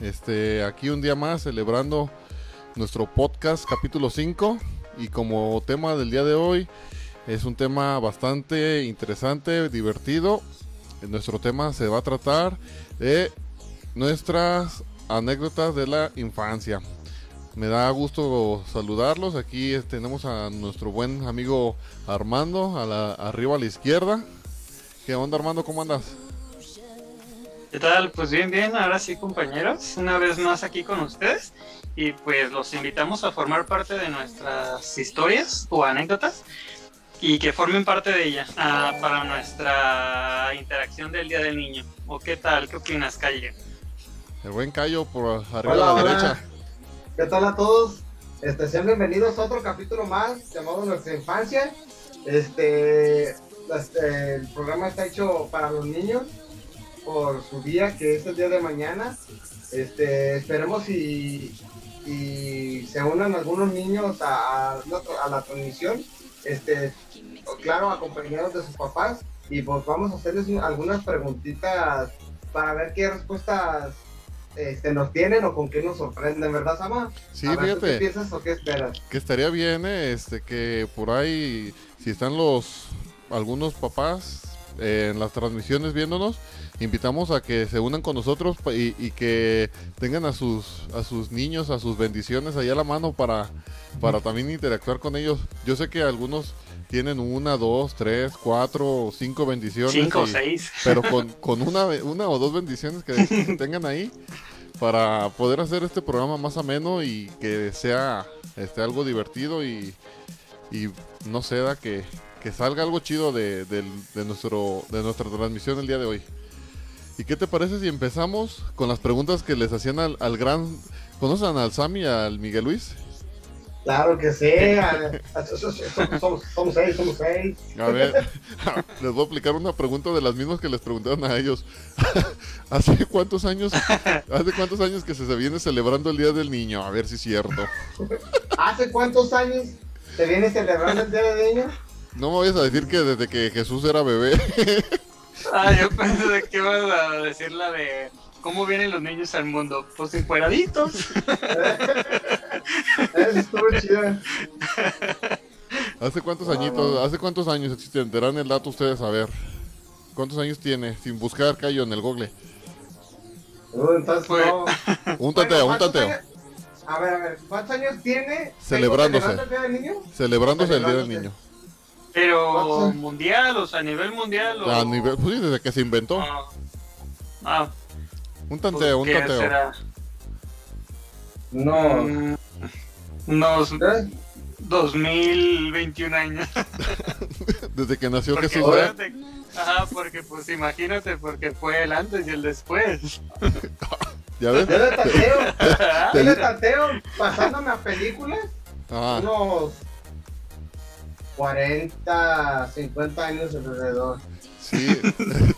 Este, aquí un día más celebrando nuestro podcast capítulo 5 y como tema del día de hoy es un tema bastante interesante, divertido. Nuestro tema se va a tratar de nuestras anécdotas de la infancia. Me da gusto saludarlos. Aquí eh, tenemos a nuestro buen amigo Armando, a la, arriba a la izquierda. ¿Qué onda Armando? ¿Cómo andas? ¿Qué tal? Pues bien, bien, ahora sí compañeros, una vez más aquí con ustedes y pues los invitamos a formar parte de nuestras historias o anécdotas y que formen parte de ellas ah, para nuestra interacción del Día del Niño. ¿O qué tal? ¿Qué opinas, Calle? El buen Cayo por arriba Hola, a la hola. derecha. ¿Qué tal a todos? Este, sean bienvenidos a otro capítulo más llamado Nuestra Infancia. Este, este, el programa está hecho para los niños por su día, que es el día de mañana. Este, esperemos y, y se unan algunos niños a, a la- transmisión. Este, claro, acompañados de sus papás. Y pues vamos a hacerles algunas preguntitas para ver qué respuestas este, nos tienen o con qué nos sorprenden, ¿verdad, Sama? Sí, A ver, ¿tú ¿Qué fíjate piensas o qué esperas? que estaría bien eh, este que por ahí si están los algunos papás eh, en las transmisiones viéndonos, invitamos a que se unan con nosotros y, y que tengan a sus a sus niños, a sus bendiciones ahí a la mano para para también interactuar con ellos. Yo sé que algunos tienen una, dos, tres, cuatro, o cinco bendiciones. Cinco o y- seis. pero con, con una, una o dos bendiciones que, que tengan ahí para poder hacer este programa más ameno y que sea este algo divertido y, y no sé, da que, que salga algo chido de, del- de nuestro, de nuestra transmisión el día de hoy. ¿Y qué te parece si empezamos con las preguntas que les hacían al, al gran... ¿Conocen al Sammy y al Miguel Luis? Claro que sí. somos seis, somos seis. A ver, les voy a aplicar una pregunta de las mismas que les preguntaron a ellos. ¿Hace cuántos años, hace cuántos años que se viene celebrando el Día del Niño? A ver si es cierto. ¿Hace cuántos años se viene celebrando el Día del Niño? No me vayas a decir que desde que Jesús era bebé. Ah, yo pensé de que ibas a decir la de cómo vienen los niños al mundo. Pues encueraditos. Eso estuvo chido. ¿Hace cuántos añitos, no. hace cuántos años existen? El dato ustedes a ver. ¿Cuántos años tiene? Sin buscar callo en el google. Uh, Entonces, Pues- no. Un Bueno, tanteo, un ¿cuántos tanteo. años- A ver, a ver, ¿cuántos años tiene? Celebrándose. celebrando el Día del Niño? Celebrándose el Día del. Niño. Pero mundial, o sea, a nivel mundial. O... A nivel, pues sí, desde que se inventó. Ah, ah, Un pues, tanteo, un ¿qué tanteo. será? No. Mm, Unos ¿Eh? 2021 años. Desde que nació Porque, Jesús. acuérdate- Ajá, porque pues imagínate, porque fue el antes y el después. ¿Ya ves? Yo le tanteo, Ajá. yo le tanteo pasándome a películas Ah, unos 40, 50 años alrededor. sí.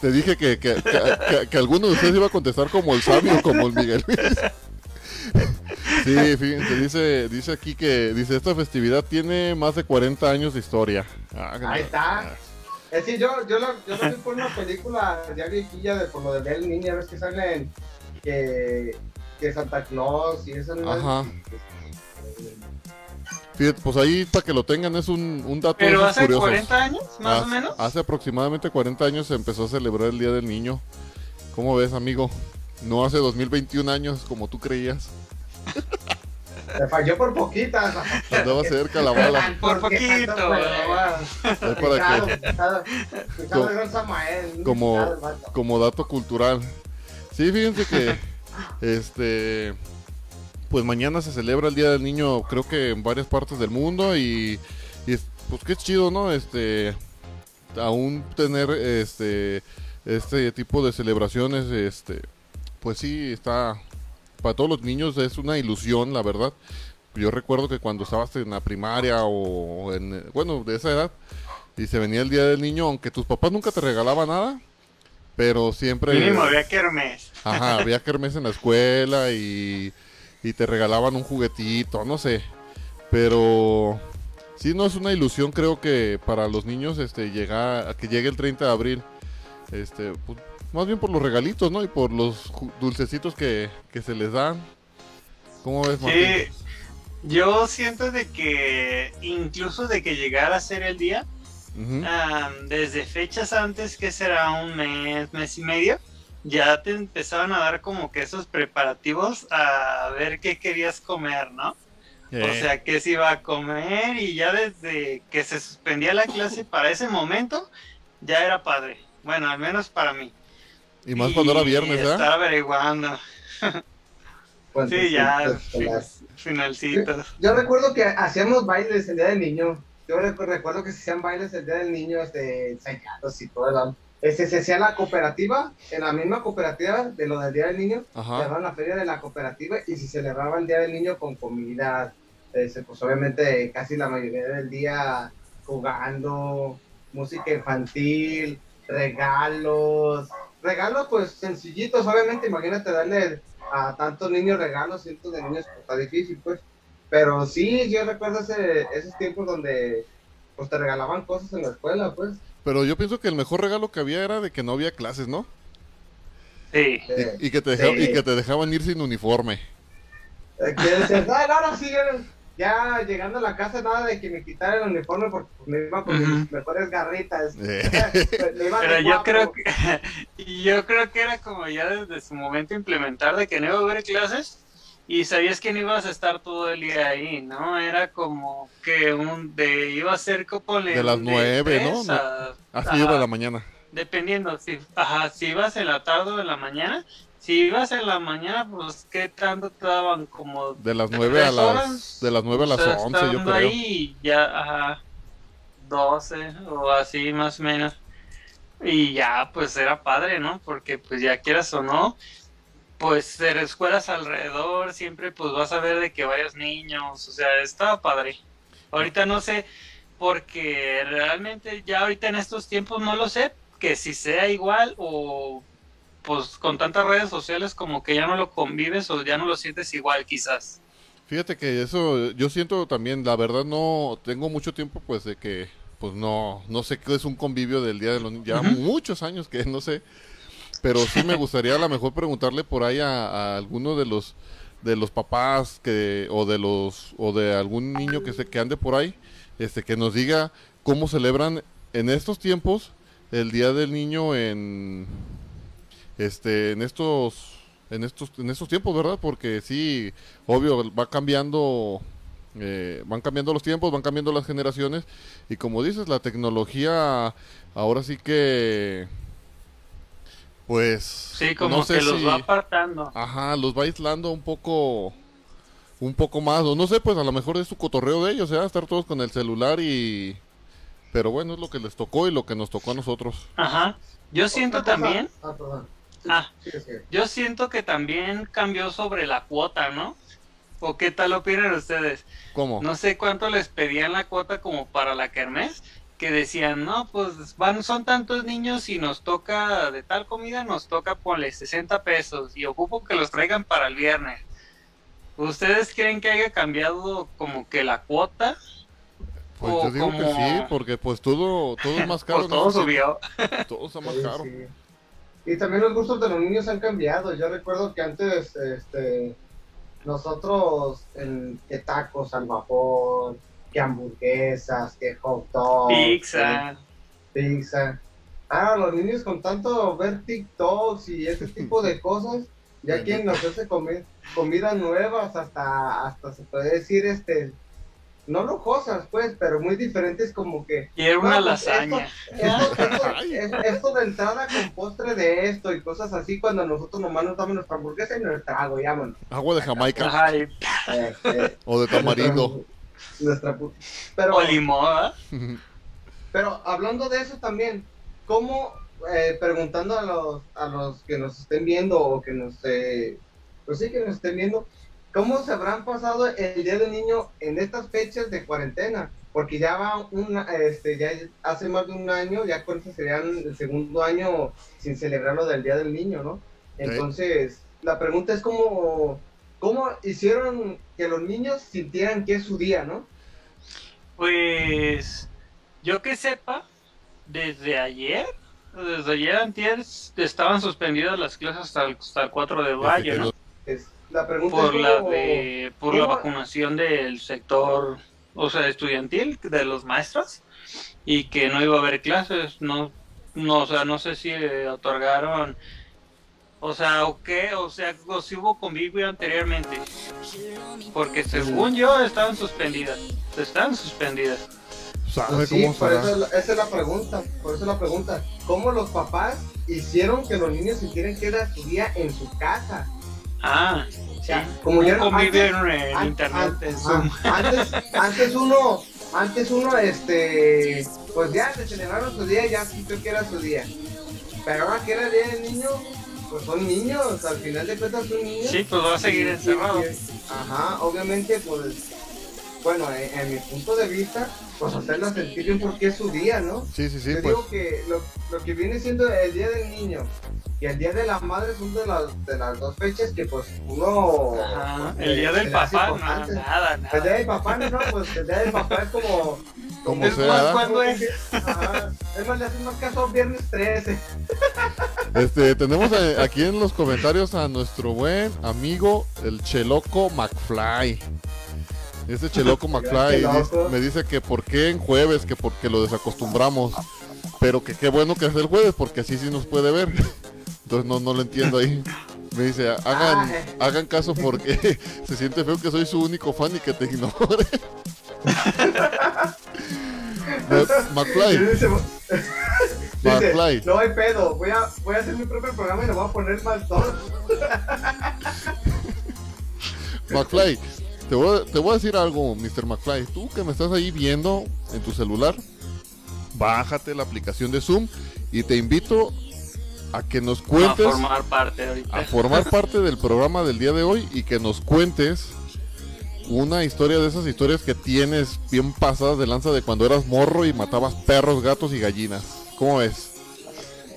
Te dije que, que, que, que- alguno de ustedes iba a contestar como el Sammy o como el Miguel Luis. Sí, fíjense, dice, dice aquí que dice esta festividad tiene más de 40 años de historia. Ah, Ahí está. Es decir, yo, yo, lo, yo lo vi por una película ya viejilla de por lo de Bell Niña, ves que salen que, que Santa Claus y eso Ajá. Fíjate, pues ahí para que lo tengan es un, un dato de Pero hace curiosos. 40 años, más o menos. Hace aproximadamente 40 años se empezó a celebrar el Día del Niño. ¿Cómo ves, amigo? No hace 2021 años como tú creías. Me falló por poquitas. Andaba cerca la bala. Por poquito, como- como dato cultural. Sí, fíjense que este pues mañana se celebra el Día del Niño, creo que en varias partes del mundo y, y es- pues qué chido, ¿no? Este aún tener este este tipo de celebraciones este pues sí está para todos los niños es una ilusión, la verdad. Yo recuerdo que cuando estabas en la primaria o en bueno, de esa edad y se venía el Día del Niño, aunque tus papás nunca te regalaban nada, pero siempre Mínimo había kermés. Ajá, había kermés en la escuela y, y te regalaban un juguetito, no sé. Pero sí, no es una ilusión, creo que para los niños este llegar a que llegue el 30 de abril. Este, pues, más bien por los regalitos, ¿no? Y por los dulcecitos que, que se les dan. ¿Cómo ves, Martín? Sí, yo siento de que incluso de que llegara a ser el día, ah, desde fechas antes, que será un mes, mes y medio, ya te empezaban a dar como que esos preparativos a ver qué querías comer, ¿no? O Eh, sea, qué se iba a comer y ya desde que se suspendía la clase para ese momento, ya era padre. Bueno, al menos para mí. y más cuando era viernes, Estar ¿verdad? averiguando. Pues, Sí, ya, las- finalcitos. Yo recuerdo que hacíamos bailes el día del niño. Yo recu- recuerdo que se hacían bailes el día del niño, este, ensayados y todo. la- Este, se hacía la cooperativa, en la misma cooperativa de lo del día del niño. Llamaban la feria de la cooperativa y se celebraba el día del niño con comida. este, pues obviamente casi la mayoría del día jugando, música infantil, regalos. Regalos pues sencillitos, obviamente, imagínate darle a tantos niños regalos, cientos de niños, pues, está difícil pues. Pero sí, yo recuerdo ese, esos tiempos donde pues te regalaban cosas en la escuela, pues. Pero yo pienso que el mejor regalo que había era de que no había clases, ¿no? Sí. Y, y que te deja- Sí. y que te dejaban ir sin uniforme. eh, que decías, "Ah, no, no, sí, ya, ya llegando a la casa, nada de que me quitaran el uniforme porque me iba con Ujú. mis mejores garritas. Eh. Me iba de Pero yo guapo. creo que yo creo que era como ya desde su momento implementar de que no iba a haber clases y sabías que no ibas a estar todo el día ahí, ¿no? Era como que un de iba a ser como De las nueve, ¿no? Así iba la mañana. Dependiendo, si, ajá, si ibas en la tarde o en la mañana, si ibas en la mañana, pues qué tanto te daban como De las 9 a las de las 9 a las o sea, 11, yo creo. ahí ya, ajá, 12 o así más o menos. Y ya, pues era padre, ¿no? Porque pues ya quieras o no, pues de escuelas alrededor, siempre pues vas a ver de que varios niños, o sea, estaba padre. Ahorita no sé, porque realmente ya ahorita en estos tiempos no lo sé, que si sea igual o pues con tantas redes sociales como que ya no lo convives o ya no lo sientes igual quizás. Fíjate que eso yo siento también, la verdad no tengo mucho tiempo pues de que pues no no sé qué es un convivio del Día de los Niños, ya muchos años que no sé, pero sí me gustaría a lo mejor preguntarle por ahí a, a alguno de los de los papás que o de los o de algún niño que se que ande por ahí, este que nos diga cómo celebran en estos tiempos el Día del Niño en este en estos en estos en estos tiempos, ¿verdad? Porque sí, obvio va cambiando eh, van cambiando los tiempos, van cambiando las generaciones y como dices, la tecnología ahora sí que pues Sí, como no sé que los si- va apartando. Ajá, los va aislando un poco un poco más, o no sé, pues a lo mejor es su cotorreo de ellos, ¿eh? estar todos con el celular y pero bueno, es lo que les tocó y lo que nos tocó a nosotros. Ajá. Yo siento cosa- también, Ah, perdón. ah, Sí, sí. yo siento que también cambió sobre la cuota, ¿no? ¿O qué tal opinan ustedes? ¿Cómo? No sé cuánto les pedían la cuota como para la kermés, que decían, no, pues van, son tantos niños y nos toca de tal comida, nos toca ponle 60 pesos y ocupo que los traigan para el viernes. ¿Ustedes creen que haya cambiado como que la cuota? Pues o yo digo que como- sí, porque pues todo todo es más caro. Pues ¿no? todo Sí, subió. Todo está más Sí, caro. sí. Y también los gustos de los niños han cambiado. Yo recuerdo que antes, este, nosotros en que tacos al vapor, que hamburguesas, que hot dogs, Pizza. que pizza. Ah, los niños con tanto ver TikToks y ese tipo de cosas, ya quieren hacerse comi- comidas nuevas, hasta, hasta se puede decir, este, no lujosas, pues, pero muy diferentes como que Quiero una No, pues, lasaña. esto, esto- es- esto de entrada con postre de esto y cosas así cuando nosotros nomás nos damos nuestra hamburguesa y nuestra trago, ya, bueno. Agua de Jamaica Eh, eh, o de tamarindo. nuestra pero, o pero hablando de eso también, ¿cómo, eh, preguntando a los, a los que nos estén viendo o que nos, eh, pues sí, que nos estén viendo, ¿cómo se habrán pasado el Día del Niño en estas fechas de cuarentena? Porque ya va una, este, ya hace más de un año, ya con serían el segundo año sin celebrar lo del Día del Niño, ¿no? Entonces, la pregunta es cómo, cómo hicieron que los niños sintieran que es su día, ¿no? Pues yo que sepa, desde ayer, desde ayer antier, estaban suspendidas las clases hasta el, hasta el 4 de mayo, ¿no? Es, la pregunta Por es la de, por la vacunación del sector, o sea, estudiantil, de los maestros, y que no iba a haber clases, no, no, o sea, no sé si eh, otorgaron, o sea, o qué, o sea, o si hubo convivio anteriormente, porque según yo estaban suspendidas, estaban suspendidas. ¿Sabe Pues sí, cómo por será? eso, es la- esa es la pregunta, por eso es la pregunta. ¿Cómo los papás hicieron que los niños sintieran que era su día en su casa? Ah, O sea, sí, como ya convivio antes- en, an- internet, an- en Zoom. antes, antes uno, antes uno, este, pues ya se celebraron su día, ya sintió que era su día. Pero ahora que era el día del niño, pues son niños, al final de cuentas son niños. Sí, pues va a seguir encerrado. y- Ajá, obviamente, pues, bueno, en, en mi punto de vista, pues hacerlo sentir bien porque es su día, ¿no? Sí, sí, sí, Yo pues. digo que lo, lo que viene siendo el Día del Niño y el Día de la Madre son de las, de las dos fechas que pues uno... Ajá, pues, El día del papá, no, importante. nada, El Día nada. del papá, no, pues el Día del papá es como... Como Es sea, más, ¿verdad? ¿cuándo es? Ajá, es más, le hacen más caso viernes 13. Este, tenemos eh, aquí en los comentarios a nuestro buen amigo, el Cheloco McFly. Este Cheloco McFly dice- me dice que por qué en jueves, que porque lo desacostumbramos. Pero que qué bueno que es el jueves, porque así sí nos puede ver. Entonces no, no lo entiendo ahí. Me dice, hagan, Ay. hagan caso porque se siente feo que soy su único fan y que te ignore. McFly, Dice, McFly. no hay pedo, voy a, voy a hacer mi propio programa y le voy a poner más dos. McFly, te voy, a, te voy a decir algo, Mr. McFly. Tú que me estás ahí viendo en tu celular, bájate la aplicación de Zoom y te invito a que nos A cuentes, formar parte ahorita. a formar parte del programa del día de hoy y que nos cuentes una historia de esas historias que tienes bien pasadas de lanza de cuando eras morro y matabas perros, gatos y gallinas. ¿Cómo ves?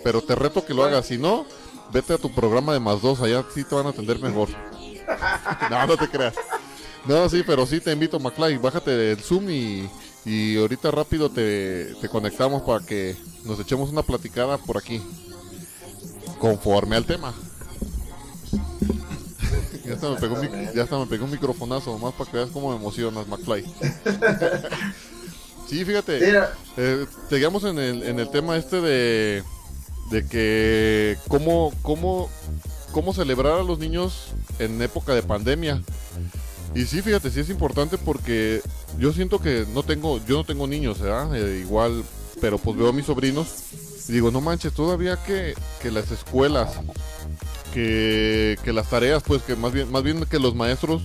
Pero te reto que lo hagas, si no, vete a tu programa de más dos, allá sí te van a atender mejor. No, no te creas. No, sí, pero sí te invito, McFly, bájate el Zoom y, y ahorita rápido te, te conectamos para que nos echemos una platicada por aquí. Conforme al tema. Ya hasta me pegó, un mic- ya hasta me pegó un microfonazo, más para que veas cómo me emocionas, McFly. sí, fíjate. Eh, seguimos en el, en el tema este de, de que cómo, cómo, cómo celebrar a los niños en época de pandemia. Y sí, fíjate, sí es importante porque yo siento que no tengo, yo no tengo niños, ¿verdad? Eh, igual, pero pues veo a mis sobrinos y digo, no manches, todavía que, que las escuelas, que, las tareas, pues que más bien, más bien que los maestros,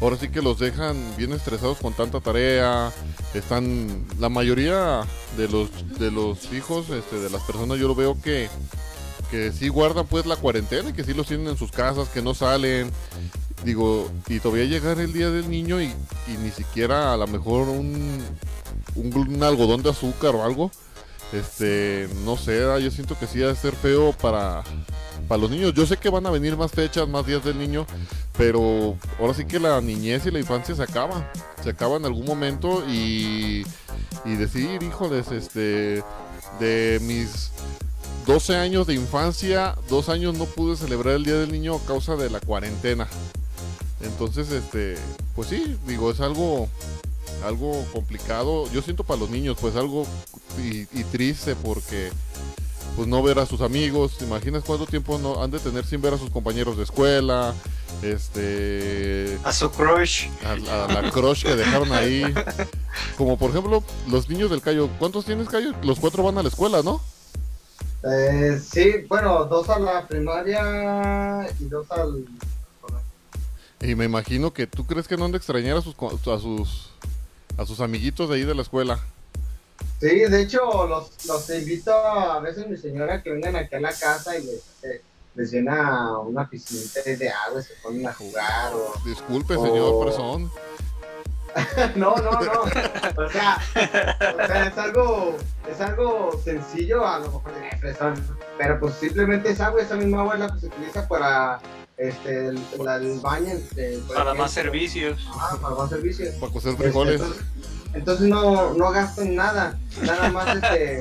ahora sí que los dejan bien estresados con tanta tarea, están la mayoría de los de los hijos este, de las personas yo lo veo que que sí guardan pues la cuarentena y que sí los tienen en sus casas que no salen. Digo y todavía llegar el día del niño y, ni siquiera a lo mejor un, un, algodón de azúcar o algo este no sé yo siento que sí ha de ser feo para para los niños yo sé que van a venir más fechas más días del niño pero ahora sí que la niñez y la infancia se acaba se acaba en algún momento y y decir, híjoles, este, de mis 12 años de infancia, dos años no pude celebrar el Día del Niño a causa de la cuarentena. Entonces, este, pues sí, digo, es algo, algo complicado. Yo siento para los niños, pues algo y, y triste porque pues no ver a sus amigos. ¿Te imaginas cuánto tiempo no han de tener sin ver a sus compañeros de escuela? Este. A su crush. A, a la crush que dejaron ahí. Como por ejemplo, los niños del Cayo. ¿Cuántos tienes, Cayo? Los cuatro van a la escuela, ¿no? Eh, sí, bueno, dos a la primaria y dos al... Y me imagino que tú crees que no han de extrañar a sus a sus a sus amiguitos de ahí de la escuela. Sí, de hecho, los, los invito a veces mi señora que vengan aquí a la casa y les, eh, les llena una piscinita de agua y se ponen a jugar o... Disculpe, señor Oh. persona. No, no, no. O sea, o sea, es algo, es algo sencillo, a lo mejor de fresón, pero pues simplemente es agua, esa misma agua es la que se utiliza para este, el, la- el baño. este, por Para más servicios. Ah, para más servicios. Para cocer Este, frijoles. entonces, entonces no, no gastan nada, nada más este,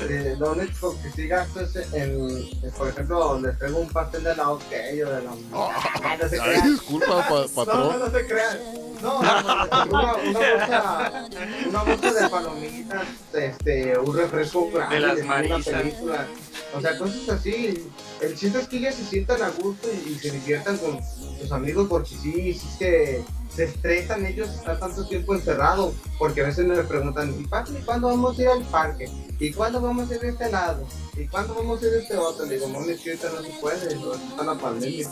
eh, lo único que sí gasto es en, por ejemplo, les traigo un pastel de la OK o de la... Ah, no se Ay, crean. disculpa, pa- No, no, patrón. no se crean. No, una, una bolsa, una bolsa de palomitas, este, un refresco grande, De las una película. O sea, cosas así. El chiste es que ellas se sientan a gusto y, y se diviertan con sus amigos porque sí, sí se, se estresan ellos estar tanto tiempo encerrados. Porque a veces me preguntan, ¿y cuándo vamos a ir al parque? ¿Y cuándo vamos a ir a este lado? ¿Y cuándo vamos a ir a este otro? Le digo, mami, es que ahorita no se puede, no está la pandemia.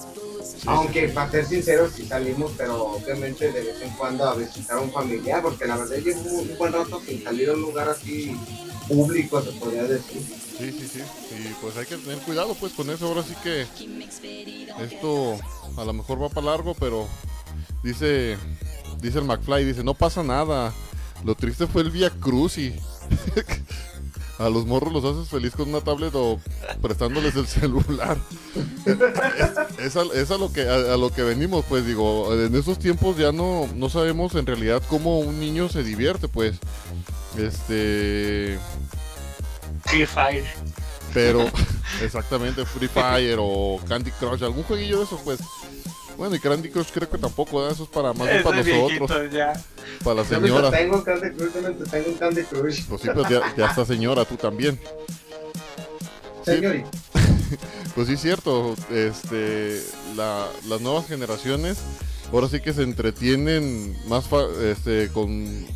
Aunque para ser sinceros sí salimos, pero obviamente de vez en cuando a visitar a un familiar, porque la verdad llevo un, un buen rato sin salir a un lugar así público, se podría decir. Sí, sí, sí. Y pues hay que tener cuidado pues con eso. Ahora sí que esto a lo mejor va para largo, pero dice dice el McFly, dice, no pasa nada. Lo triste fue el Via Cruz y a los morros los haces feliz con una tablet o prestándoles el celular. es, es a, lo que a, a lo que venimos, pues digo, en esos tiempos ya no no sabemos en realidad cómo un niño se divierte, pues. Este, Free Fire. pero, exactamente, Free Fire o Candy Crush, algún jueguillo de esos, pues. Bueno, y Candy Crush creo que tampoco, ¿verdad? eso es para más bien para nosotros, ya. para la Yo me señora. tengo Candy Crush, yo me tengo un Candy Crush. Pues sí, pues ya, ya está señora, tú también. Sí. Señorita. Pues sí, es cierto. Este, la- las nuevas generaciones ahora sí que se entretienen más fa- este, con,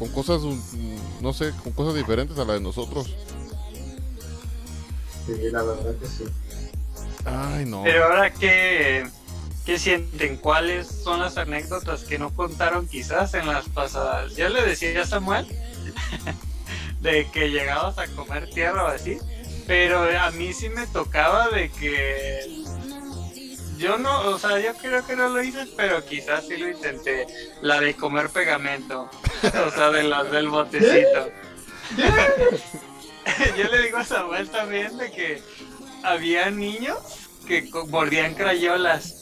con cosas, mm, no sé, con cosas diferentes a la de nosotros. Sí, la verdad que sí. Ay, no. Pero ahora, ¿qué, ¿qué sienten? ¿Cuáles son las anécdotas que no contaron quizás en las pasadas? Yo le decía a Samuel de que llegabas a comer tierra o así, pero a mí sí me tocaba de que yo no, o sea, yo creo que no lo hice, pero quizás sí lo intenté, la de comer pegamento, o sea, de las del botecito. yo le digo a Samuel también de que había niños que mordían crayolas.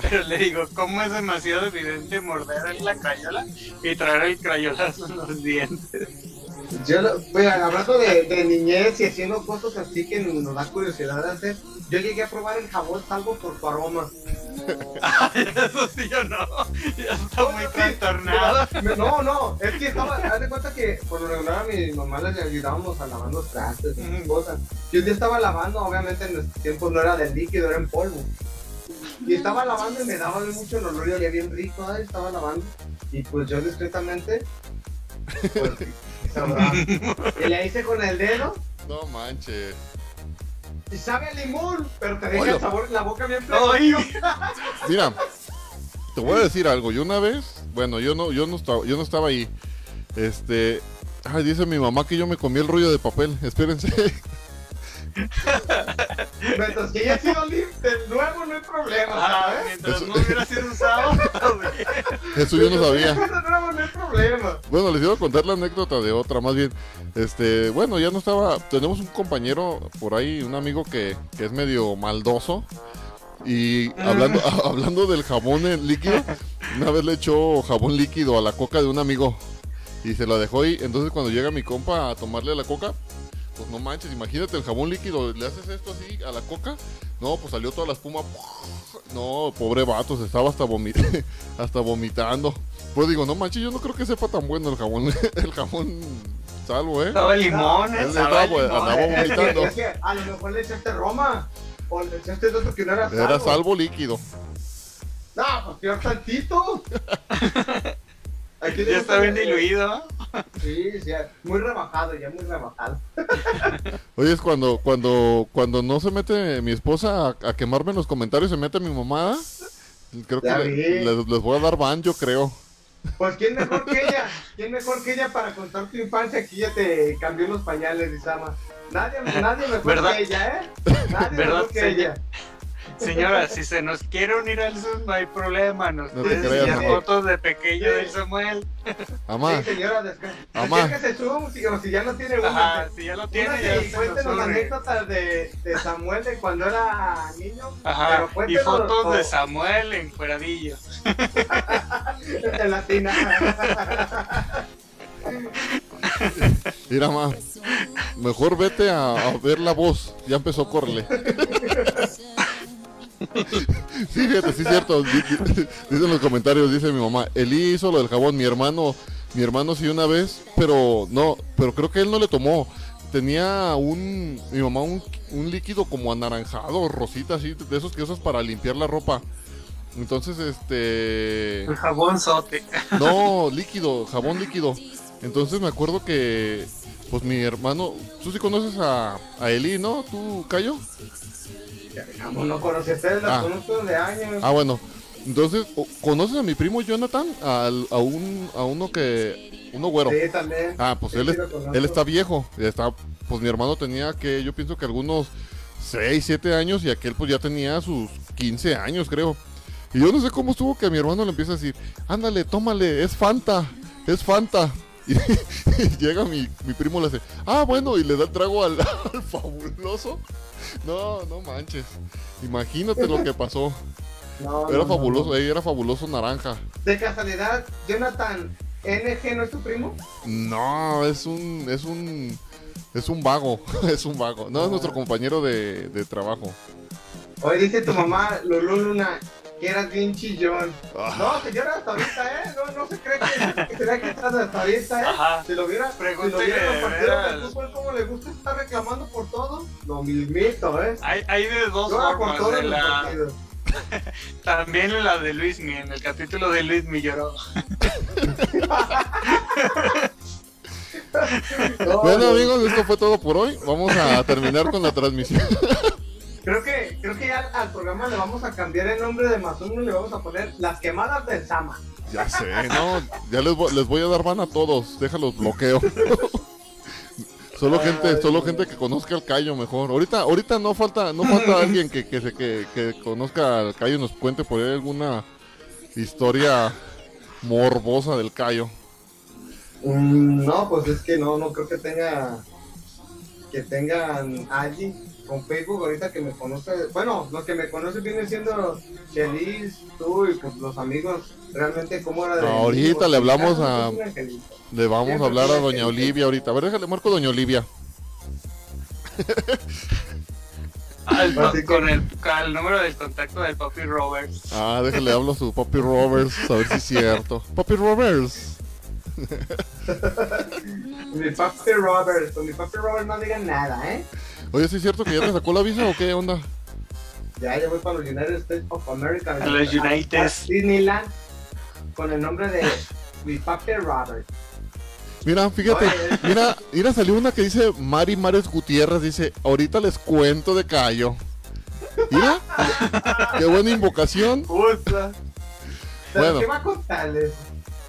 Pero le digo, ¿cómo es demasiado evidente morder en la crayola y traer el crayolazo en los dientes? Yo, pues, hablando de, de niñez y haciendo cosas así que nos da curiosidad de hacer, yo llegué a probar el jabón salvo por su aroma. Eso sí, yo no. Ya está muy trastornado. No, no, es que estaba, haz de cuenta que por lo regular a mi mamá les ayudábamos a lavar los trastes y cosas. Y un día estaba lavando, obviamente en nuestros tiempos no era del líquido, era en polvo. Y estaba lavando y me daba mucho el olor y olía bien rico, estaba lavando. Y pues yo discretamente, pues. y le hice con el dedo No manches. y sabe a limón, pero te deja Oye. el sabor en la boca bien fresco. Mira, te voy a decir algo. Yo una vez, bueno, yo no, yo no estaba, yo no estaba ahí. Este, ay, dice mi mamá que yo me comí el rollo de papel. Espérense. Mientras que haya sido limpio, de nuevo no hay problema, Ah, ¿sabes? mientras Eso- no hubiera sido usado. Eso yo no sabía. De nuevo no hay problema. Bueno, les iba a contar la anécdota de otra, más bien. Este, bueno, ya no estaba. Tenemos un compañero por ahí, un amigo que, que es medio maldoso. Y hablando, hablando del jabón en líquido, una vez le echó jabón líquido a la coca de un amigo. Y se la dejó ahí. Entonces cuando llega mi compa a tomarle la coca, pues no manches, imagínate el jabón líquido, le haces esto así a la coca. No, pues salió toda la espuma. No, pobre vato, se estaba hasta, vomi- hasta vomitando. Pues digo, no manches, yo no creo que sepa tan bueno el jabón. El jabón salvo, ¿eh? Estaba limón, Él eh, estaba, pues, limón. andaba Es que, vomitando. es que a lo mejor le echaste Roma. O le echaste otro que no era salvo. Era salvo líquido. No, pues peor tantito. Aquí Ya está bien el- diluido. Sí, sí, muy rebajado, ya muy rebajado. Oye, es cuando, cuando, cuando no se mete mi esposa a, a quemarme en los comentarios, se mete mi mamá. Creo que Ya le- les, les voy a dar ban, yo creo. Pues quién mejor que ella, quién mejor que ella para contar tu infancia que ella te cambió los pañales, Isama. Nadie, nadie mejor ¿Verdad? que ella, ¿eh? Nadie ¿Verdad, mejor que señor? ella. Señora, si se nos quiere unir al Zoom, no hay problema. Nos No te creas, amor. fotos de pequeño Sí. del Samuel. Mamá, Sí, señora, desca- Mamá. descárguese Zoom, si, o si ya no tiene una. Ajá, si ya lo tiene, Una ya se cuéntenos anécdotas de, de Samuel de cuando era niño. Ajá, pero y fotos o- de Samuel en cueradillo. En latina. mira, mamá. Mejor vete a, a ver la voz. Ya empezó a correrle. Sí, fíjate, sí es cierto. Di- di- Dicen los comentarios, dice mi mamá, Eli hizo lo del jabón, mi hermano, mi hermano sí una vez, pero no, pero creo que él no le tomó. Tenía un, mi mamá un, un líquido como anaranjado, rosita, así, de esos que usas para limpiar la ropa. Entonces, este... El jabón sote. No, líquido, jabón líquido. Entonces me acuerdo que, pues mi hermano, tú sí conoces a, a Eli, ¿no? ¿Tú, Cayo? No conocí a ustedes, las Ah. conozco de años. Ah, bueno. Entonces, ¿conoces a mi primo Jonathan? Al- a, un, a uno que, uno güero. Sí, también. Ah, pues Sí, él, sí él está viejo. Está, pues mi hermano tenía que, yo pienso que algunos 6, 7 años y aquel pues ya tenía sus 15 años, creo. Y yo no sé cómo estuvo que mi hermano le empieza a decir, ándale, tómale, es Fanta, es Fanta. Y, y llega mi, mi primo le hace, ah, bueno, y le da el trago al, al fabuloso. No, no manches. Imagínate lo que pasó. No, Era no, fabuloso, no. era fabuloso naranja. De casualidad, Jonathan NG no es tu primo. No, es un, es un, es un vago, es un vago. No, es nuestro compañero de, de trabajo. Hoy dice tu mamá, Lulu Luna, que eras bien chillón. Ah. No, señora, hasta ahorita, ¿eh? No, no se cree que, que será que estás hasta ahorita, ¿eh? Ajá. Si lo viera, si lo Pregúntale, viera en los partidos veras. de fútbol, cómo le gusta estar reclamando por todo, lo mismito, ¿eh? Hay, hay de dos por formas. todos de la, también en la de Luis Mi, en el capítulo de Luis Mi lloró. No, Bueno no. amigos, esto fue todo por hoy. Vamos a terminar con la transmisión. Creo que, creo que ya al programa le vamos a cambiar el nombre de más uno y le vamos a poner Las quemadas del Sama. Ya sé, no, ya les, vo- les voy a dar van a todos. Déjalos bloqueo. Solo gente, solo gente que conozca al Cayo mejor. Ahorita, ahorita no falta, no falta alguien que, que se que, que conozca al Cayo y nos cuente por ahí alguna historia morbosa del Cayo. Mm, no, pues es que no, no creo que tenga que tengan alguien con Facebook ahorita que me conoce. Bueno, los que me conocen vienen siendo Chelis, tú y pues los amigos. Realmente, ¿cómo era de.? Ahorita le hablamos Ah, a- angelito. Le vamos Siempre a hablar a doña Olivia ahorita. A ver, déjale marco doña Olivia. Al con, el, con el número del contacto del Papi Roberts. Ah, déjale hablo a su Papi Roberts, a ver si es cierto. Papi Roberts. Mi papi Robert, con mi papi Robert no digan nada, ¿eh? Oye, ¿sí es cierto que ya te sacó la visa o qué onda? Ya, ya voy para los United States of America. A los United. a Disneyland con el nombre de mi papi Robert. Mira, fíjate, Oye. mira, mira, salió una que dice Mari Mares Gutiérrez, dice, ahorita les cuento de Cayo. Mira, qué buena invocación. ¿Pero Bueno. qué va a contarles?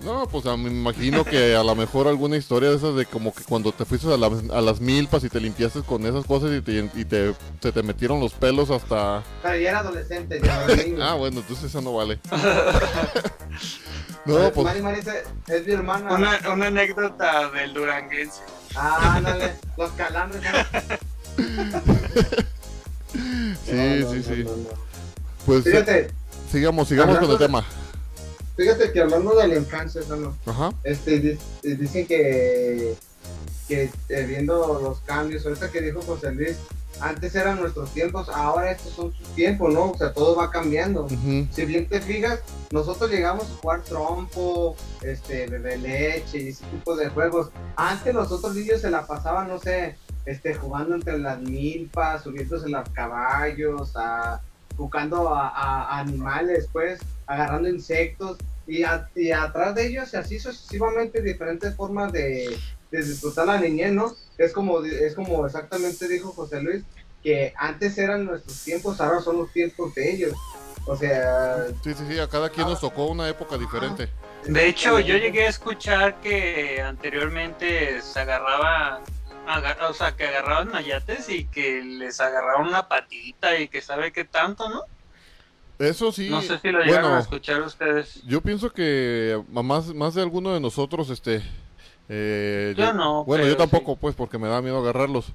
No, pues me imagino que a lo mejor alguna historia de esas de como que cuando te fuiste a, la- a las milpas y te limpiaste con esas cosas y, te, y te- se te metieron los pelos hasta... Pero ya era adolescente, ya era niño. Ah, bueno, entonces eso no vale. No, pues... Mari Mari es, es mi hermana. Una, una anécdota del duranguense. Ah, ándale, los calambres. Sí, No, no, sí, no, sí. no, no. Pues eh, Fíjate, sigamos, sigamos con el de- tema. Fíjate que hablando de la infancia, no, Ajá. este, di- dicen que que eh, viendo los cambios, ahorita que dijo José Luis, antes eran nuestros tiempos, ahora estos son sus tiempos, ¿no? O sea, todo va cambiando. Si bien te fijas, nosotros llegamos a jugar trompo, este, bebé leche y ese tipo de juegos. Antes los otros niños se la pasaban, no sé, este, jugando entre las milpas, subiéndose en los caballos, a, buscando a, a- a animales, pues, agarrando insectos. Y, a- y atrás de ellos, y así sucesivamente, diferentes formas de, de disfrutar la niñez, ¿no? Es como, es como exactamente dijo José Luis, que antes eran nuestros tiempos, ahora son los tiempos de ellos. O sea, Sí, sí, sí, a cada quien nos tocó una época diferente. De hecho, yo llegué a escuchar que anteriormente se agarraba, agar- o sea, que agarraban mayates y que les agarraban una patita y que sabe qué tanto, ¿no? Eso sí, No sé si lo llegaron bueno, a escuchar ustedes. yo pienso que más, más de alguno de nosotros, este... eh, Yo no, Bueno, yo tampoco, pues, porque me da miedo agarrarlos.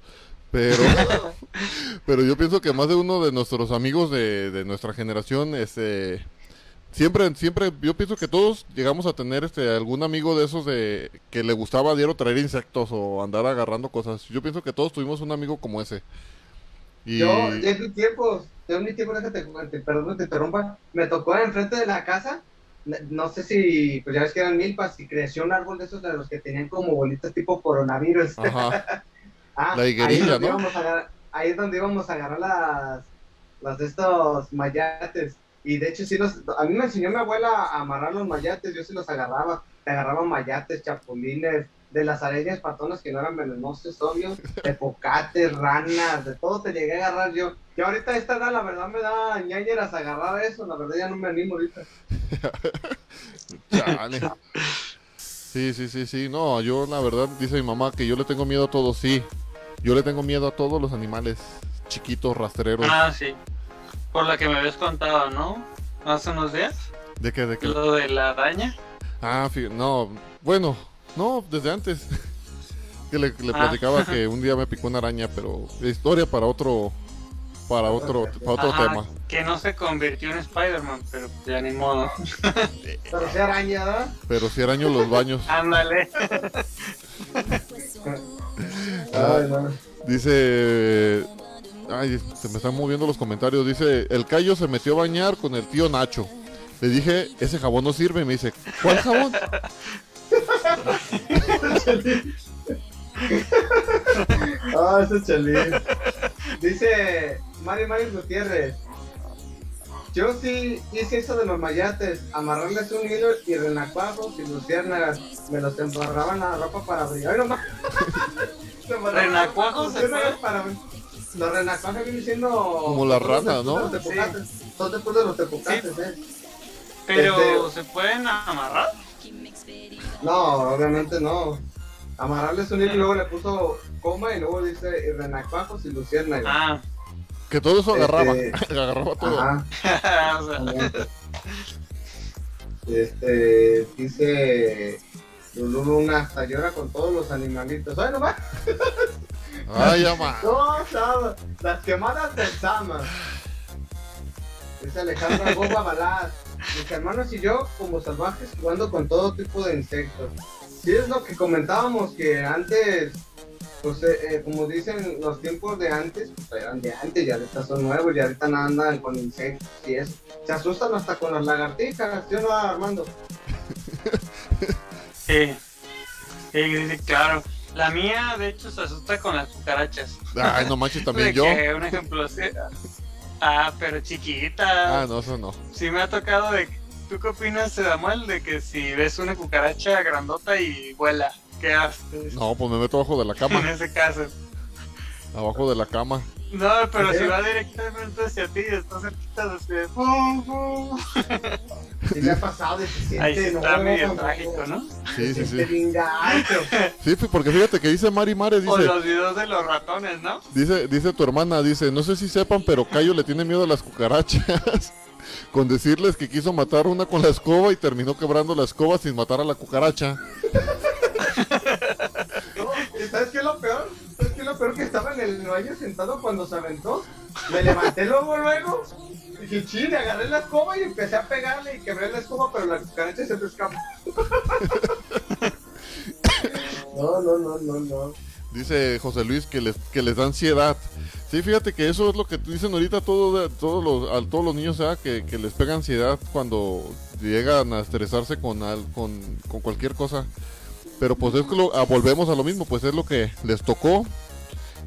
Pero, pero yo pienso que más de uno de nuestros amigos de, de nuestra generación, este, siempre, siempre, yo pienso que todos llegamos a tener, este, algún amigo de esos de que le gustaba diario traer insectos o andar agarrando cosas. Yo pienso que todos tuvimos un amigo como ese. Y, Yo, en mi tiempo, yo en mi tiempo, déjate, te- perdón, te interrumpa, me tocó enfrente de la casa, no- sé si, pues ya ves que eran milpas, y creció un árbol de esos de los que tenían como bolitas tipo coronavirus. ajá, Ah, La ahí, higuerilla, es donde ¿no? íbamos a agarrar, ahí es donde íbamos a agarrar las, las de estos mayates. Y de hecho, sí los, a mí me enseñó mi abuela a amarrar los mayates, yo sí los agarraba. Te agarraba mayates, chapulines, de las arañas patonas que no eran venenosos, obvio, de pocates, ranas, de todo te llegué a agarrar yo. Y ahorita a esta edad, la verdad, me da ñañeras agarrar eso, la verdad ya no me animo ahorita. chale. Sí, sí, sí, sí, no, yo la verdad, dice mi mamá que yo le tengo miedo a todos, sí. Yo le tengo miedo a todos los animales chiquitos, rastreros. Ah, sí. Por la que me habías contado, ¿no? Hace unos días. ¿De qué? ¿De qué? Lo de la araña. Ah, no, bueno, no, desde antes. que le, le Ah. platicaba que un día me picó una araña, pero historia para otro, para otro, para otro Ajá, tema. Que no se convirtió en Spider-Man, pero ya ni modo. Pero sí araña, ¿verdad? Pero si araño los baños. Ándale. Ah, Ay, no. dice, ay, se me están moviendo los comentarios. Dice, el Cayo se metió a bañar con el tío Nacho. Le dije, ese jabón no sirve. Y me dice, ¿cuál jabón? Ah, ese chelín. Dice Mario Mario Gutiérrez. Yo sí hice eso de los mayates, amarrarles un hilo y renacuajos y luciérnagas. Me los embarraba en la ropa para brillar. ¡Ay, no embarraban ¿Renacuajos se luciérnagas fue? para Los renacuajos vienen siendo... Como las ranas, ¿no? Son después de los tepocates. Son después de los tepocates, ¿eh? Pero Este- se pueden amarrar. No, obviamente no. Amarrarles un hilo y luego le puso coma y luego dice y renacuajos y luciérnagas. Ah, Que todo eso agarraba. Este, agarraba todo. Ajá. Este, dice Lulu Luna, hasta llora con todos los animalitos. ¡Ay, no va! Ay. No, Sama, las quemadas del Sama. Dice Alejandra Boba Balaz. Mis hermanos y yo, como salvajes, jugando con todo tipo de insectos. Sí, es lo que comentábamos, que antes, pues, eh, eh, como dicen, los tiempos de antes, pues, eran de antes, y ahorita son nuevos, y ahorita no andan con insectos y eso. Se asustan hasta con las lagartijas, ¿sí o no, Armando? sí. Sí, sí, claro. La mía, de hecho, se asusta con las cucarachas. Ay, no manches, también yo. que, un ejemplo, sí. Ah, pero chiquita. Ah, no, eso no. Sí me ha tocado de... ¿Tú qué opinas, Samuel, de que si ves una cucaracha grandota y vuela, qué haces? No, pues me meto abajo de la En cama. ese caso. Abajo de la cama. No, pero si va directamente hacia ti y está cerquita de. ¡Bum, bum! Sí me ha pasado de que Ahí siente, está no, medio no, trágico, ¿no? Sí, sí, sí. bien gacho. Sí, fi- porque fíjate que dice Mari Mares, O dice, los videos de los ratones, ¿no? dice, dice tu hermana, dice, no sé si sepan, pero Cayo le tiene miedo a las cucarachas. Con decirles que quiso matar una con la escoba y terminó quebrando la escoba sin matar a la cucaracha. No, ¿y ¿Sabes qué es lo peor? ¿Sabes qué es lo peor? Que estaba en el baño sentado cuando se aventó. Me levanté luego, luego. Dije, chile, agarré la escoba y empecé a pegarle y quebré la escoba, pero la cucaracha se me escapó. No, no, no, no, no. Dice José Luis que les, que les da ansiedad. Sí, fíjate que eso es lo que dicen ahorita todo, todos los, a todos los niños. Que, que les pega ansiedad cuando llegan a estresarse con, al- con, con cualquier cosa. Pero pues es que lo, ah, volvemos a lo mismo, pues es lo que les tocó,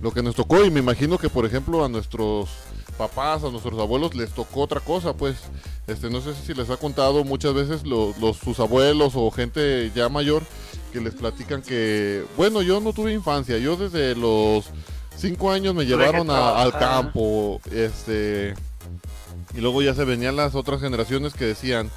lo que nos tocó y me imagino que por ejemplo a nuestros papás, a nuestros abuelos les tocó otra cosa, pues este no sé si les ha contado muchas veces lo- los sus abuelos o gente ya mayor que les platican que bueno yo no tuve infancia, yo desde los cinco años me llevaron a- al campo, este y luego ya se venían las otras generaciones que decían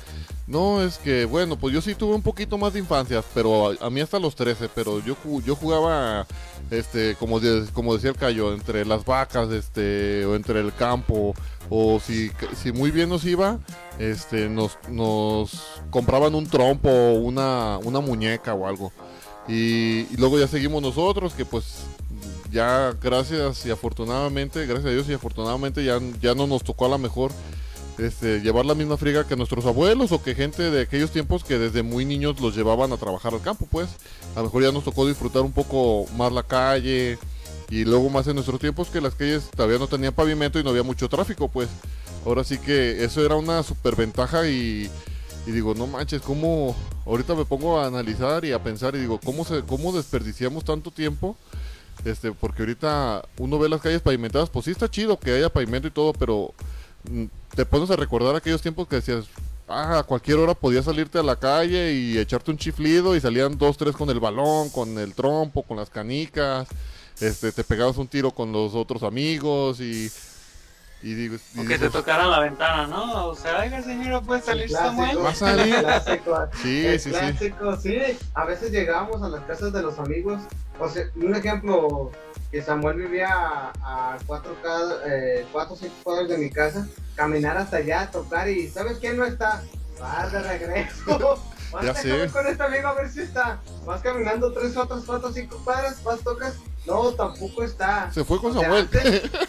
no, es que, bueno, pues yo sí tuve un poquito más de infancia, pero a, mí hasta los 13, pero yo, yo jugaba, este, como, como decía el Cayo, entre las vacas, este, o entre el campo, o si, si muy bien nos iba, este, nos, nos compraban un trompo, una, una muñeca o algo. Y, y luego ya seguimos nosotros, que pues ya gracias y afortunadamente, gracias a Dios y afortunadamente ya, ya no nos tocó a la mejor este, llevar la misma friga que nuestros abuelos o que gente de aquellos tiempos que desde muy niños los llevaban a trabajar al campo, pues. A lo mejor ya nos tocó disfrutar un poco más la calle y luego más en nuestros tiempos que las calles todavía no tenían pavimento y no había mucho tráfico, pues. Ahora sí que eso era una superventaja y, y digo, no manches, cómo ahorita me pongo a analizar y a pensar y digo, ¿cómo, se, cómo desperdiciamos tanto tiempo? Este, porque ahorita uno ve las calles pavimentadas, pues sí está chido que haya pavimento y todo, pero te pones a recordar aquellos tiempos que decías, ah, a cualquier hora podías salirte a la calle y echarte un chiflido y salían dos, tres con el balón, con el trompo, con las canicas, este, te pegabas un tiro con los otros amigos y, y digo, y O que te tocaran la ventana, ¿no? O sea, oiga, señora, ¿puede salir Samuel? ¿Va a salir? El clásico. sí, el sí, sí, clásico, sí. A veces llegábamos a las casas de los amigos. O sea, un ejemplo, que Samuel vivía a, a cuatro, eh, cuatro o cinco cuadras de mi casa, caminar hasta allá, tocar y ¿sabes quién no está? Vas de regreso. Vas Ya a sé. comer con este amigo a ver si está. Vas caminando tres, otras cuatro, cinco cuadras, vas, tocas. No, tampoco está. se fue con O sea, Samuel. antes-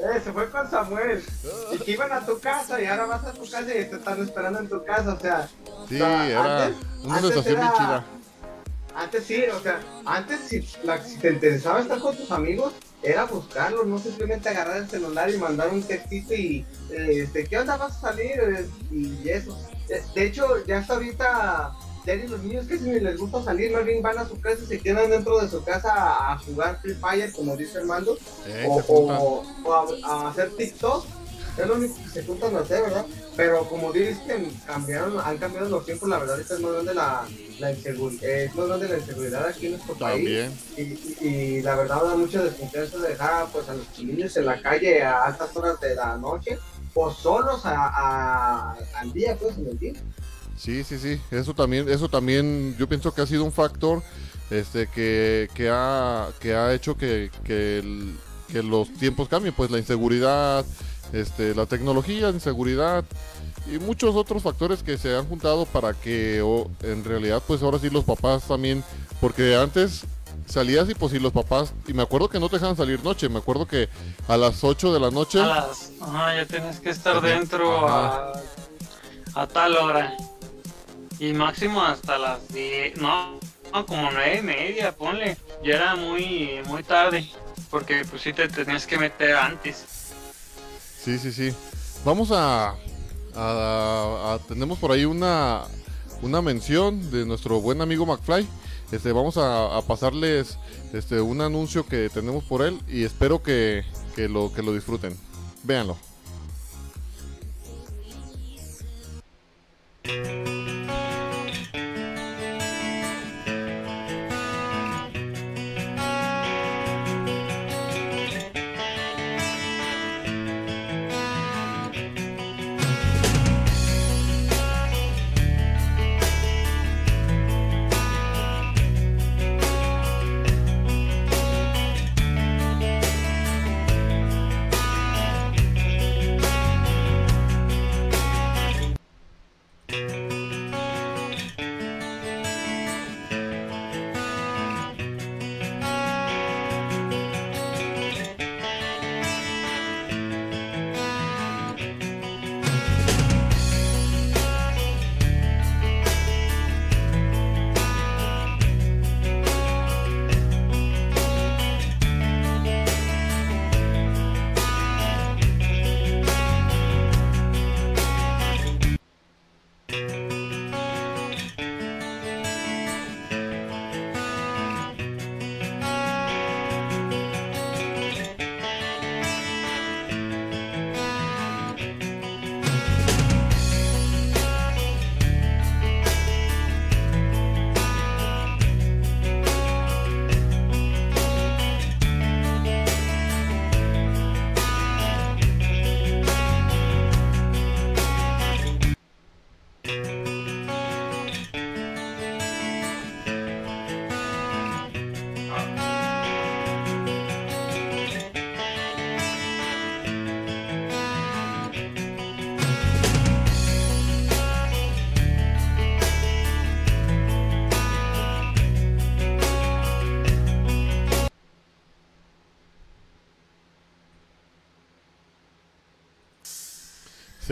eh, se fue con Samuel. Y que iban a tu casa y ahora vas a tu casa y te están esperando en tu casa. O sea, Sí, o sea, era antes- una antes bien era- chida. Antes sí, o sea, antes si, la- si te interesaba estar con tus amigos, era buscarlos, no simplemente agarrar el celular y mandar un textito y, eh, este, ¿qué onda vas a salir? Eh, Y eso. Eh, De hecho, ya hasta ahorita, ni los niños casi ni les gusta salir, más bien van a su casa y se quedan dentro de su casa a, jugar Free Fire, como dice Armando, Eh, o, a, a hacer TikTok. Es lo único que se juntan a hacer, ¿verdad? Pero como dicen, cambiaron, han cambiado los tiempos, la verdad es más grande la, la inseguridad, es más grande la inseguridad aquí en nuestro país. También. Y, y- y la verdad da mucha desconfianza dejar pues, a los niños en la calle a altas horas de la noche o solos a, a- al día, pues, en el día. Sí, sí, sí. Eso también, eso también, yo pienso que ha sido un factor, este, que, que ha, que ha hecho que, que, el- que los tiempos cambien, pues la inseguridad, este, la tecnología, inseguridad y muchos otros factores que se han juntado para que o, en realidad, pues ahora sí los papás también, porque antes salías y pues si los papás, y me acuerdo que no te dejaban salir noche, me acuerdo que a las 8 de la noche, A las... Ajá, ya tienes que estar Ajá. dentro a tal hora. Y máximo hasta las 10, no, no, como nueve y media, ponle. Ya era muy, muy tarde. Porque pues sí te tenías que meter antes. Sí, sí, sí. Vamos a, a- a- tenemos por ahí una una mención de nuestro buen amigo McFly. Este, vamos a, a pasarles este un anuncio que tenemos por él y espero que, que lo que lo disfruten. Véanlo.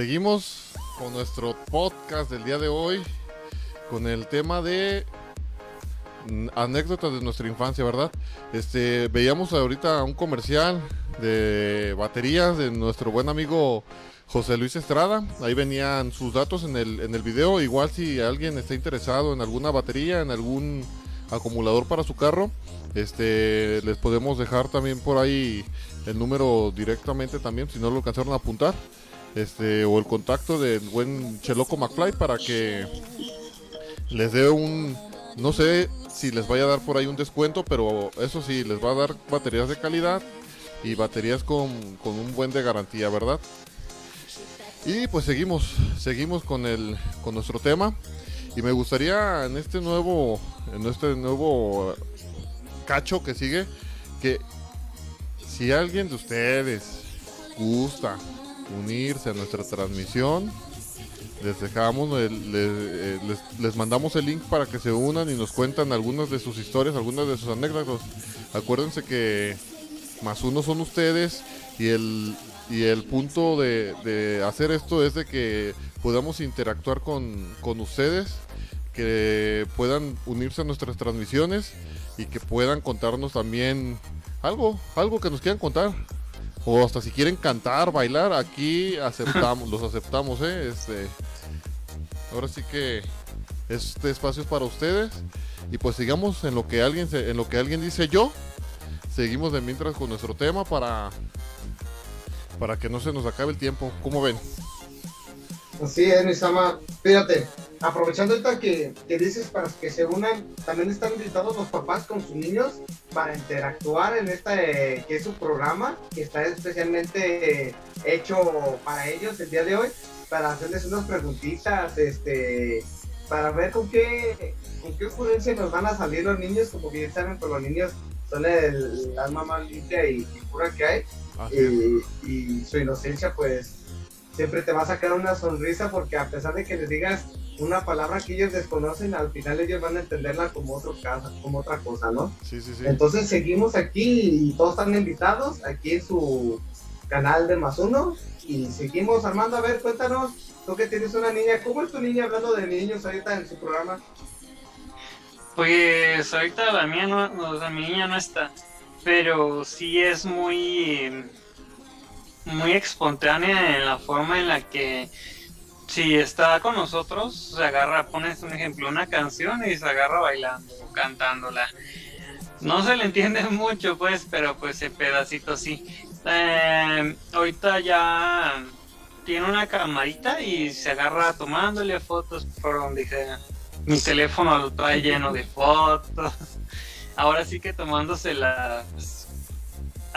Seguimos con nuestro podcast del día de hoy, con el tema de anécdotas de nuestra infancia, ¿verdad? Este, veíamos ahorita un comercial de baterías de nuestro buen amigo José Luis Estrada. Ahí venían sus datos en el, en el video. Igual si alguien está interesado en alguna batería, en algún acumulador para su carro, este, les podemos dejar también por ahí el número directamente también, si no lo alcanzaron a apuntar. Este, o el contacto del buen Cheloco McFly para que les dé un, no sé si les vaya a dar por ahí un descuento, pero eso sí, les va a dar baterías de calidad y baterías con, con un buen de garantía, ¿verdad? Y pues seguimos, seguimos con el, con nuestro tema. Y me gustaría en este nuevo, en este nuevo cacho que sigue, que si alguien de ustedes gusta unirse a nuestra transmisión, les dejamos, eh, les, les mandamos el link para que se unan y nos cuentan algunas de sus historias, algunas de sus anécdotas. Acuérdense que más uno son ustedes y el, y el punto de, de hacer esto es de que podamos interactuar con, con ustedes, que puedan unirse a nuestras transmisiones y que puedan contarnos también algo, algo que nos quieran contar. O hasta si quieren cantar, bailar, aquí aceptamos, los aceptamos, ¿eh? Este, ahora sí que este espacio es para ustedes. Y pues sigamos en lo que alguien en lo que alguien dice yo. Seguimos de mientras con nuestro tema para para que no se nos acabe el tiempo. ¿Cómo ven? Así es, Misama. Fíjate, aprovechando ahorita que, que dices para que se unan, también están invitados los papás con sus niños para interactuar en este que es su programa, que está especialmente eh, hecho para ellos el día de hoy, para hacerles unas preguntitas, este, para ver con qué, con qué ocurrencia nos van a salir los niños, como bien saben, pues los niños son el alma más limpia y, y pura que hay y su inocencia pues siempre te va a sacar una sonrisa porque a pesar de que les digas una palabra que ellos desconocen, al final ellos van a entenderla como, otro caso, como otra cosa, ¿no? Sí, sí, sí. Entonces seguimos aquí y todos están invitados aquí en su canal de Más Uno y seguimos Armando, a ver, cuéntanos, tú que tienes una niña, ¿cómo es tu niña hablando de niños ahorita en su programa? Pues ahorita la mía no, no, o sea, mi niña no está, pero sí es muy, muy espontánea en la forma en la que si está con nosotros, se agarra, pones un ejemplo, una canción y se agarra bailando, cantándola. No se le entiende mucho, pues, pero pues el pedacito sí. Eh, ahorita ya tiene una camarita y se agarra tomándole fotos por donde sea. Mi teléfono lo trae lleno de fotos. Ahora sí que tomándoselas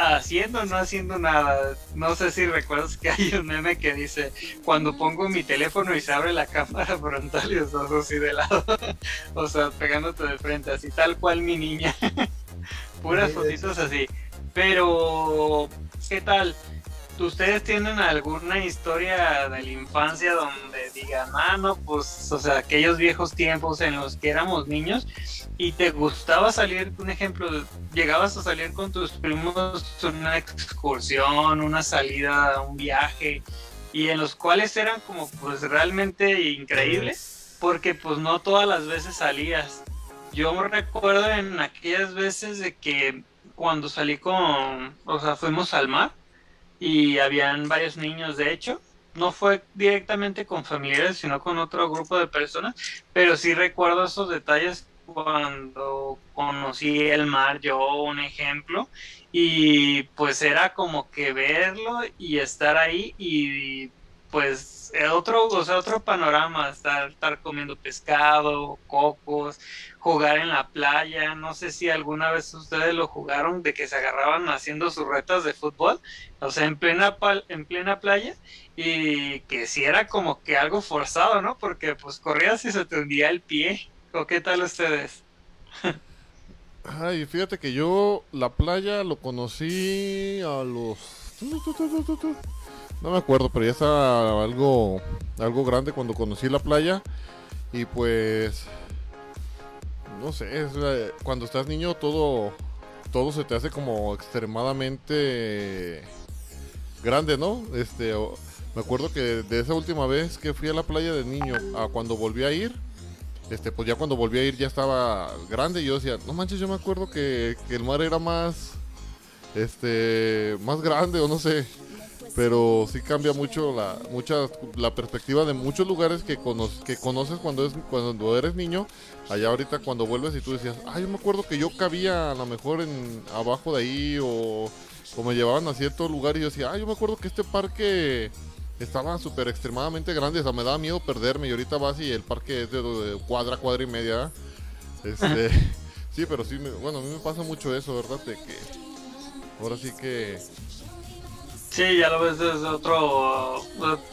haciendo o no haciendo nada. No sé si recuerdas que hay un meme que dice cuando pongo mi teléfono y se abre la cámara frontal y ojos así de lado. o sea, pegándote de frente, así tal cual mi niña. Puras Sí, fotitos así. Pero, ¿qué tal? ¿Ustedes tienen alguna historia de la infancia donde digan, ah, no, pues, o sea, aquellos viejos tiempos en los que éramos niños y te gustaba salir, un ejemplo, llegabas a salir con tus primos una excursión, una salida, un viaje, y en los cuales eran como pues realmente increíbles, porque pues no todas las veces salías. Yo recuerdo en aquellas veces de que cuando salí con, o sea, fuimos al mar y habían varios niños, de hecho, no fue directamente con familiares, sino con otro grupo de personas, pero sí recuerdo esos detalles cuando conocí el mar, yo un ejemplo, y pues era como que verlo y estar ahí y pues otro, o sea, otro panorama, estar, estar comiendo pescado, cocos, jugar en la playa, no sé si alguna vez ustedes lo jugaron de que se agarraban haciendo sus retas de fútbol, o sea, en plena, en plena playa, y que sí era como que algo forzado, ¿no? Porque pues corrías y se te hundía el pie, ¿o qué tal ustedes? Ay, fíjate que yo la playa lo conocí a los... No me acuerdo, pero ya estaba algo, algo grande cuando conocí la playa. Y pues... No sé, es, cuando estás niño todo, todo se te hace como extremadamente grande, ¿no? Este, me acuerdo que de esa última vez que fui a la playa de niño, a cuando volví a ir, este, pues ya cuando volví a ir ya estaba grande y yo decía, no manches, yo me acuerdo que, que el mar era más, este, más grande o no sé. Pero sí cambia mucho la, mucha, la perspectiva de muchos lugares que, cono- que conoces cuando, es, cuando eres niño. Allá ahorita cuando vuelves y tú decías, ah, yo me acuerdo que yo cabía a lo mejor en abajo de ahí o, o me llevaban a cierto lugar y yo decía, ah, yo me acuerdo que este parque estaba súper extremadamente grande, o sea, me daba miedo perderme y ahorita vas y el parque es de, de cuadra, cuadra y media. Este, sí, pero sí, me- bueno, a mí me pasa mucho eso, ¿verdad? De que ahora sí que... Sí, ya lo ves desde otro,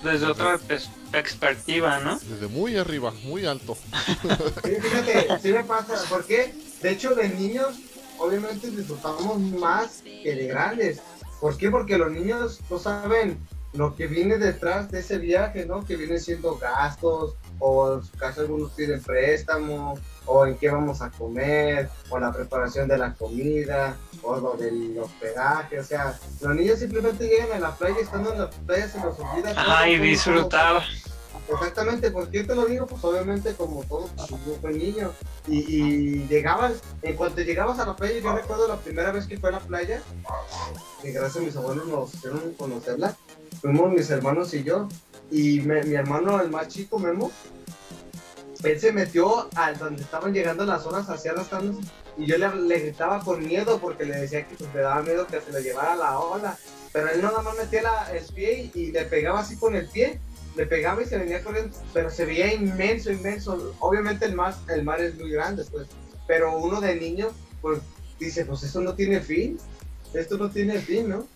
desde otra pers- perspectiva, ¿no? Desde muy arriba, muy alto. Sí, fíjate, sí me pasa. ¿Por qué? De hecho, de niños, obviamente disfrutamos más que de grandes. ¿Por qué? Porque los niños no saben lo que viene detrás de ese viaje, ¿no? Que vienen siendo gastos, o en su caso algunos piden préstamo, o en qué vamos a comer, o la preparación de la comida, o lo del hospedaje. O sea, los niños simplemente llegan a la playa y estando en la playa se los olvida. todo, Ajá, y todo, todo. disfrutaba. Exactamente, ¿por qué te lo digo? Pues obviamente como todo, pues, yo fui niño. Y, y llegabas, en cuanto llegabas a la playa, yo recuerdo la primera vez que fue a la playa, que gracias a mis abuelos nos hicieron conocerla, fuimos mis hermanos y yo, y me- mi hermano, el más chico, Memo, él se metió a donde estaban llegando las horas hacia tandas, y yo le, le gritaba con miedo porque le decía que pues, le daba miedo que se lo llevara la ola. Pero él nada más metía el pie y, le pegaba así con el pie le pegaba y se venía corriendo, pero se veía inmenso, inmenso. Obviamente el mar, el mar es muy grande, pues, pero uno de niño, pues, dice, pues eso no tiene fin, esto no tiene fin, ¿no?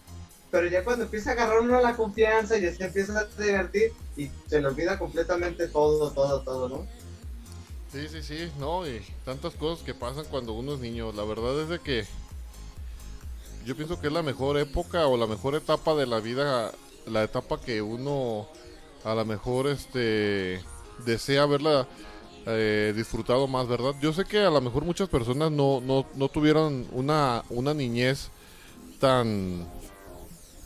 Pero ya cuando empieza a agarrar uno la confianza y se empieza a divertir y se le olvida completamente todo, todo, todo, ¿no? Sí, sí, sí, no, y tantas cosas que pasan cuando uno es niño. La verdad es de que yo pienso que es la mejor época o la mejor etapa de la vida, la etapa que uno a lo mejor este desea haberla eh, disfrutado más, ¿verdad? Yo sé que a lo mejor muchas personas no, no, no tuvieron una, una niñez tan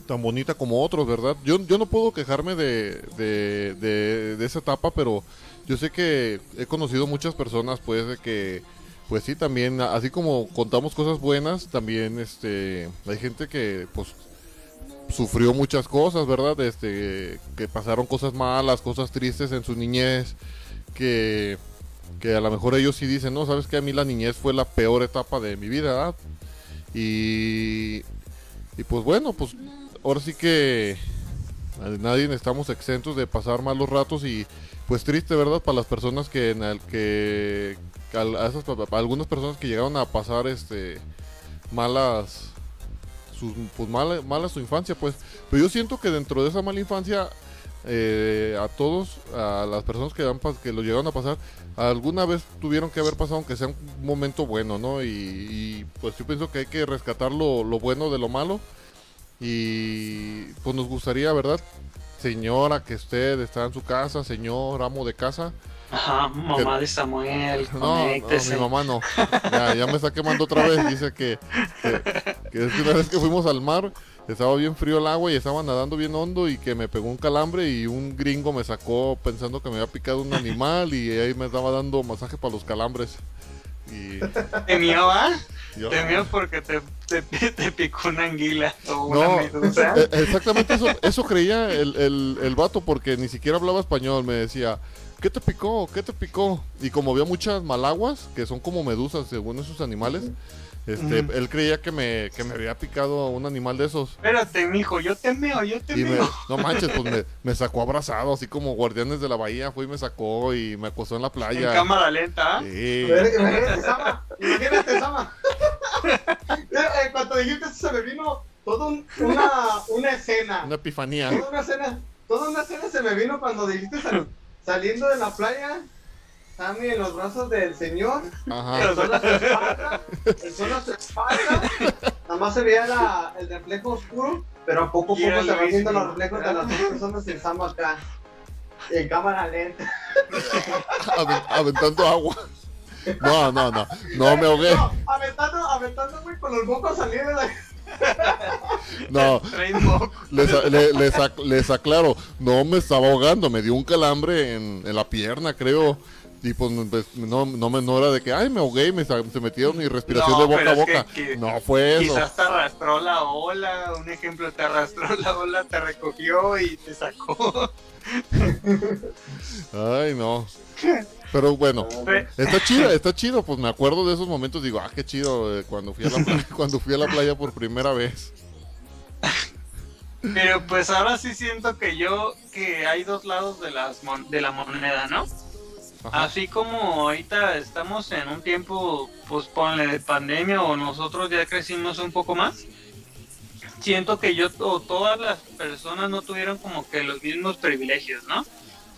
tan bonita como otros, ¿verdad? Yo, yo no puedo quejarme de, de, de esa etapa, pero yo sé que he conocido muchas personas, pues, de que, pues sí, también, así como contamos cosas buenas, también, este, hay gente que, pues, sufrió muchas cosas, ¿verdad? Este, que pasaron cosas malas, cosas tristes en su niñez, que, que a lo mejor ellos sí dicen, no, sabes que a mí la niñez fue la peor etapa de mi vida, ¿verdad? Y, y pues bueno, pues ahora sí que nadie estamos exentos de pasar malos ratos y pues triste, ¿verdad? Para las personas que, en el, que a, esas, algunas personas que llegaron a pasar este malas sus, pues mala, su infancia, pues. Pero yo siento que dentro de esa mala infancia, eh, a todos, a las personas que, han, que lo llegaron a pasar, alguna vez tuvieron que haber pasado, aunque sea un momento bueno, ¿no? Y, y, pues yo pienso que hay que rescatar lo, lo bueno de lo malo. Y pues nos gustaría, ¿verdad? Señora que usted está en su casa, señor amo de casa. Ajá, mamá de Samuel, No, no, mi mamá no. Ya, ya me está quemando otra vez. Dice que, que, que es que una vez que fuimos al mar, estaba bien frío el agua y estaba nadando bien hondo y que me pegó un calambre y un gringo me sacó pensando que me había picado un animal y ahí me estaba dando masaje para los calambres. Y ¿Temió, ah? Yo- porque te, te, te picó una anguila o una No, medusa. eh, exactamente eso, eso creía el, el, el vato porque ni siquiera hablaba español. Me decía, ¿qué te picó? ¿Qué te picó? Y como había muchas malaguas, que son como medusas según esos animales, este, él creía que me, que me había picado un animal de esos. Espérate, mijo, yo te meo, yo te Y me, meo. no manches, pues me, me sacó abrazado, así como guardianes de la bahía, fue y me sacó y me acostó en la En playa. cámara lenta. Sí. Imagínate, Sama, imagínate, Sama. En cuanto dijiste eso, se me vino toda un- una, una escena. Una epifanía. Toda una escena, toda una escena se me vino cuando dijiste sal- saliendo de la playa, Sammy en los brazos del señor, Ajá. el sol a su espalda, el sol a su espalda, nada más se veía la- el reflejo oscuro, pero a poco a poco se van viendo los reflejos de las dos personas en Sam acá, en cámara lenta. Aven- aventando agua. No, no, no. No me ahogué. No, aventando, aventando, güey, con los mocos saliendo de la... No, les, les ac- les aclaro, no me estaba ahogando, me dio un calambre en, en la pierna, creo. Y pues pues, no, no, me, no era de que, ay, me ahogué y me se metieron mi respiración No, de boca a que- boca. que no fue eso. Quizás te arrastró la ola, un ejemplo, te arrastró la ola, te recogió y te sacó. Ay, no. Pero bueno, está chido, está chido. Pues me acuerdo de esos momentos, digo, ah, qué chido eh, cuando fui a la playa, cuando fui a la playa por primera vez. Pero pues ahora sí siento que yo, que hay dos lados de, las mon- de la moneda, ¿no? Ajá. Así como ahorita estamos en un tiempo, pues ponle de pandemia o nosotros ya crecimos un poco más, siento que yo o todas las personas no tuvieron como que los mismos privilegios, ¿no?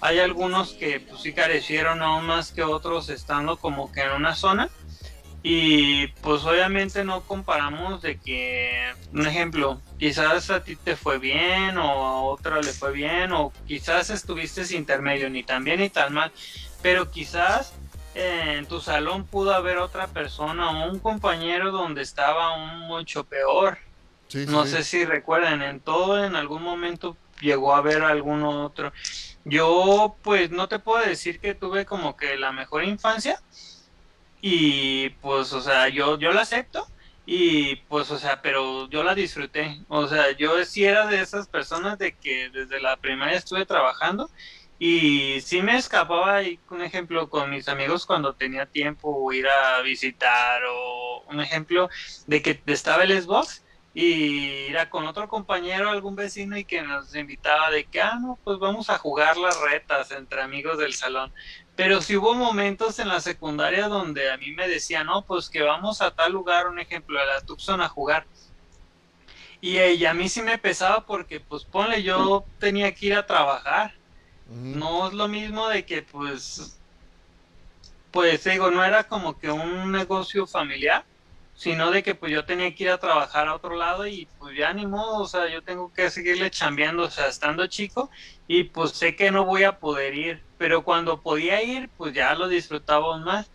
Hay algunos que pues sí carecieron aún más que otros estando como que en una zona y pues obviamente no comparamos de que, un ejemplo, quizás a ti te fue bien o a otra le fue bien o quizás estuviste intermedio ni tan bien ni tan mal, pero quizás eh, en tu salón pudo haber otra persona o un compañero donde estaba un mucho peor. Sí, No sí. sé si recuerdan, en todo en algún momento llegó a haber alguno otro. Yo pues no te puedo decir que tuve como que la mejor infancia y pues o sea, yo yo la acepto y pues o sea, pero yo la disfruté. O sea, yo sí era de esas personas de que desde la primaria estuve trabajando y sí me escapaba un ejemplo, con mis amigos cuando tenía tiempo ir a visitar o un ejemplo de que estaba el Xbox y era con otro compañero, algún vecino y que nos invitaba de que, ah, no, pues vamos a jugar las retas entre amigos del salón. Pero sí hubo momentos en la secundaria donde a mí me decían, no, pues que vamos a tal lugar, un ejemplo, a la Tucson a jugar. Y, eh, y a mí sí me pesaba porque, pues ponle, yo tenía que ir a trabajar. No es lo mismo de que, pues, pues digo, no era como que un negocio familiar, sino de que pues yo tenía que ir a trabajar a otro lado y pues ya ni modo, o sea, yo tengo que seguirle chambeando, o sea, estando chico y pues sé que no voy a poder ir, pero cuando podía ir, pues ya lo disfrutaba aún más.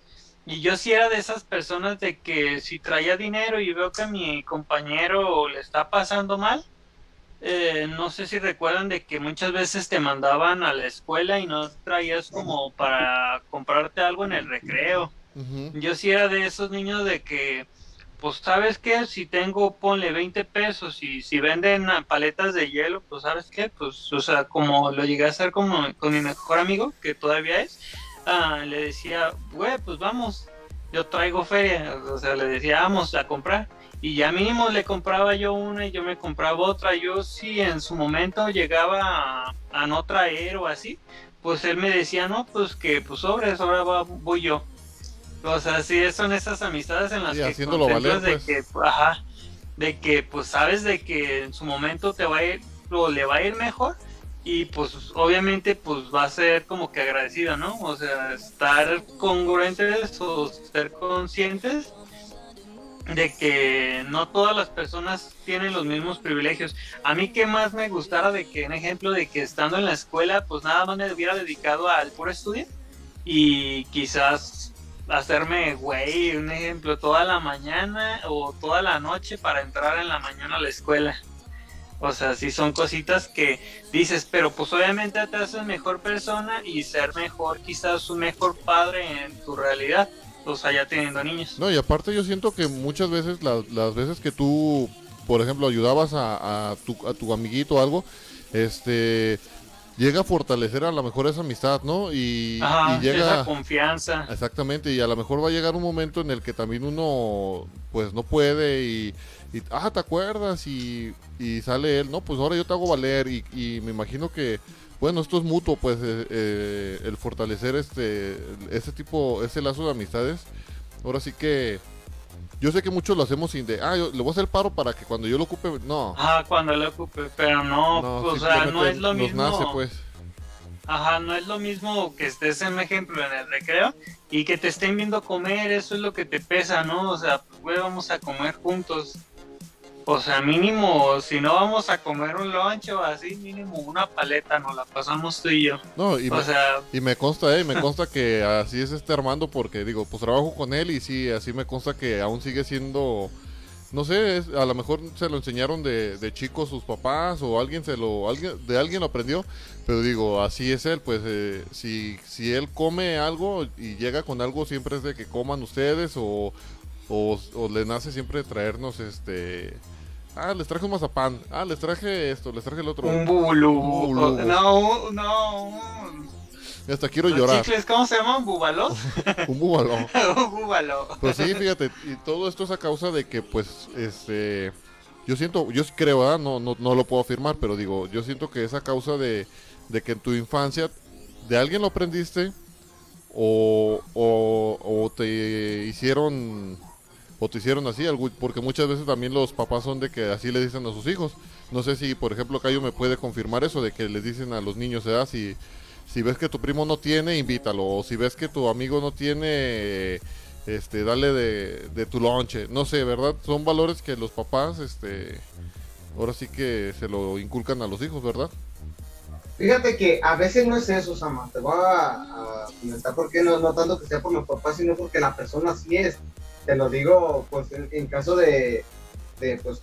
Y yo sí era de esas personas de que si traía dinero y veo que mi compañero le está pasando mal, eh, no sé si recuerdan de que muchas veces te mandaban a la escuela y no traías como para comprarte algo en el recreo. Yo sí era de esos niños de que, pues, ¿sabes qué? Si tengo, ponle 20 pesos y si venden paletas de hielo, pues, ¿sabes qué? Pues, o sea, como lo llegué a hacer como con mi mejor amigo, que todavía es, ah, le decía, güey, pues vamos, yo traigo feria, o sea, le decía, vamos a comprar. Y ya mínimo le compraba yo una y yo me compraba otra. Yo sí en su momento llegaba a, a no traer o así, pues él me decía, no, pues que pues sobres, ahora va- voy yo. O sea, sí, son esas amistades en las Sí, que valer, de que, ajá, de que pues sabes de que en su momento te va a ir o le va a ir mejor y pues obviamente pues va a ser como que agradecido, ¿no? O sea, estar congruentes o ser conscientes de que no todas las personas tienen los mismos privilegios. A mí que más me gustara de que, un ejemplo, de que estando en la escuela, pues nada más me hubiera dedicado al puro estudio y quizás hacerme, güey, un ejemplo, toda la mañana o toda la noche para entrar en la mañana a la escuela. O sea, sí son cositas que dices, pero pues obviamente te haces mejor persona y ser mejor, quizás un mejor padre en tu realidad. O sea, ya teniendo niños. No, y aparte yo siento que muchas veces, las, las veces que tú, por ejemplo, ayudabas a, a tu, a tu amiguito o algo, este, llega a fortalecer a lo mejor esa amistad, ¿no? Y, Ajá, y llega... esa confianza. Exactamente, y a lo mejor va a llegar un momento en el que también uno, pues no puede y, y, ah, ¿te acuerdas? Y, y sale él, no, pues ahora yo te hago valer y, y me imagino que, bueno, esto es mutuo, pues eh, eh, el fortalecer este, ese tipo, ese lazo de amistades. Ahora sí que, yo sé que muchos lo hacemos sin de, ah, yo le voy a hacer paro para que cuando yo lo ocupe, no. Ajá, cuando lo ocupe, pero no, no, o sea, no es lo mismo. nace, pues. Ajá, no es lo mismo que estés en un ejemplo en el recreo y que te estén viendo comer, eso es lo que te pesa, ¿no? O sea, pues, güey, vamos a comer juntos. O sea, mínimo, si no vamos a comer un lunch o así, mínimo una paleta, nos la pasamos tú y yo. No, y o me- sea, Y me consta, eh, me consta que así es este Armando porque digo, pues trabajo con él y sí, así me consta que aún sigue siendo no sé, es- a lo mejor se lo enseñaron de, de chicos sus papás o alguien se lo, alguien, de alguien lo aprendió, pero digo, así es él, pues eh, si, si él come algo y llega con algo siempre es de que coman ustedes o, o, o le nace siempre traernos este, ah, les traje un mazapán, ah, les traje esto, les traje el otro, Un bubulú. Bubulú. No, no. un- y hasta quiero los llorar, chicles, ¿cómo se llaman? ¿Bubalos? un búbalo. un búbalo. Pues sí, fíjate, y todo esto es a causa de que, pues, este, yo siento, yo creo, ¿verdad? No, no, no lo puedo afirmar, pero digo, yo siento que es a causa de, de que en tu infancia de alguien lo aprendiste o, o, o te hicieron, o te hicieron así, porque muchas veces también los papás son de que así le dicen a sus hijos. No sé si, por ejemplo, Cayo me puede confirmar eso, de que les dicen a los niños, ¿verdad? Si, si ves que tu primo no tiene, invítalo. O si ves que tu amigo no tiene, este, dale de, tu lonche. No sé, ¿verdad? Son valores que los papás, este, ahora sí que se lo inculcan a los hijos, ¿verdad? Fíjate que a veces no es eso, Sama. Te voy a, a comentar por qué no, no tanto que sea por los papás, sino porque la persona así es. Te lo digo, pues, en, caso de, pues,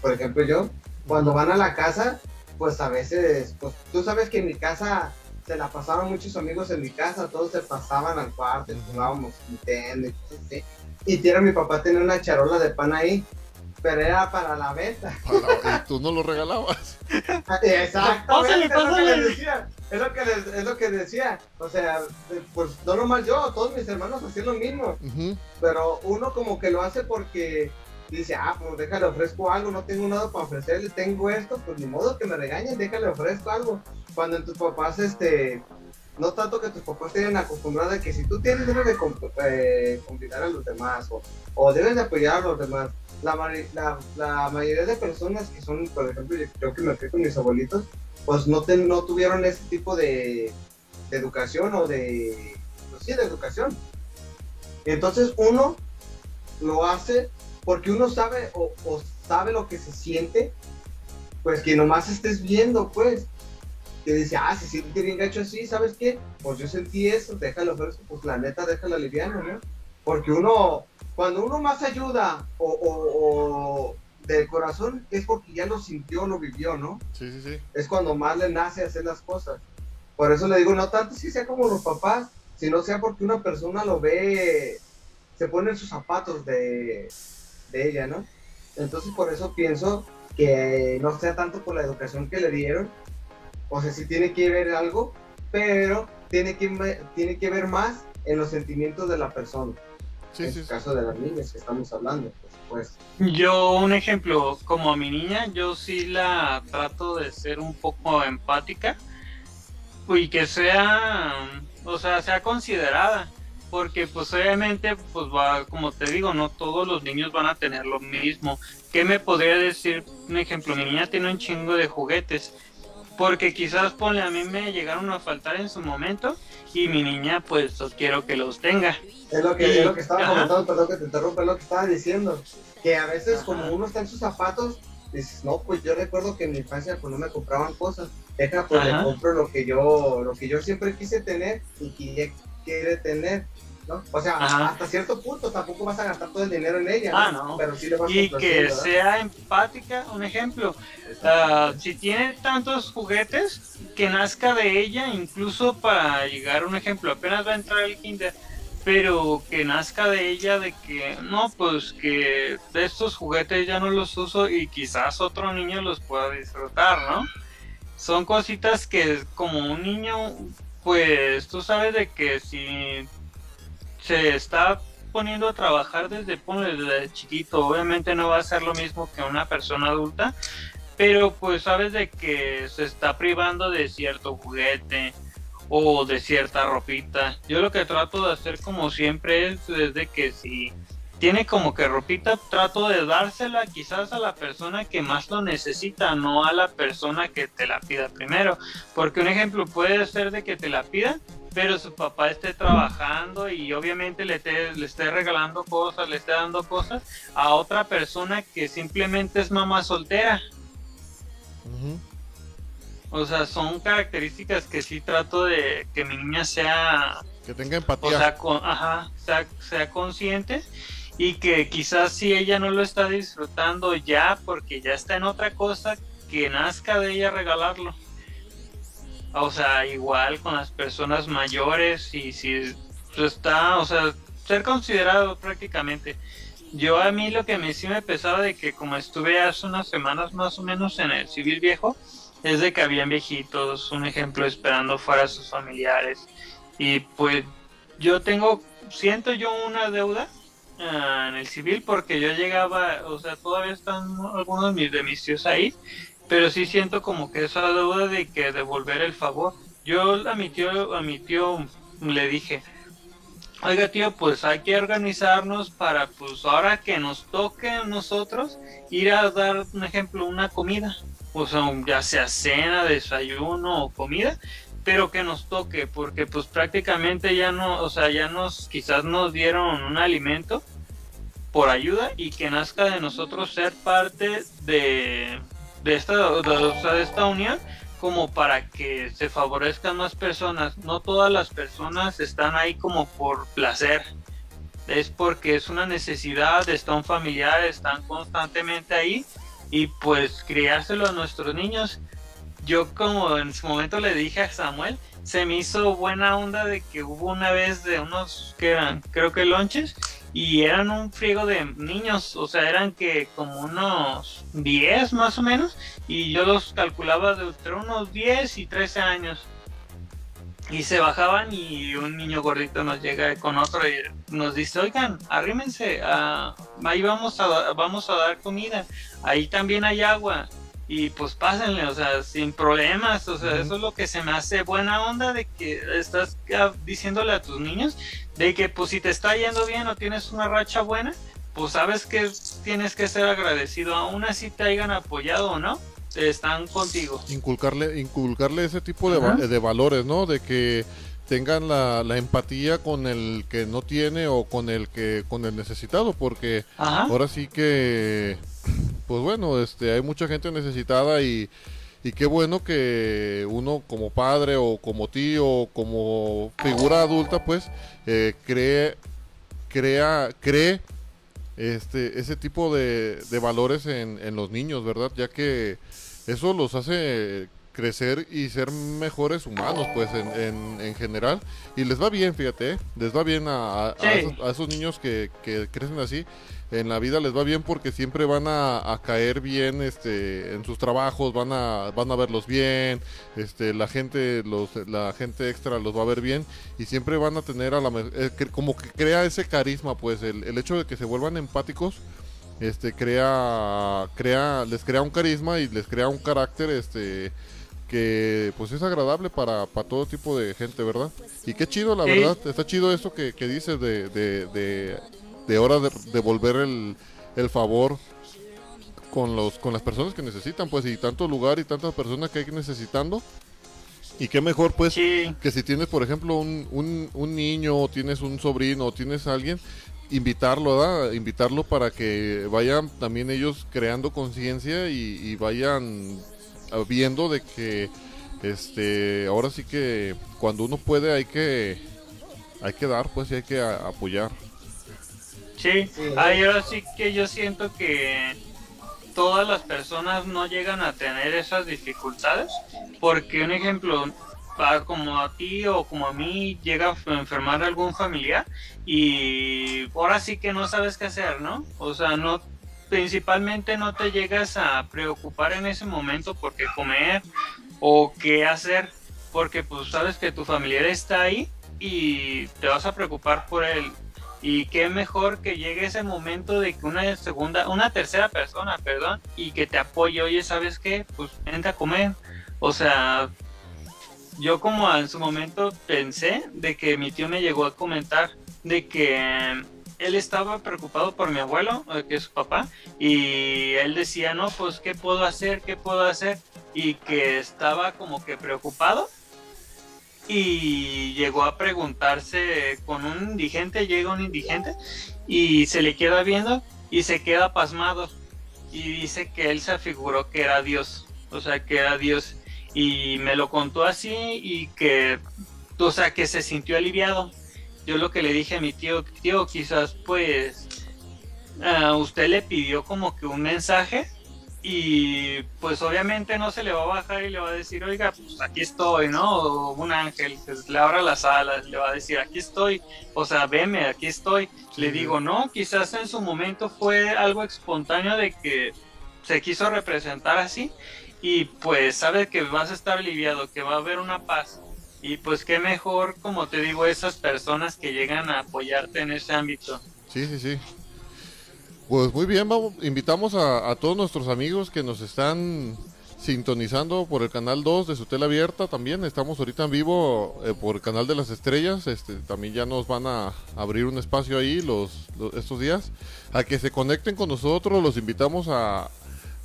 por ejemplo, yo, cuando van a la casa, pues a veces, pues, tú sabes que en mi casa se la pasaban muchos amigos en mi casa, todos se pasaban al cuarto, jugábamos Nintendo y cosas así. Y mi papá tenía una charola de pan ahí, pero era para la venta. Para- y tú no lo regalabas. Exactamente, Pásale, es lo que pásale. les decía. Es lo que, les- es lo que decía. O sea, pues no nomás yo, todos mis hermanos hacían lo mismo. Pero uno como que lo hace porque dice, ah, pues déjale ofrezco algo, no tengo nada para ofrecerle, tengo esto, pues ni modo que me regañen, déjale ofrezco algo. Cuando en tus papás, este, no tanto que tus papás tienen acostumbrado a que si tú tienes, debes de eh, convidar a los demás o, o debes de apoyar a los demás. La, la, la mayoría de personas que son, por ejemplo, yo, que me fui con mis abuelitos, pues no, ten- no tuvieron ese tipo de, de educación o de, pues sí, de educación. Entonces uno lo hace porque uno sabe o, o sabe lo que se siente, pues que nomás estés viendo, pues, que dice, ah, se siente bien gacho así, ¿sabes qué? Pues yo sentí eso, déjalo fresco, pues la neta, déjalo liviano, ¿no? Porque uno, cuando uno más ayuda o, o, o del corazón, es porque ya lo sintió, lo vivió, ¿no? Sí, sí, sí. es cuando más le nace hacer las cosas. Por eso le digo, no tanto si sea como los papás, sino sea porque una persona lo ve, se pone en sus zapatos de, de ella, ¿no? Entonces por eso pienso que no sea tanto por la educación que le dieron, o sea, sí tiene que ver algo, pero tiene que, tiene que ver más en los sentimientos de la persona. Sí, en sí, el sí. caso de las niñas que estamos hablando, pues. Yo, un ejemplo, como a mi niña, yo sí la trato de ser un poco empática y que sea, o sea, sea considerada. Porque pues obviamente, pues va, como te digo, no todos los niños van a tener lo mismo. ¿Qué me podría decir? Un ejemplo, mi niña tiene un chingo de juguetes. Porque quizás, ponle, a mí me llegaron a faltar en su momento y mi niña pues quiero que los tenga. Es lo que, Y- es lo que estaba ajá. comentando, perdón que te interrumpa, es lo que estaba diciendo. Que a veces, Ajá. como uno está en sus zapatos, dices, no, pues yo recuerdo que en mi infancia pues no me compraban cosas. Deja, pues Ajá. le compro lo que yo, lo que yo siempre quise tener y que ella quiere tener. ¿No? O sea, Ajá. hasta cierto punto tampoco vas a gastar todo el dinero en ella. Ah, no. Pero sí le vas y que ¿verdad? sea empática. Un ejemplo, ah, si tiene tantos juguetes, que nazca de ella, incluso para llegar, un ejemplo, apenas va a entrar el kinder, pero que nazca de ella de que, no, pues que de estos juguetes ya no los uso y quizás otro niño los pueda disfrutar, ¿no? Son cositas que como un niño, pues tú sabes de que si se está poniendo a trabajar desde, ponle, desde chiquito, obviamente no va a ser lo mismo que una persona adulta, pero pues sabes de que se está privando de cierto juguete o de cierta ropita. Yo lo que trato de hacer como siempre es desde que si tiene como que ropita, trato de dársela quizás a la persona que más lo necesita, no a la persona que te la pida primero. Porque un ejemplo puede ser de que te la pida, pero su papá esté trabajando y obviamente le, te- le esté regalando cosas, le esté dando cosas a otra persona que simplemente es mamá soltera. O sea, son características que sí trato de que mi niña sea, Que tenga o empatía. sea, con- ajá, sea, sea consciente y que quizás si ella no lo está disfrutando ya porque ya está en otra cosa, que nazca de ella regalarlo. O sea, igual con las personas mayores y si está, o sea, ser considerado prácticamente. Yo a mí lo que me sí me pesaba de que como estuve hace unas semanas más o menos en el civil viejo, es de que habían viejitos, un ejemplo, esperando fuera a sus familiares. Y pues yo tengo, siento yo una deuda ah, en el civil porque yo llegaba, o sea, todavía están algunos de mis, de mis tíos ahí, pero sí siento como que esa deuda de que devolver el favor. Yo a mi tío, a mi tío le dije, oiga tío, pues hay que organizarnos para, pues ahora que nos toque a nosotros, ir a dar un ejemplo, una comida, o sea, ya sea cena, desayuno o comida, pero que nos toque, porque pues prácticamente ya no, o sea, ya nos, quizás nos dieron un alimento por ayuda y que nazca de nosotros ser parte de, de esta, de, esta unión como para que se favorezcan más personas. No todas las personas están ahí como por placer. Es porque es una necesidad, está un familiar, están constantemente ahí y pues criárselo a nuestros niños. Yo como en su momento le dije a Samuel, se me hizo buena onda de que hubo una vez de unos que eran, creo que lonches, y eran un friego de niños, o sea, eran que como unos 10 más o menos, y yo los calculaba de entre unos 10 y 13 años. Y se bajaban y un niño gordito nos llega con otro y nos dice, oigan, arrímense, ah, ahí vamos a, vamos a dar comida, ahí también hay agua y pues pásenle, o sea, sin problemas, o sea, eso es lo que se me hace buena onda de que estás diciéndole a tus niños de que pues si te está yendo bien o tienes una racha buena, pues sabes que tienes que ser agradecido, aún así te hayan apoyado o no, están contigo. Inculcarle, inculcarle ese tipo de, de valores, ¿no? De que tengan la, la, empatía con el que no tiene o con el que con el necesitado porque ahora sí que pues bueno este hay mucha gente necesitada y, y qué bueno que uno como padre o como tío o como figura adulta pues eh, cree crea cree este ese tipo de, de valores en, en los niños verdad ya que eso los hace crecer y ser mejores humanos, pues, en, en, general. Y les va bien, fíjate, ¿eh? les va bien a, esos, niños que, que, crecen así. En la vida les va bien porque siempre van a, caer bien este, en sus trabajos, van a, van a verlos bien, este, la, gente, los, la gente extra los va a ver bien y siempre van a tener a la... Eh, como que crea ese carisma, pues, el, el hecho de que se vuelvan empáticos este crea crea les crea un carisma y les crea un carácter este que pues es agradable para, para todo tipo de gente, ¿verdad? Y qué chido, la verdad, está chido esto que, que dices de, de, de, de hora de devolver el, el favor con los con las personas que necesitan, pues, y tanto lugar y tantas personas que hay necesitando. Y qué mejor, pues, que si tienes, por ejemplo, un, un, un niño, o tienes un sobrino, o tienes a alguien, invitarlo, ¿verdad? Invitarlo para que vayan también ellos creando conciencia y, y, vayan viendo de que este ahora sí que cuando uno puede hay que hay que dar pues y hay que apoyar sí ahora sí que yo siento que todas las personas no llegan a tener esas dificultades porque un ejemplo como a ti o como a mí llega a enfermar algún familiar y ahora sí que no sabes qué hacer, ¿no? O sea, no principalmente no te llegas a preocupar en ese momento por qué comer o qué hacer, porque pues sabes que tu familiar está ahí y te vas a preocupar por él. Y qué mejor que llegue ese momento de que una segunda, una tercera persona, perdón, y que te apoye, oye, ¿sabes qué? Pues vente a comer. O sea, yo como en su momento pensé de que mi tío me llegó a comentar de que él estaba preocupado por mi abuelo, eh, que es su papá, y él decía, no, pues, ¿qué puedo hacer? ¿Qué puedo hacer? Y que estaba como que preocupado. Y llegó a preguntarse con un indigente, llega un indigente, y se le queda viendo y se queda pasmado. Y dice que él se afiguró que era Dios, o sea, que era Dios. Y me lo contó así y que, o sea, que se sintió aliviado yo lo que le dije a mi tío, tío, quizás pues ah, usted le pidió como que un mensaje y pues obviamente no se le va a bajar y le va a decir, oiga, pues aquí estoy, ¿no? O un ángel que le abra las alas, le va a decir, aquí estoy, o sea, veme, aquí estoy. Le digo, no, quizás en su momento fue algo espontáneo de que se quiso representar así y pues sabe que vas a estar aliviado, que va a haber una paz. Y pues qué mejor, como te digo, esas personas que llegan a apoyarte en ese ámbito. Sí, sí, sí. Pues muy bien, vamos, invitamos a, a todos nuestros amigos que nos están sintonizando por el canal 2 de su tela abierta también. Estamos ahorita en vivo eh, por el canal de las estrellas. Este, también ya nos van a abrir un espacio ahí los, los- estos días. A que se conecten con nosotros. Los invitamos a,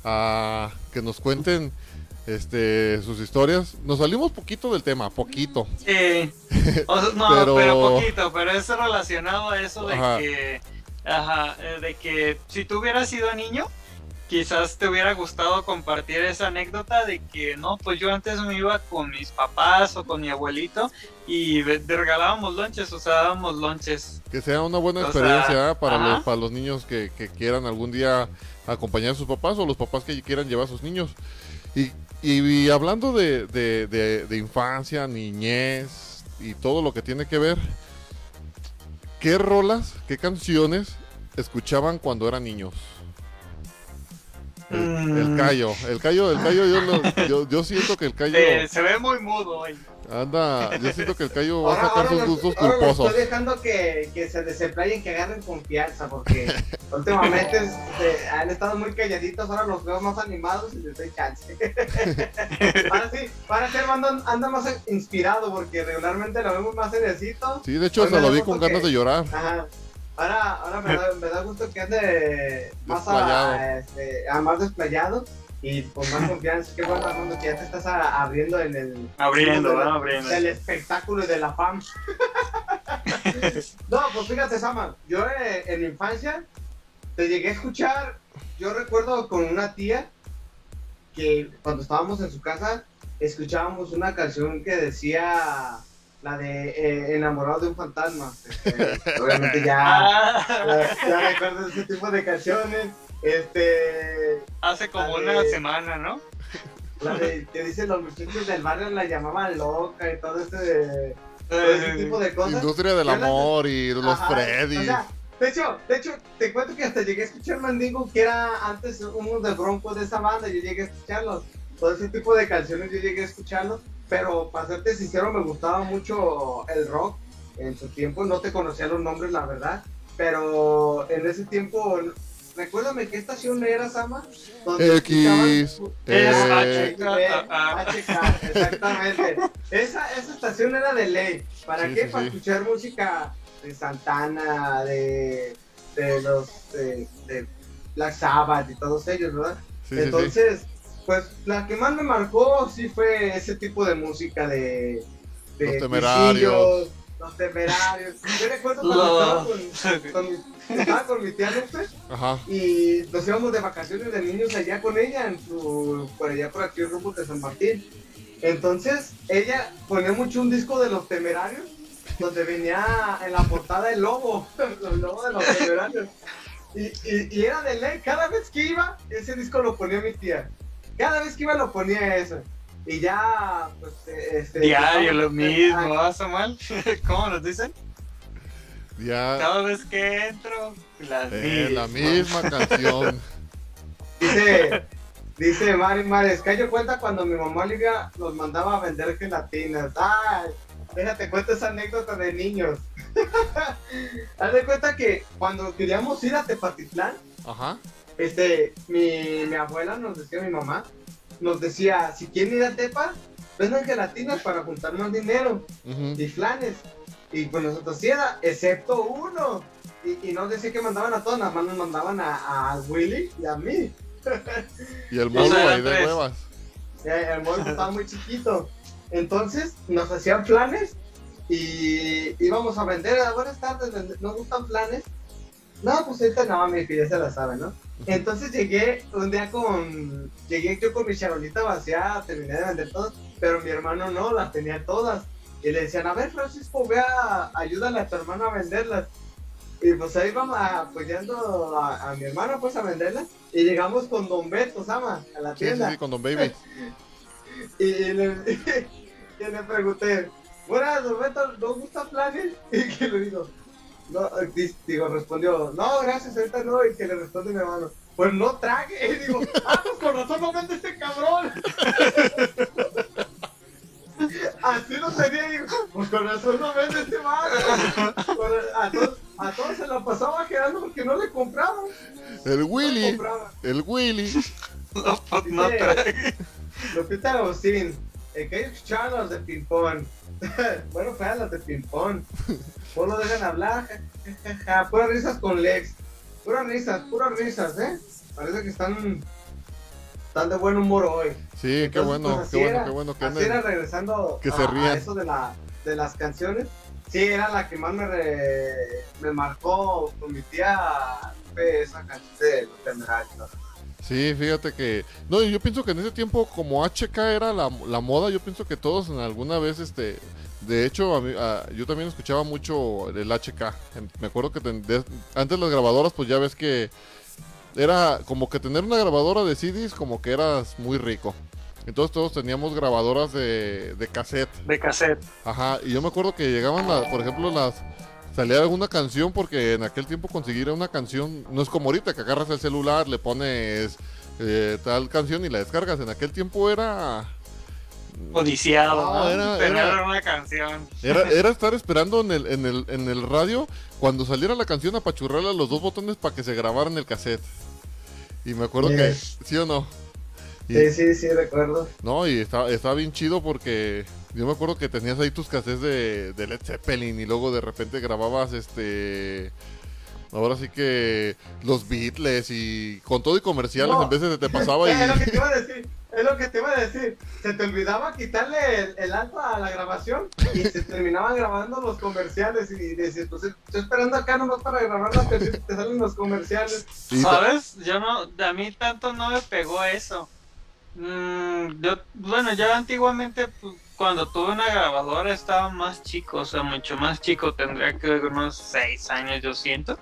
a que nos cuenten este, sus historias. Nos salimos poquito del tema, poquito. Sí. O sea, no, Pero- pero... poquito, pero es relacionado a eso de Ajá. que, ajá, eh, de que si tú hubieras sido niño, quizás te hubiera gustado compartir esa anécdota de que no, pues yo antes me iba con mis papás o con mi abuelito y regalábamos lonches, o sea, dábamos lonches. Que sea una buena O experiencia sea, ¿eh? para, ajá. los, para los niños que, que quieran algún día acompañar a sus papás o los papás que quieran llevar a sus niños. Y, y- y hablando de, de- de- de infancia, niñez y todo lo que tiene que ver, ¿qué rolas, qué canciones escuchaban cuando eran niños? El, el Mm. callo, el callo, el callo, yo, lo- yo, yo siento que el callo Eh, se ve muy mudo hoy. anda, yo siento que el callo va a sacar sus gustos culposos. estoy dejando que, que se desemplayen, que agarren confianza, porque últimamente este, han estado muy calladitos, ahora los veo más animados y les doy chance. ahora sí, para ser anda, anda más inspirado, porque regularmente lo vemos más seriecito. Sí, de hecho, me lo vi con ganas de llorar. Ajá. Ahora, ahora me, da, me da gusto que ande más, Desplayado. a, este, a más desplayado y con más confianza. Qué bueno, Armando, que ya te estás a- abriendo en el, Abriendo. Abriendo. del espectáculo y de la fama. no, pues fíjate, Sama, yo eh, en mi infancia te llegué a escuchar, yo recuerdo con una tía que cuando estábamos en su casa escuchábamos una canción que decía la de eh, Enamorado de un fantasma. Este, obviamente ya, ya, ya recuerdo ese tipo de canciones. Este, hace como una de- semana, ¿no? la de que dicen los muchachos del barrio la llamaban loca y todo ese, todo ese tipo de cosas. Industria del la- amor y los Freddy. o sea, de hecho, de hecho, te cuento que hasta llegué a escuchar Mandingo, que era antes uno de Bronco de esa banda, yo llegué a escucharlos. Todo ese tipo de canciones yo llegué a escucharlos, pero para serte sincero me gustaba mucho el rock en su tiempo, no te conocía los nombres, la verdad, pero en ese tiempo, recuérdame qué estación era, Sama, donde X, Es Eh, HK, ah, HK, exactamente. Esa, esa estación era de ley. ¿Para Sí, qué? sí, Para sí. escuchar música de Santana, de, de los de, de Black Sabbath y todos ellos, ¿verdad? sí, sí, sí. Entonces, pues la que más me marcó sí fue ese tipo de música de, de Los Temerarios. Los temerarios. Yo recuerdo cuando estaba con, con mi, estaba con mi tía Ajá. y nos íbamos de vacaciones de niños allá con ella, en su, por allá por aquí, rumbo de San Martín. Entonces, ella ponía mucho un disco de los temerarios, donde venía en la portada el lobo, el lobo de los temerarios. Y, y, y era de ley, cada vez que iba, ese disco lo ponía mi tía. Cada vez que iba lo ponía eso. Y ya, pues, este... Diario, lo ah, mismo, ¿va mal? ¿Cómo nos dicen? Ya. Cada vez que entro, la, eh, la misma. misma canción. Dice, dice Mari Mares, que yo cuenta cuando mi mamá Olivia nos mandaba a vender gelatinas. Ay, déjate cuenta esa anécdota de niños. Haz de cuenta que cuando queríamos ir a Tepatitlán, Ajá. Este, mi, mi abuela nos decía, mi mamá, nos decía, si quieren ir a Tepa, vendan gelatinas para juntar más dinero y flanes. Y pues nosotros sí era, excepto uno. Y, y no decía que mandaban a todos, nada más nos mandaban a, a Willy y a mí. Y el O modo sea, ahí de. Eh, El molde estaba muy chiquito. Entonces nos hacían planes y íbamos a vender. "Ah, Buenas tardes, ¿nos gustan planes? No, pues ahorita no, mi hija ya se la sabe, ¿no? Entonces llegué un día con. Llegué yo con mi charolita vacía, terminé de vender todas, pero mi hermano no, las tenía todas. Y le decían, a ver, Francisco, ve a. Ayúdale a tu hermano a venderlas. Y pues ahí vamos apoyando a, a mi hermano pues a venderla. Y llegamos con Don Beto, Sama, a la Sí, sí, tienda. sí, con Don Baby. Y, le, y le pregunté, buenas, Don Beto, ¿no gusta planes? Y que le digo, no, di- digo, respondió, no, gracias, ahorita no. Y que le responde mi hermano, pues no trague. Y digo, ah, pues con razón no vende este cabrón. Así lo tenía, digo, pues con razón no vende este. Con- A todos, a todos se la pasaba quedando porque no le compraban. El No Willy, el Willy. No, pues, no Dice- trae. Lupita Agustín, el que escuchaban los de ping-pong. bueno, feas las de ping-pong. No lo dejan hablar, ja, ja, ja, ja. Puras risas con Lex. Puras risas, puras risas, ¿eh? Parece que están, están de buen humor hoy. Sí, qué bueno, pues, qué bueno, era, qué bueno que Así era regresando que a, se a eso de, la, de las canciones. Sí, era la que más me, re- me marcó con mi tía. Esa canción de los temerarios. Sí, fíjate que. No, yo pienso que en ese tiempo, como HK era la, la moda, yo pienso que todos en alguna vez, este. De hecho, a mí- a- yo también escuchaba mucho el HK. En- Me acuerdo que ten- de- antes las grabadoras, pues ya ves que era como que tener una grabadora de CDs, como que eras muy rico. Entonces todos teníamos grabadoras de, de cassette. De cassette. Ajá, y yo me acuerdo que llegaban, la- por ejemplo, las... Salía alguna canción porque en aquel tiempo conseguir una canción no es como ahorita que agarras el celular, le pones eh, tal canción y la descargas. En aquel tiempo era... Odiciado, No, ¿no? era- Tener era- una canción. Era, era estar esperando en el, en, el, en el radio cuando saliera la canción apachurrarle los dos botones para que se grabara en el cassette. Y me acuerdo que... ¿Sí o no? Y- Sí, sí, sí, recuerdo. No, y estaba, estaba bien chido porque yo me acuerdo que tenías ahí tus cassettes de, de Led Zeppelin y luego de repente grababas este... Ahora sí que los Beatles y con todo y comerciales No. en veces te pasaba y... Es lo que te iba a decir. Es lo que te iba a decir. Se te olvidaba quitarle el, el alto a la grabación y se terminaban grabando los comerciales. Y decías, pues estoy esperando acá nomás para grabar las canciones te salen los comerciales. ¿Sabes? Yo no, a mí tanto no me pegó eso. Mm, yo, bueno, yo antiguamente pues, cuando tuve una grabadora estaba más chico, o sea, mucho más chico, tendría que unos 6 años yo siento.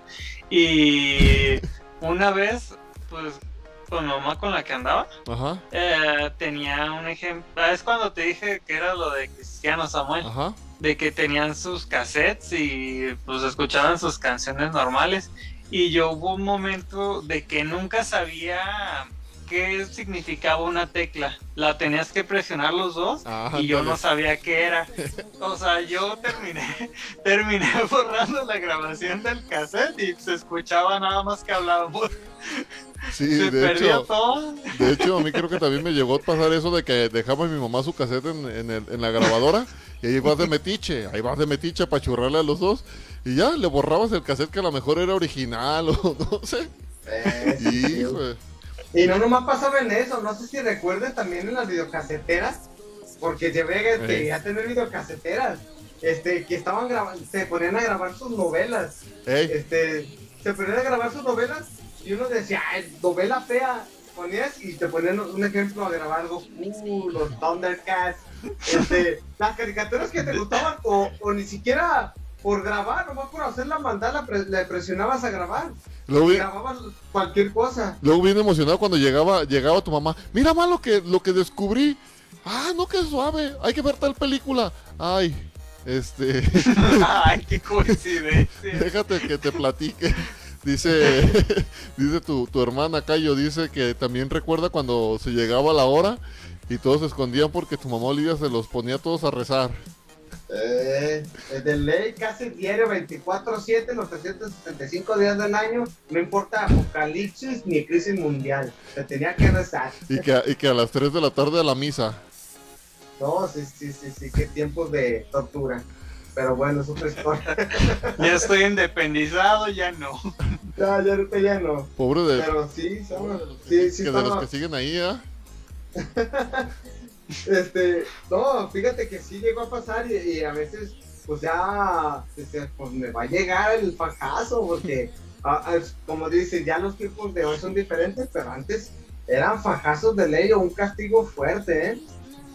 Y una vez, pues con mi mamá con la que andaba, Ajá, eh, tenía un ejemplo, es cuando te dije que era lo de Cristiano Samuel ajá. de que tenían sus cassettes y pues escuchaban sus canciones normales y yo hubo un momento de que nunca sabía qué significaba una tecla. La tenías que presionar los dos Ah, y yo no sabía qué era. O sea, yo terminé terminé borrando la grabación del cassette y se escuchaba nada más que hablábamos. Sí, se de perdió hecho, todo. de hecho, a mí creo que también me llegó a pasar eso de que dejaba mi mamá su cassette en, en el- en la grabadora y ahí vas de metiche, ahí vas de metiche para churrarle a los dos y ya le borrabas el cassette que a lo mejor era original o no sé. Hijo, Y no nomás pasaba en eso, no sé si recuerden también en las videocaseteras, porque llegué a tener videocaseteras, este, que estaban grabando, se ponían a grabar sus novelas. ey, este, se ponían a grabar sus novelas y uno decía, "Ay, novela fea, ponías y te ponían un ejemplo a grabar Goku, los Thundercats, este, las caricaturas que te gustaban o, o ni siquiera por grabar, nomás por hacer la mandala le presionabas a grabar luego, cualquier cosa. luego bien emocionado cuando llegaba llegaba tu mamá, mira más lo que, lo que descubrí, ah, no que suave, hay que ver tal película, ay, este... Ay, qué coincidencia. Déjate que te platique. Dice, dice tu, tu hermana Cayo, dice que también recuerda cuando se llegaba la hora y todos se escondían porque tu mamá Olivia se los ponía todos a rezar. Eh, de ley casi diario 24-7, los 365 días del año, no importa apocalipsis ni crisis mundial, se tenía que rezar. Y que, a- y que a las 3 de la tarde a la misa. No, sí, sí, sí, sí, qué tiempos de tortura. Pero bueno, es otra historia. Ya estoy independizado, ya no. ya, ya ahorita ya no. Pobre de, Pero sí, somos- sí, sí, que de los que siguen ahí, ¿eh? Este, no, fíjate que sí llegó a pasar y, a veces, pues ya, este, pues me va a llegar el fajazo, porque, como dice, ya los tiempos de hoy son diferentes, pero antes eran fajazos de ley o un castigo fuerte, ¿eh?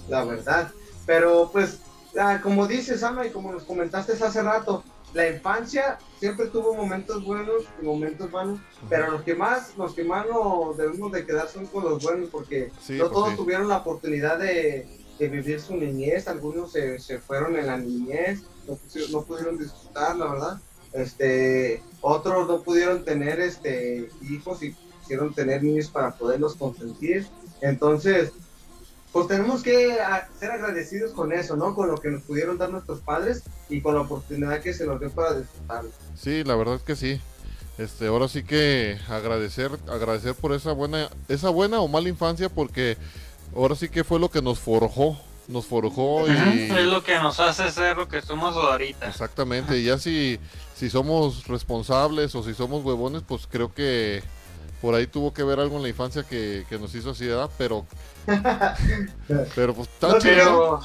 La verdad. Pero, pues, ah, como dices, Ama, y como nos comentaste hace rato, la infancia siempre tuvo momentos buenos y momentos malos, pero los que más, los que más nos debemos de quedar son con los buenos, porque Sí, no todos sí. tuvieron la oportunidad de, de vivir su niñez, algunos se, se fueron en la niñez, no, no pudieron disfrutar, la verdad. Este, otros no pudieron tener este hijos y quisieron tener niños para poderlos consentir. Entonces, pues tenemos que ser agradecidos con eso, ¿no? Con lo que nos pudieron dar nuestros padres y con la oportunidad que se nos dio para disfrutarlo. Sí, la verdad es que sí. Este, ahora sí que agradecer, agradecer por esa buena, esa buena o mala infancia, porque ahora sí que fue lo que nos forjó, nos forjó y Es lo que nos hace ser lo que somos ahorita. exactamente. Y ya si, si somos responsables o si somos huevones, pues creo que por ahí tuvo que ver algo en la infancia que, que nos hizo así, ¿verdad? Pero, pero pues está No, chido.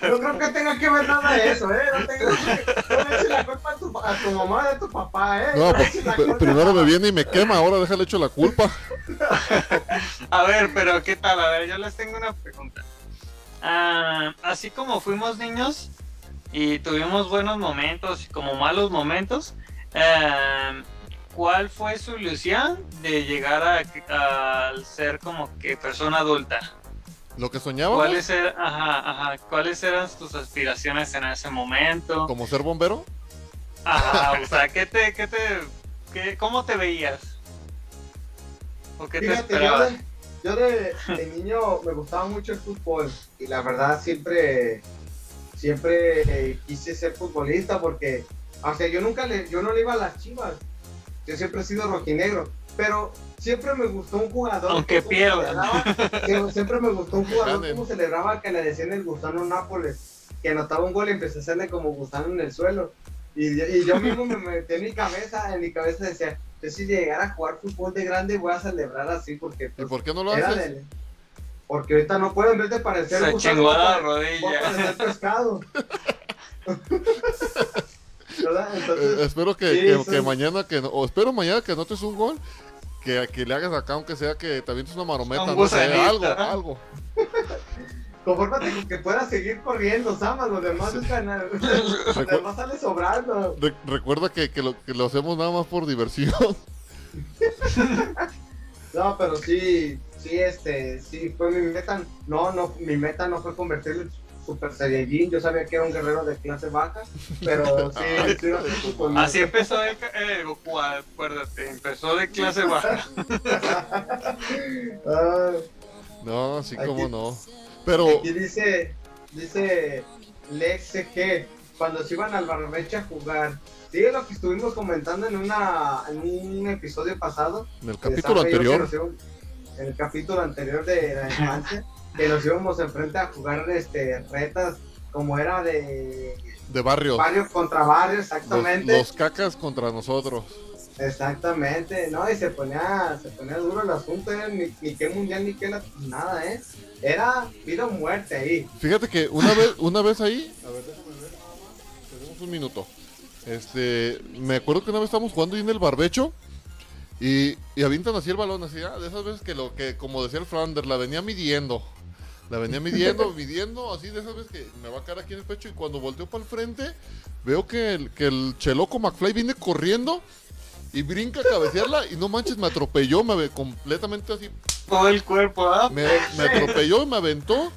Pero No creo que tenga que ver nada de eso, ¿eh? No, tengo, no le eches la culpa a tu, a tu mamá y a tu papá, ¿eh? No, le pues, culpa primero me viene y me quema, ahora déjale hecho la culpa. A ver, pero ¿qué tal? A ver, yo les tengo una pregunta. Ah, así como fuimos niños y tuvimos buenos momentos y como malos momentos, ah, ¿cuál fue su ilusión de llegar a, ser como que persona adulta? Lo que soñaba, ¿Cuáles, er- ajá, ajá, ¿Cuáles eran tus aspiraciones en ese momento? como ser bombero. Ajá, o sea, ¿qué te, qué te, qué- ¿cómo te veías? ¿O qué te Fíjate, yo, de, yo de, de niño me gustaba mucho el fútbol y la verdad siempre, siempre quise ser futbolista porque, o sea, yo nunca le, yo no le iba a las chivas, yo siempre he sido rojinegro, pero siempre me gustó un jugador. Aunque pierdan. siempre me gustó un jugador Ganen. como celebraba que le decían el gusano Nápoles, que anotaba un gol y empecé a hacerle como gusano en el suelo. Y, yo- y yo mismo me metí en mi cabeza, en mi cabeza decía, yo si llegara a jugar fútbol de grande voy a celebrar así porque ¿Y pues, por qué no lo haces? de- porque ahorita no puedo en vez de parecer Se gusano, chingó la pare- voy a rodilla. parecer pescado. ¿Verdad? Eh, espero que, sí, que- eso que es- mañana que no- o espero mañana que notes un gol que, que le hagas acá aunque sea que te avientes una marometa Un no sé, algo algo confórmate con que puedas seguir corriendo, Sama, los demás, están, los demás sale sobrando. Re- recuerda que, que lo, que lo hacemos nada más por diversión No, pero sí, sí, este, sí, fue mi meta. No, no, mi meta no fue convertirlo Super Saiyajin. Yo sabía que era un guerrero de clase baja, pero sí, sí, iba a ser futbolista. Así empezó el, ca- eh, Goku, acuérdate, empezó de clase baja. Ah, no así Aquí- como no pero Aquí dice, dice Lex G, cuando se iban al Barbecha a jugar. Sí, es lo que estuvimos comentando en una en un episodio pasado. en el que capítulo yo que anterior En el capítulo anterior de la infancia, que nos íbamos enfrente a jugar este retas como era de de barrio barrio contra barrio, los, exactamente. los cacas contra nosotros Exactamente, no, y se ponía, se ponía duro el asunto, era ni, ni qué mundial ni qué la- nada, eh. Era vida o muerte ahí. Fíjate que una vez, una vez ahí, a ver, déjame ver, tenemos un minuto. Este, me acuerdo que una vez estábamos jugando ahí en el barbecho y, y avientan así el balón, así, ah, de esas veces que lo que, como decía el Flander, la venía midiendo. La venía midiendo, midiendo, así de esas veces que me va a caer aquí en el pecho y cuando volteo para el frente, veo que el, que el cheloco McFly viene corriendo y brinca a cabecearla y no manches, me atropelló, me ave- completamente así, Todo el cuerpo, ¿ah? me, me atropelló y me aventó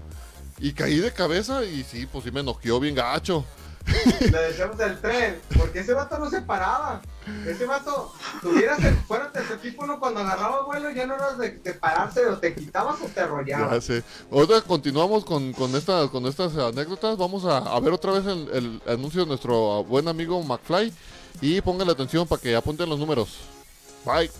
y caí de cabeza y sí, pues sí me noqueó bien gacho. Le decíamos el tren, porque ese vato no se paraba. Ese vato, tuvieras el, fuera uno cuando agarraba vuelo ya no eras de, de pararse, o te quitabas o te arrollabas. Ahora continuamos con, con, esta, con estas anécdotas. Vamos a, ver otra vez el, el anuncio de nuestro buen amigo McFly. Y pongan atención para que apunten los números. Bye.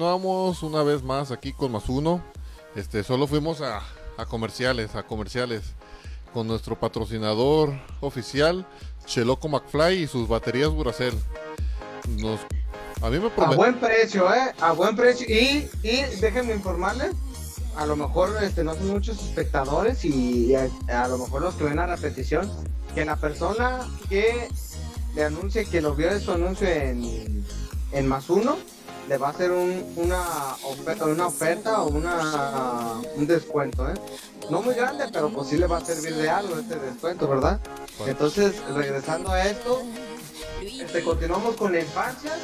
Continuamos una vez más aquí con más uno. Este, solo fuimos a, a comerciales, a comerciales con nuestro patrocinador oficial, Cheloco McFly y sus baterías Duracell. Nos, a mí me A prometió. buen precio, ¿eh? A buen precio. Y, y déjenme informarles, a lo mejor este, no son muchos espectadores y a, a lo mejor los que ven a repetición, que la persona que le anuncie que lo vio de su anuncio en, en más uno, le va a hacer un- una, oferta, una oferta o una, un descuento, ¿eh? No muy grande, pero pues sí le va a servir de algo este descuento, ¿verdad? Entonces, regresando a esto, este, continuamos con la infancia.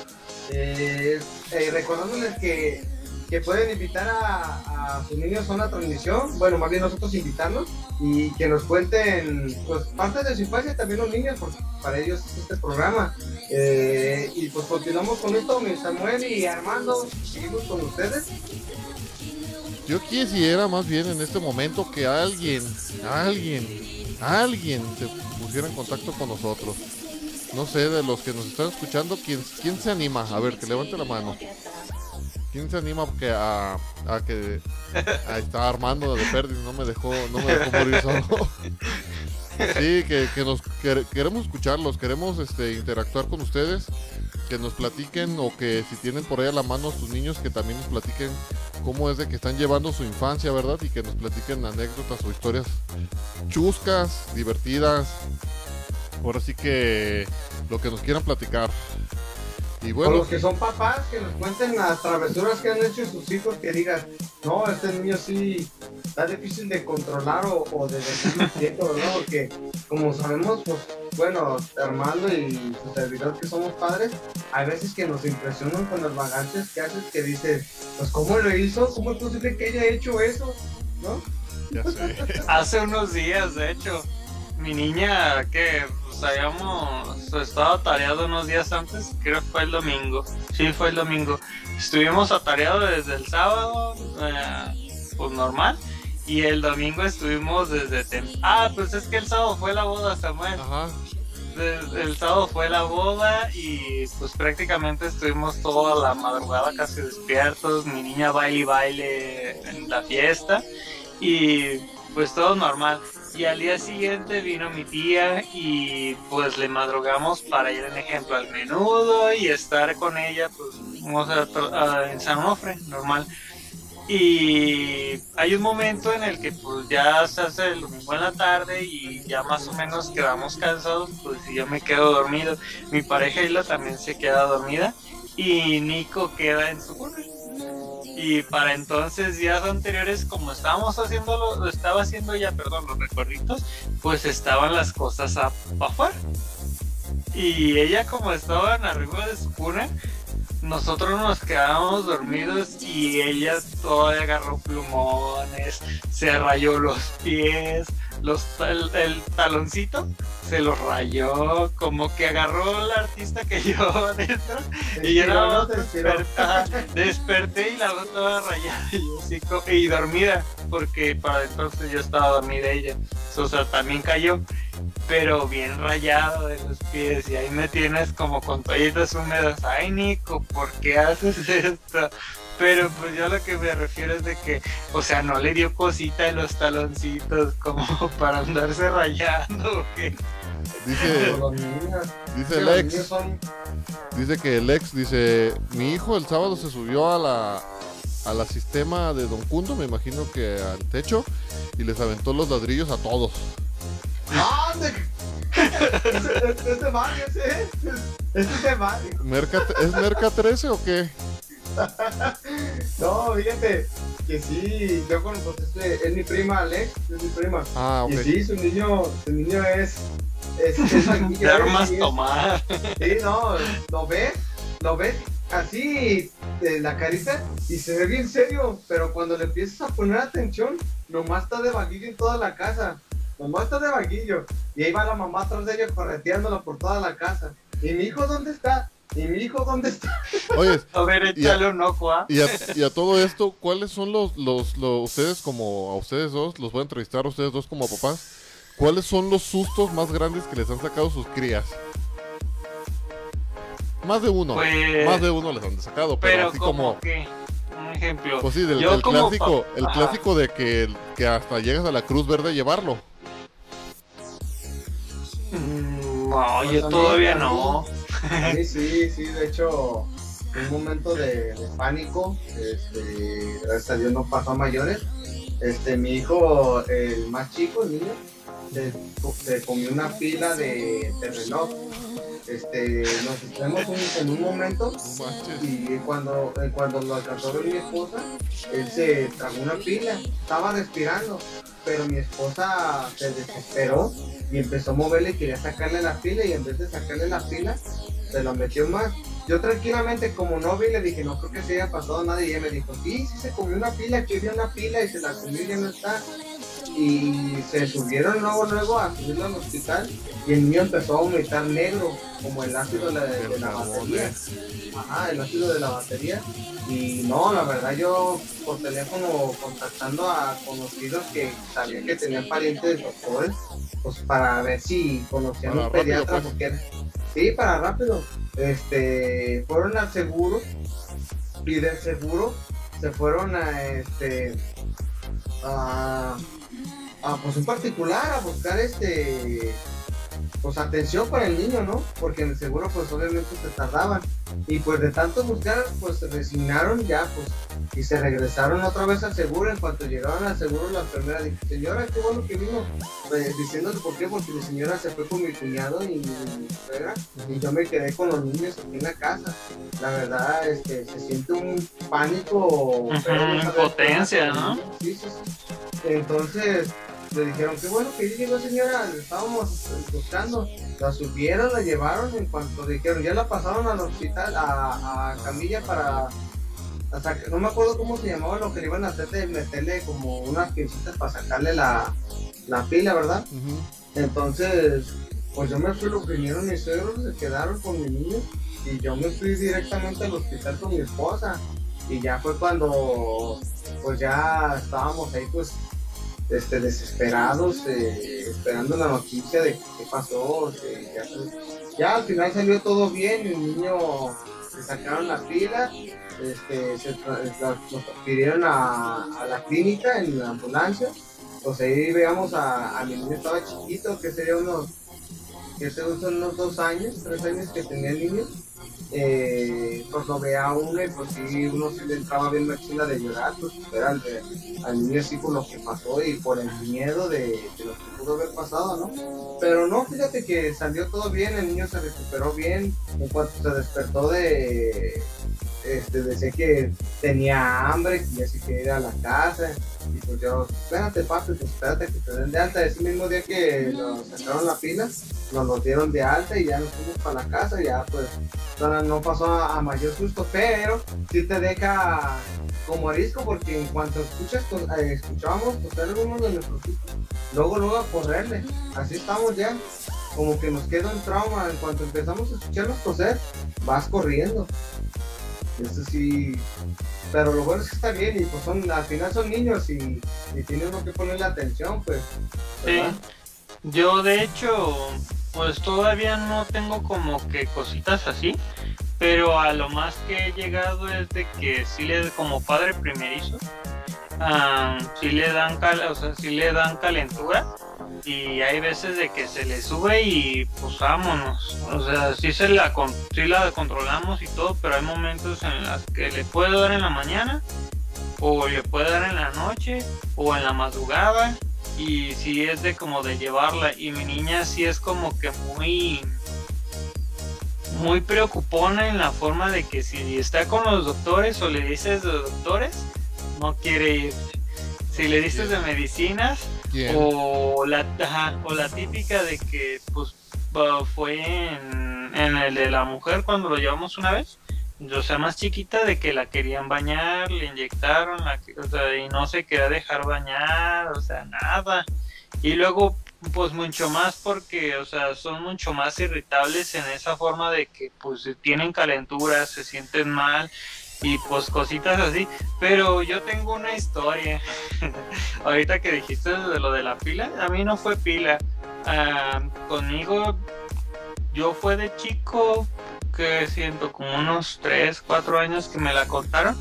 eh, eh, recordándoles que, que pueden invitar a, sus niños a una transmisión. Bueno, más bien nosotros invitarlos y que nos cuenten pues, parte de su infancia y también los niños, porque para ellos es este programa. Eh, y pues continuamos con esto, mi Samuel y Armando. Seguimos con ustedes. Yo quisiera más bien en este momento que alguien, alguien, alguien se pusiera en contacto con nosotros. No sé, de los que nos están escuchando, ¿quién, quién se anima? A ver, que levante la mano. ¿Quién se anima que a, a que ahí está Armando de Perdis, no me dejó, no me dejó morir solo. Sí, que, que nos quer- queremos escucharlos, queremos este interactuar con ustedes, que nos platiquen o que si tienen por ahí a la mano a sus niños que también nos platiquen cómo es de que están llevando su infancia, ¿verdad? Y que nos platiquen anécdotas o historias chuscas, divertidas. Ahora sí que lo que nos quieran platicar. Y O los que son papás, que nos cuenten las travesuras que han hecho sus hijos, que digan, no, este niño sí está difícil de controlar o, o de decirlo quieto, ¿verdad? Porque como sabemos, pues bueno, Armando y su servidor que somos padres, hay veces que nos impresionan con las vagancias que haces que dices, pues ¿cómo lo hizo? ¿Cómo es posible que haya hecho eso? ¿No? ya sé. Hace unos días, de hecho, mi niña que pues habíamos estado atareado unos días antes, creo que fue el domingo. Sí, fue el domingo. Estuvimos atareados desde el sábado, eh, pues normal. Y el domingo estuvimos desde... Ah, pues es que el sábado fue la boda, Samuel. Ajá. Desde el sábado fue la boda y pues prácticamente estuvimos toda la madrugada casi despiertos. Mi niña baile y baile en la fiesta y pues todo normal. Y al día siguiente vino mi tía y pues le madrugamos para ir en ejemplo al menudo y estar con ella pues vamos a a- en San normal. Y hay un momento en el que pues ya se hace el domingo en la tarde y ya más o menos quedamos cansados, pues yo me quedo dormido. Mi pareja Isla también se queda dormida y Nico queda en su. Y para entonces, días anteriores, como estábamos haciendo, lo estaba haciendo ya, perdón, los recuerditos, pues estaban las cosas a, afuera. Y ella como estaban arriba de su cuna, nosotros nos quedábamos dormidos y ella todavía agarró plumones, se rayó los pies, los, el, el taloncito se los rayó, como que agarró la artista que llevaba adentro y yo inspiró. desperté, y la veo toda rayada y, yo así co- y dormida, porque para entonces yo estaba dormida ella, o sea, también cayó, pero bien rayado de los pies y ahí me tienes como con toallitas húmedas, ay Nico, ¿por qué haces esto? Pero pues yo lo que me refiero es de que, o sea, no le dio cosita en los taloncitos como para andarse rayando, ¿o qué? Dice, dice que el ex, dice que el ex dice, mi hijo el sábado se subió a la a la sistema de Don Cundo, me imagino que al techo, y les aventó los ladrillos a todos. ¡Ah! de- Este es de ese. Este es de. Merca, ¿Es Merca 13 o qué? No, fíjate que sí, yo con pues, este, es mi prima Alex, es mi prima. Ah, ok. Y sí, su niño, su niño es. Es, es De armas tomar. Sí, no, lo ves, lo ves así de la carita y se ve bien serio, pero cuando le empiezas a poner atención, nomás está de vaguillo en toda la casa. Nomás está de vaguillo. Y ahí va la mamá atrás de ella correteándola por toda la casa. ¿Y mi hijo dónde está? ¿Y mi hijo dónde está? Oye, A ver, a- échale un ojo, ¿ah? y a, y a todo esto, ¿cuáles son los, los, los, ustedes como, a ustedes dos, los voy a entrevistar a ustedes dos como papás, ¿cuáles son los sustos más grandes que les han sacado sus crías? Más de uno. Pues- más de uno les han sacado, pero, Pero así como, como. que, un ejemplo. Pues sí, del, Yo del como clásico, el clásico de que, que hasta llegas a la Cruz Verde a llevarlo. Mm, No, Pues yo mí todavía no. Sí, sí, sí, de hecho, un momento de, de pánico, este, gracias a Dios no pasó a mayores. Este, mi hijo, el más chico, el niño, se, se comió una pila de, de reloj. Este, nos distraemos en un momento y cuando, eh, cuando lo alcanzó mi esposa, él se tragó una pila, estaba respirando, pero mi esposa se desesperó y empezó a moverle y quería sacarle la pila y en vez de sacarle la pila, se la metió más. Yo tranquilamente, como no vi, le dije, no creo que se haya pasado nada y ella me dijo, sí, sí se comió una pila, aquí había una pila y se la comió y ya no está. Y se subieron luego, luego a subirlo al hospital y el niño empezó a vomitar negro, como el ácido de la, de la batería. Ajá, el ácido de la batería. Y no, la verdad yo por teléfono contactando a conocidos que sabían que tenían parientes doctores, pues para ver si conocían Para un rápido, pediatra, pues. porque sí, para rápido. Este, fueron al seguro y del seguro se fueron a este a, a pues un particular a buscar este pues atención para el niño, ¿no? Porque en el seguro pues obviamente se tardaban. Y pues de tanto buscar pues se resignaron ya pues y se regresaron otra vez al seguro. En cuanto llegaron al seguro la enfermera dijo, señora, qué bueno que vino. Pues, diciéndole por qué, porque mi señora se fue con mi cuñado y mi suegra y yo me quedé con los niños aquí en la casa. La verdad, este, se siente un pánico. saber impotencia. ¿no? Sí, sí, sí. Entonces le dijeron, qué bueno que ya llegó señora, le estábamos buscando. La subieron, la llevaron, en cuanto dijeron, ya la pasaron al hospital, a, a camilla para... sac- no me acuerdo cómo se llamaba lo que le iban a hacer de meterle como unas pincitas para sacarle la, la pila, ¿verdad? Entonces, pues yo me fui, lo vinieron mis suegros, se quedaron con mi niño y yo me fui directamente al hospital con mi esposa. Y ya fue cuando, pues ya estábamos ahí, pues, este, desesperados, eh, esperando la noticia de qué pasó. ya, se- al final salió todo bien, el niño le sacaron la pila, este, se nos pidieron a, a la clínica en la ambulancia pues ahí veamos a, a mi niño estaba chiquito, que sería unos, que unos dos años, tres años que tenía el niño. Eh, pues lo veía uno y pues sí, uno sí le entraba bien machina de llorar, pues era al, niño así por lo que pasó y por el miedo de, de lo que pudo haber pasado, ¿no? Pero no, fíjate que salió todo bien, el niño se recuperó bien, en cuanto se despertó de, este, decía que tenía hambre, que ya se quería ir a la casa, y pues yo, espérate papi, pues espérate que te den de alta. Ese mismo día que nos sacaron la pila, nos dieron de alta y ya nos fuimos para la casa, ya pues no, pasó a, mayor susto, pero sí te deja como arisco porque en cuanto escuchas, pues, eh, escuchábamos toser uno de nuestros hijos, luego luego a correrle, así estamos ya, como que nos queda un trauma, en cuanto empezamos a escucharlos toser, vas corriendo. Eso sí, pero lo bueno es que está bien y pues son, al final son niños y, y tiene uno que ponerle atención, pues. Sí. Yo de hecho, pues todavía no tengo como que cositas así, pero a lo más que he llegado es de que sí le, como padre primerizo, ah, sí le dan cal, o sea, sí le dan calentura y hay veces de que se le sube y pues vámonos, o sea, sí se la, sí la controlamos y todo, pero hay momentos en los que le puede dar en la mañana o le puede dar en la noche o en la madrugada. Y si es de como de llevarla. Y mi niña sí es como que muy muy preocupona en la forma de que si está con los doctores o le dices de doctores no quiere ir. Si le dices de medicinas O la ajá, o la típica de que pues fue en, en el de la mujer cuando lo llevamos una vez. O sea más chiquita de que la querían bañar le inyectaron o sea, y no se quería dejar bañar o sea nada. Y luego pues mucho más porque o sea son mucho más irritables en esa forma de que pues tienen calentura se sienten mal y pues cositas así pero yo tengo una historia ahorita que dijiste de lo de la pila a mí no fue pila Ah, conmigo yo fue de chico que siento como unos 3, 4 años que me la contaron.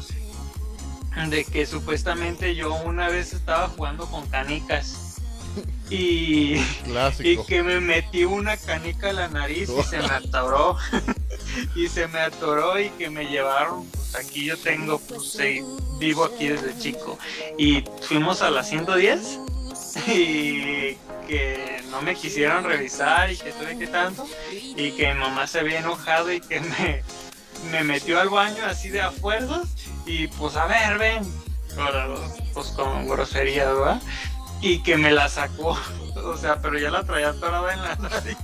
De que supuestamente yo una vez estaba jugando con canicas. Y, y que me metí una canica a la nariz y se me atoró. y se me atoró y que me llevaron. Pues aquí yo tengo, pues sí, vivo aquí desde chico. Y fuimos a la 110 y que no me quisieron revisar y que tuve que tanto. Y que mi mamá se había enojado y que me, me metió al baño así de a fuerzas. Y pues a ver, ven. Pues con grosería, ¿verdad? Y que me la sacó. O sea, pero ya la traía atorada en la nariz.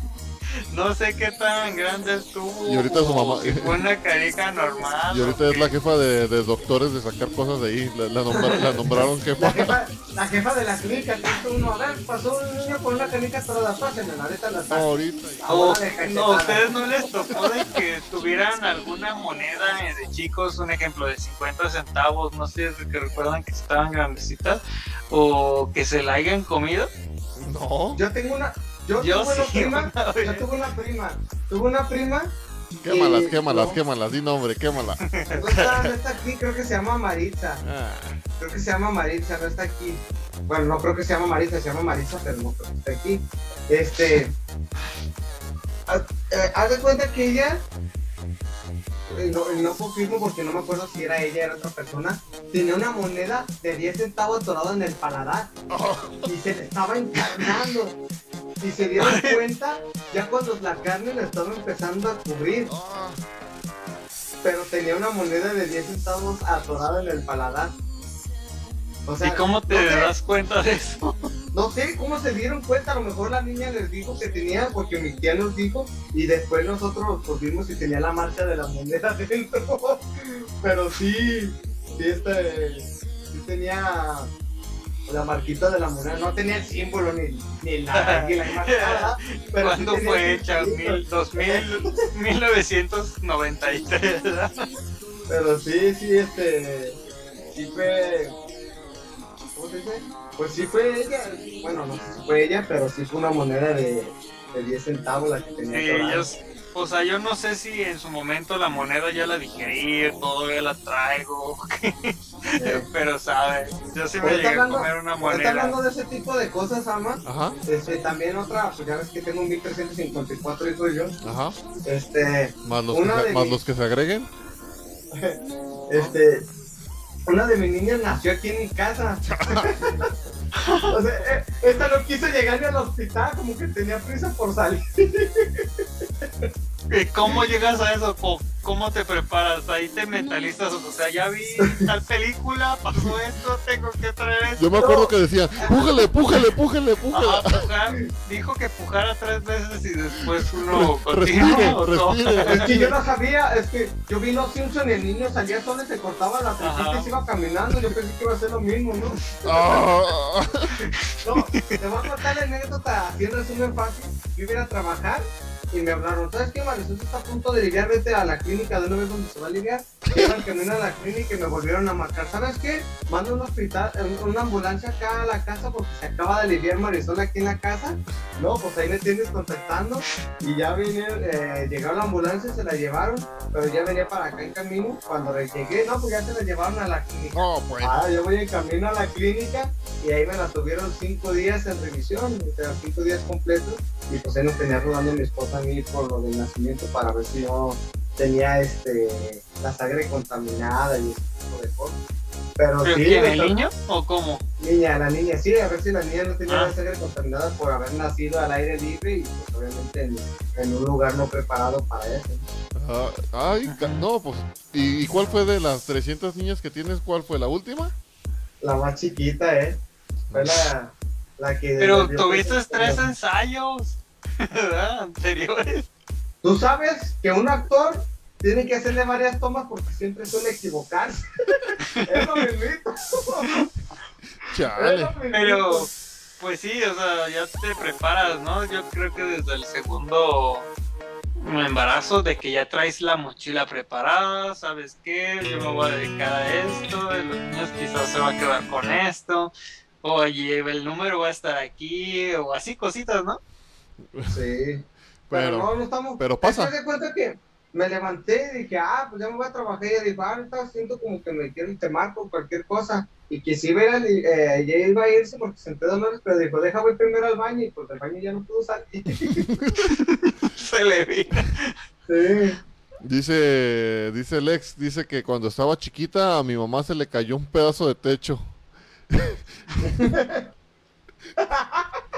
No sé qué tan grande estuvo. Y ahorita su mamá- si Fue una carica normal. Y ahorita es la jefa de, de doctores de sacar cosas de ahí. La, la nombra- la nombraron La jefa. jefa, la jefa de la clínica, que uno, a ver, pasó un niño con una canica toda pásenme, ahorita la No, saco. ahorita. O, Ahora de no, cachetada. ¿a ustedes no les tocó de que tuvieran alguna moneda de chicos, un ejemplo de 50 centavos, no sé, que recuerdan que estaban grandecitas, o que se la hayan comido? No. Yo tengo una, yo, Yo tuve una sí, prima, una yo tuve una prima, tuve una prima, Quémalas, y- quémalas, no. quémalas. Di nombre, quémala. no está, no está aquí, creo que se llama Maritza, Ah, creo que se llama Maritza, no está aquí. Bueno, no creo que se llama Maritza, se llama Maritza, pero no creo que esté aquí. Este, haz eh, haz de cuenta que ella, no, no confirmo porque no me acuerdo si era ella, era otra persona, tenía una moneda de 10 centavos atorada en el paladar y se le estaba encarnando. Y se dieron cuenta ya cuando la carne le estaba empezando a cubrir, pero tenía una moneda de 10 centavos atorada en el paladar. O sea, ¿Y cómo te no sé, das cuenta de eso? no sé cómo se dieron cuenta, a lo mejor la niña les dijo que tenía, porque mi tía nos dijo, y después nosotros pues vimos si tenía la marca de la moneda dentro. Pero sí, sí, este, sí tenía la marquita de la moneda, no tenía el símbolo ni, ni la, ni la nada, pero sí ¿Cuándo tenía fue hecha? simbolito. Mil, 2000, 1993, ¿verdad? Pero sí, sí, este, sí fue, ¿cómo se dice? Pues sí fue ella, bueno, no sé si fue ella, pero sí fue una moneda de, de 10 centavos la que tenía. Sí, ellos, o sea, yo no sé si en su momento la moneda ya la digerí, todavía la traigo, pero sabes, yo sí me llegué a hablando- comer una moneda. hablando de ese tipo de cosas, Ama, Ajá, este, también otra, pues ya ves que tengo 1354 hijos yo, ajá. este, Más los, que Una se, de más mis- los que se agreguen. este, una de mis niñas nació aquí en mi casa. o sea, eh, esta no quiso llegar ni al hospital, como que tenía prisa por salir. ¿Y ¿Cómo llegas a eso? ¿Cómo, te preparas? Ahí te mentalizas, o sea, ya vi tal película, pasó esto, tengo que traer esto. Yo me acuerdo que decían, pújale, pújale, pújale, pújale. Pujar. Dijo que pujara tres veces y después uno continúa. ¿o cómo? respire. Es que yo no sabía, es que yo vi los Simpsons y el niño salía solo y se cortaba la trencita Ajá. y se iba caminando. Yo pensé que iba a ser lo mismo, ¿no? Ah, No, te voy a contar la anécdota así en resumen fácil. Yo iba a trabajar y me hablaron, ¿sabes qué, Marisol? Está a punto de lidiar, vete a la clínica de una vez donde se va a lidiar. Iba en camino a la clínica y me volvieron a marcar, ¿sabes qué? Manda un hospital, eh, una ambulancia acá a la casa porque se acaba de lidiar Marisol aquí en la casa. No, pues ahí me tienes contactando y ya vine, eh, llegó la ambulancia, se la llevaron, pero ya venía para acá en camino. Cuando le llegué, no, pues ya se la llevaron a la clínica. no, pues. Ah, yo voy en camino a la clínica y ahí me la tuvieron cinco días en revisión, o sea, cinco días completos. Y pues ahí nos tenía rodando mi esposa a mí por lo del nacimiento para ver si no tenía este la sangre contaminada y ese tipo de cosas. Pero, ¿Pero sí, quién, el niño o cómo? niña, la niña, sí, a ver si la niña no tenía Ah. la sangre contaminada por haber nacido al aire libre y pues obviamente en, en un lugar no preparado para eso. Ah, ay, no, pues. ¿y, y cuál fue de las 300 niñas que tienes? ¿Cuál fue la última? La más chiquita, ¿eh? Fue la, la que... Pero tuviste tres ensayos, ¿verdad? Anteriores. Tú sabes que un actor tiene que hacerle varias tomas porque siempre suele equivocarse. es lo mismito. Chale. lo mismito. Pero, pues sí, o sea, ya te preparas, ¿no? Yo creo que desde el segundo embarazo de que ya traes la mochila preparada, ¿sabes qué? Yo me voy a dedicar a esto, los niños quizás se van a quedar con esto, oye, el número va a estar aquí, o así cositas, ¿no? Sí. Pero, Pero, no, no estamos. pero pasa. Es que haz de cuenta que me levanté y dije, ah, pues ya me voy a trabajar. Y dijo, ah, ahorita siento como que me quiero te marco cualquier cosa. Y que si verán, eh, ella iba a irse porque senté dolores, pero dijo, deja voy primero al baño. Y pues del baño ya no pudo salir. Se le vi. sí. Dice, dice Lex, dice que cuando estaba chiquita a mi mamá se le cayó un pedazo de techo.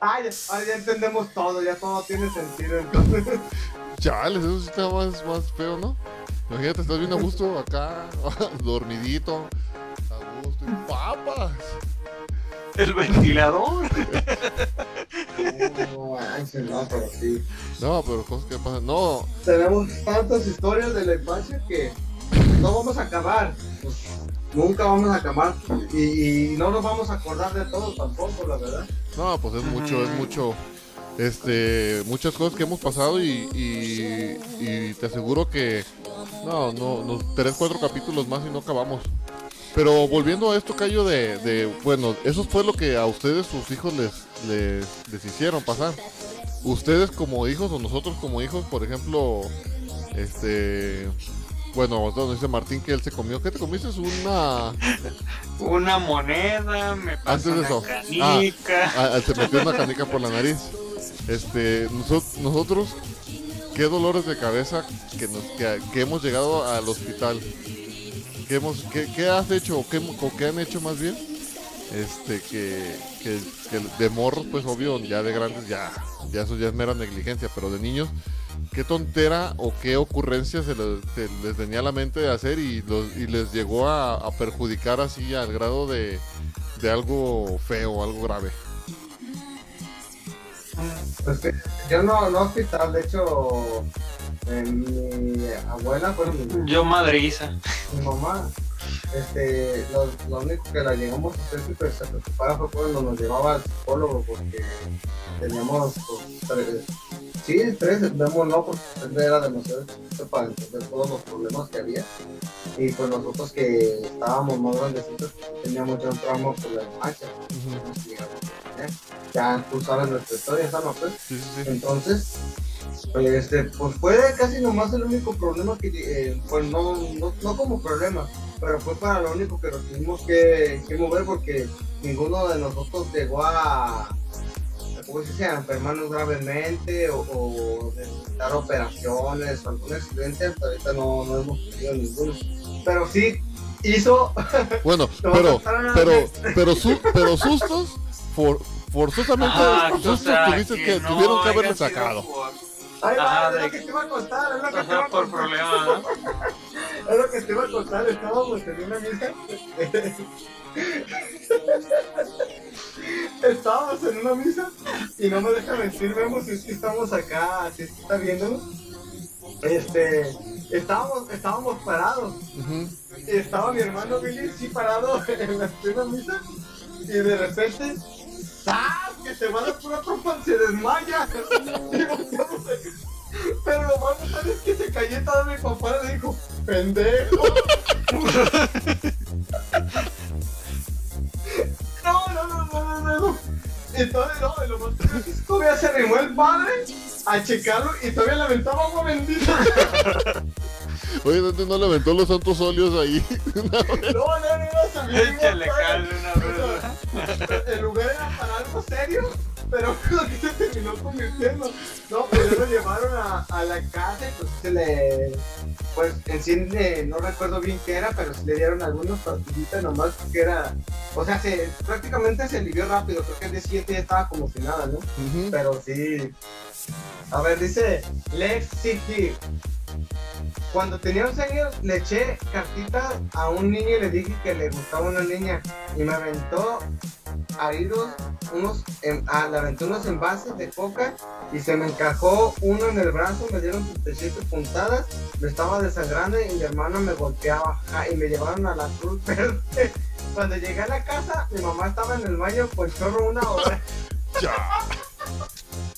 Ah, ya, ah, ya entendemos todo, ya todo tiene sentido entonces. Chales, eso sí está más, más feo, ¿no? Imagínate, estás bien a gusto acá, dormidito, a gusto, y papas. El ventilador. No, pero sí. No, pero cosas que pasan. No, Tenemos tantas historias de la infancia que no vamos a acabar. Pues, nunca vamos a acabar. Y, no nos vamos a acordar de todo tampoco, la verdad. no, pues es mucho, es mucho. Este, muchas cosas que hemos pasado y te aseguro que no, no, no, tres, cuatro capítulos más y no acabamos. Pero volviendo a esto, Cayo, de, de, bueno, eso fue lo que a ustedes, sus hijos, les, les, les hicieron pasar. Ustedes como hijos o nosotros como hijos, por ejemplo, este, bueno, donde dice Martín que él se comió, ¿qué te comiste? Es una... Una moneda, me pasó Antes de una eso. canica. Ah, ah, se metió una canica por la nariz. Este, noso- nosotros, qué dolores de cabeza que, nos, que, que hemos llegado al hospital. ¿Qué, hemos, qué, qué has hecho o qué, o qué han hecho más bien? Este, que, que, que de morros, pues obvio, ya de grandes, ya, ya eso ya es mera negligencia, pero de niños, qué tontera o qué ocurrencia se les, se les venía a la mente de hacer y, los- y les llegó a, a perjudicar así al grado de, de algo feo, algo grave. Pues que yo no, no hospital, de hecho, eh, mi abuela, bueno, mi, Yo madriza. mi mamá, este, lo, lo único que la llegamos a hacer que se preocupara fue cuando nos llevaba al psicólogo, porque teníamos, pues, sí, tres, vemos no, porque era demasiado chiquito para entender todos los problemas que había. Y pues nosotros que estábamos más grandecitos, teníamos ya un trauma por la infancia. nos llegamos a tener. Ya tú sabes nuestra historia, ¿sabes? Pues? Sí, sí, sí. Entonces, pues, este, pues fue casi nomás el único problema que, eh, pues no, no, no como problema, pero fue para lo único que nos tuvimos que, que mover porque ninguno de nosotros llegó a, ¿cómo se enfermarnos gravemente o, o necesitar operaciones o algún accidente, hasta ahorita no, no hemos tenido ninguno. Pero sí hizo, Bueno, pero, pero, pero, su- pero sustos, for- forzosamente Ajá, o sustos sea, tuviste que, no tuvieron que haberle sacado. por- va, Ajá, es lo que te iba a contar, es lo que te iba Ajá, a por contar. problema, ¿no? Es lo que te iba a contar, estábamos en una misa. estábamos en una misa y no me deja mentir, vemos si es que estamos acá, si es que está viéndonos. Este, estábamos, estábamos parados. Y estaba mi hermano Billy sí parado en la plena misa. Y de repente ¡zas! que se va de pura trompa se desmaya. Y volteamos acá. pero lo malo es que se cayó todo mi papá le dijo pendejo no no no no no no entonces no y lo más es todavía se arrimó el padre a checarlo y todavía le aventaba agua bendita. Oye, ¿dónde no le aventó los santos óleos ahí? no. No no no, no se me iba Échale a cal de una vez. el lugar era para algo serio, pero lo que se terminó convirtiendo. No, pues ya lo llevaron a, a la casa y pues se le. Pues en sí eh, no recuerdo bien qué era, pero sí le dieron algunas pastillitas nomás porque era. O sea, se, prácticamente se alivió rápido. Creo que el día siguiente ya estaba como si nada, ¿no? Pero sí. A ver, dice Lex City. Cuando tenía 11 años le eché cartitas a un niño y le dije que le gustaba una niña y me aventó heridos unos, en- ah, le aventé unos envases de coca y se me encajó uno en el brazo, me dieron 37 puntadas, me estaba desangrando y mi hermano me golpeaba ja, y me llevaron a la cruz verde. Cuando llegué a la casa, mi mamá estaba en el baño con chorro una hora. Ya.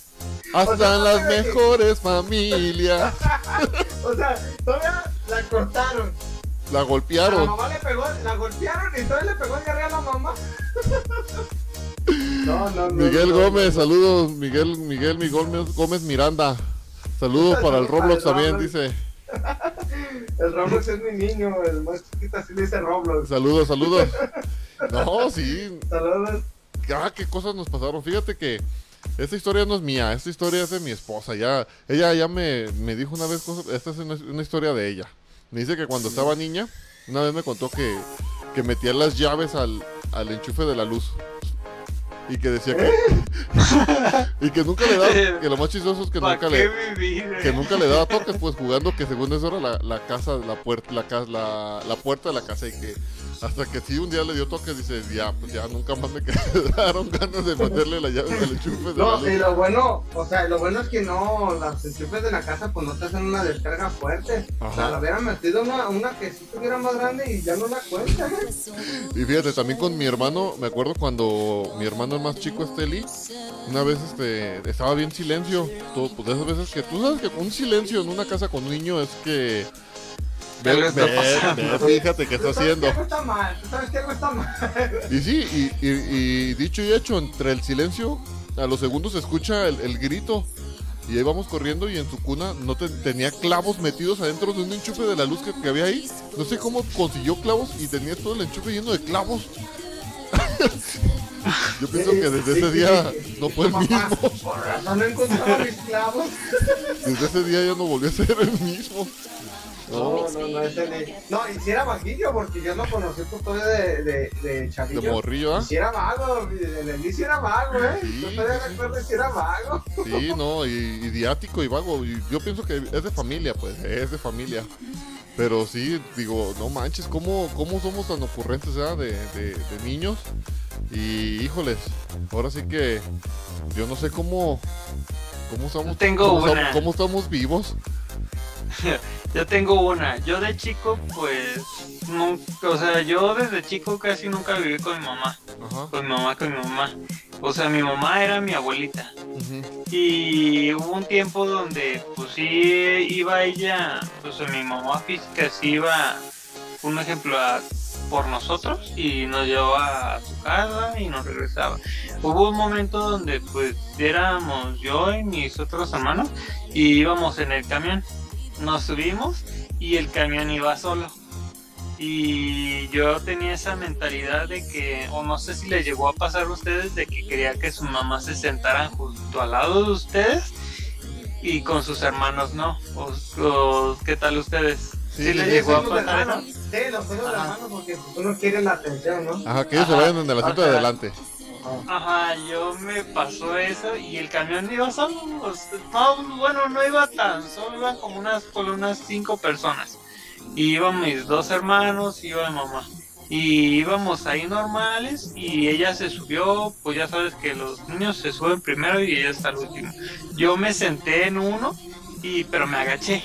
O sea, Hasta las que- mejores familias O sea, todavía la cortaron. la A la golpearon. mamá le pegó, la golpearon y todavía le pegó el garre a la mamá. No, no, no. Miguel Gómez, saludos. Miguel, Miguel, Miguel Gómez Miranda. Saludos para el Roblox también, dice. El Roblox es mi niño, el más chiquito así le dice Roblox. Saludos, saludos. No, sí. Saludos. Ah, qué cosas nos pasaron. Fíjate que esta historia no es mía, esta historia es de mi esposa. Ya, ella ya me, me dijo una vez cosas. Esta es una, una historia de ella. Me dice que cuando estaba niña, una vez me contó que, que metía las llaves al, al enchufe de la luz. Y que decía que. y que nunca le daba. Que lo más chistoso es que ¿Para nunca le. vivir? Que nunca le daba toques, pues jugando que según eso era la, la casa, la puerta, la casa, la, la puerta de la casa y que hasta que sí un día le dio toques, dice, ya, pues ya nunca más me quedaron ganas de meterle la llave al enchufe de la No, luz. y lo bueno, o sea, lo bueno es que no, las enchufes de la casa pues no te hacen una descarga fuerte. O sea, Ajá. la hubieran metido una, una que sí tuviera más grande y ya no la cuenta. Y fíjate, también con mi hermano, me acuerdo cuando mi hermano el más chico, Esteli, una vez este, estaba bien silencio. Todo, pues de esas veces que tú sabes que un silencio en una casa con un niño es que... Ve, fíjate qué está haciendo. que algo está mal, tú sabes que algo está mal. Y sí, y, y- y dicho y hecho, entre el silencio, a los segundos se escucha el, el grito. Y ahí vamos corriendo y en su cuna no te- tenía clavos metidos adentro de un enchufe de la luz que, que había ahí. No sé cómo consiguió clavos y tenía todo el enchufe lleno de clavos. Yo pienso que desde ese día no fue el mismo. Por razón no encontraba mis clavos. Desde ese día ya no volvió a ser el mismo. No, no, no, ese ni- No, y si era vaguillo, porque yo lo conocí por todavía de, de, de De chavillo. morrillo, ¿ah? Y si era vago, el inicio era vago, ¿eh? Sí. Yo todavía recuerdo si era vago. Sí, no, y, y diático y vago. Y yo pienso que es de familia, pues, es de familia. Pero sí, digo, no manches, ¿cómo, cómo somos tan ocurrentes ya de, de- de niños? Y híjoles, ahora sí que yo no sé cómo, cómo estamos, Tengo cómo, una. estamos- cómo estamos vivos. Yo tengo una. Yo de chico, pues, nunca, o sea, yo desde chico casi nunca viví con mi mamá. Ajá. Con mi mamá, con mi mamá. O sea, mi mamá era mi abuelita. Y hubo un tiempo donde, pues sí, iba ella, pues mi mamá física sí iba, un ejemplo, a- por nosotros y nos llevaba a su casa y nos regresaba. Hubo un momento donde, pues, éramos yo y mis otros hermanos y íbamos en el camión. Nos subimos y el camión iba solo. Y yo tenía esa mentalidad de que, o no sé si les llegó a pasar a ustedes, de que quería que su mamá se sentaran junto al lado de ustedes y con sus hermanos no. O, o, ¿Qué tal ustedes? Sí, Sí, les sí, llegó a los pasar eso. Sí, los de Ajá. hermanos, porque uno quiere la atención, ¿no? Ajá, que ellos se vayan en el asiento de ajá. adelante. Ajá, yo me pasó eso y el camión iba solo. no, bueno, no iba tan solo, iban como unas, por unas cinco personas. Y iban mis dos hermanos, iba mi mamá. Y íbamos ahí normales y ella se subió, pues ya sabes que los niños se suben primero y ella está al último. Yo me senté en uno, y pero me agaché.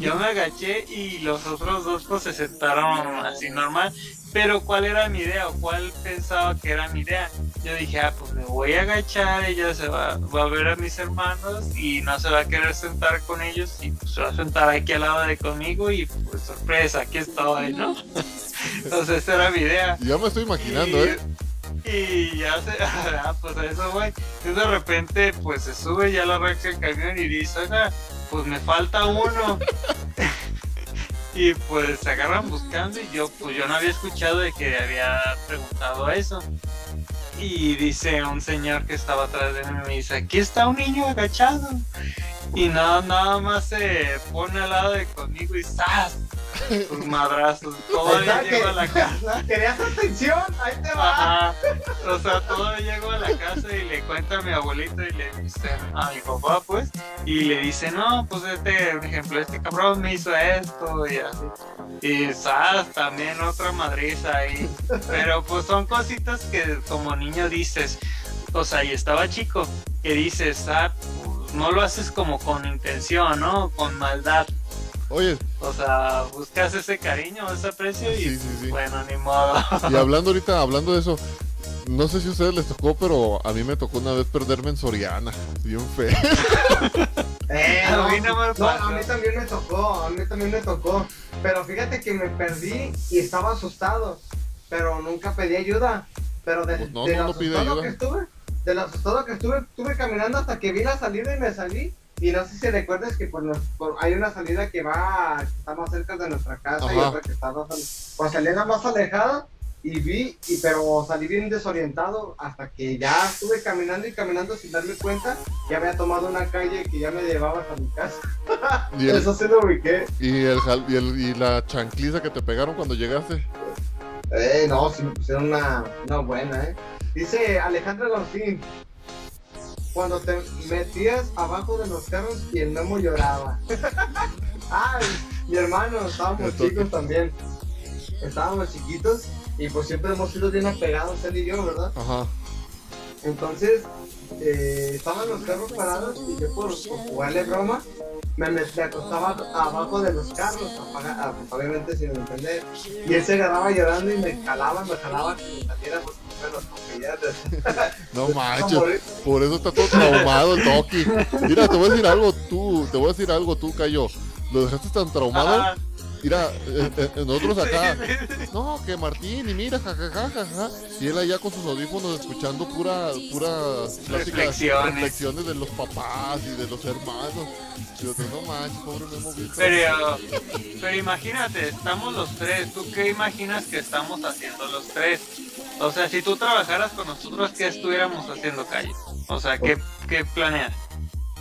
Yo me agaché y los otros dos pues se sentaron así normal. Pero ¿cuál era mi idea o cuál pensaba que era mi idea? Yo dije, ah, pues me voy a agachar, ella se va, va a ver a mis hermanos y no se va a querer sentar con ellos y pues se va a sentar aquí al lado de conmigo y pues sorpresa, aquí estoy, ¿no? Entonces esa era mi idea. Ya me estoy imaginando, Y- ¿eh? Y ya se, ah, pues a eso voy. Y de repente, pues se sube ya la arranca el camión y dice, oiga, pues me falta uno. y pues agarran buscando y yo, pues yo no había escuchado de que había preguntado eso. Y dice un señor que estaba atrás de mí, me dice, aquí está un niño agachado. Y nada, nada más se pone al lado de conmigo y ¡zas! Sus madrazos. Todavía Exacto. llego a la casa. ¿Querías atención? Ahí te va. Ajá. O sea, todo llego a la casa y le cuento a mi abuelito y le dice a mi papá, pues, y le dice, no, pues este, por ejemplo, este cabrón me hizo esto y así. Y sabes, también otra madriza ahí. Pero pues son cositas que como niño dices, o sea, y estaba chico, que dices, ah, pues, no lo haces como con intención, ¿no? Con maldad. Oye, O sea, buscas ese cariño, ese aprecio y Sí, sí, sí. bueno, ni modo. y hablando ahorita, hablando de eso, no sé si a ustedes les tocó, pero a mí me tocó una vez perderme en Soriana. Bien feo. Eh, A no, mí no me no, a mí también me tocó, a mí también me tocó. Pero fíjate que me perdí y estaba asustado, pero nunca pedí ayuda. Pero de, Pues no, de no, lo no pide asustado ayuda. que estuve, de lo asustado que estuve, estuve caminando hasta que vi la salida y me salí Y no sé si recuerdas que por por- hay una salida que va, que está más cerca de nuestra casa y otra que está más, pues salí la más alejada y vi, y, pero salí bien desorientado hasta que ya estuve caminando y caminando sin darme cuenta. Ya había tomado una calle que ya me llevaba hasta mi casa. Y, el- Eso sí lo ubiqué. y, el y, el- y la chancliza que te pegaron cuando llegaste. Eh, no, sí me pusieron una, una buena, ¿eh? Dice Alejandro Agustín, cuando te metías abajo de los carros y el Memo lloraba. Ay, mi hermano, estábamos chicos también. Estábamos chiquitos y pues siempre hemos sido bien apegados él y yo, ¿verdad? Ajá. Entonces, eh, estaban los carros parados y yo por, por jugarle broma, me, acostaba abajo de los carros, apaga- pues, obviamente sin entender. Y él se agarraba llorando y me jalaba, me jalaba que me saliera porque No manches. Por eso está todo traumado el Toki. Mira, te voy a decir algo tú, te voy a decir algo tú, Cayo. Lo dejaste tan traumado. Ajá. Mira, eh, eh, nosotros acá. No, que Martín, y mira, jajaja, jaja. Y él allá con sus audífonos escuchando pura, pura pláticas, Reflexiones. reflexiones de los papás y de los hermanos. Y yo, no manches, pobre Memo. Pero, pero imagínate, estamos los tres. ¿Tú qué imaginas que estamos haciendo los tres? O sea, si tú trabajaras con nosotros, ¿qué estuviéramos haciendo, Calle? O sea, ¿qué, qué planeas?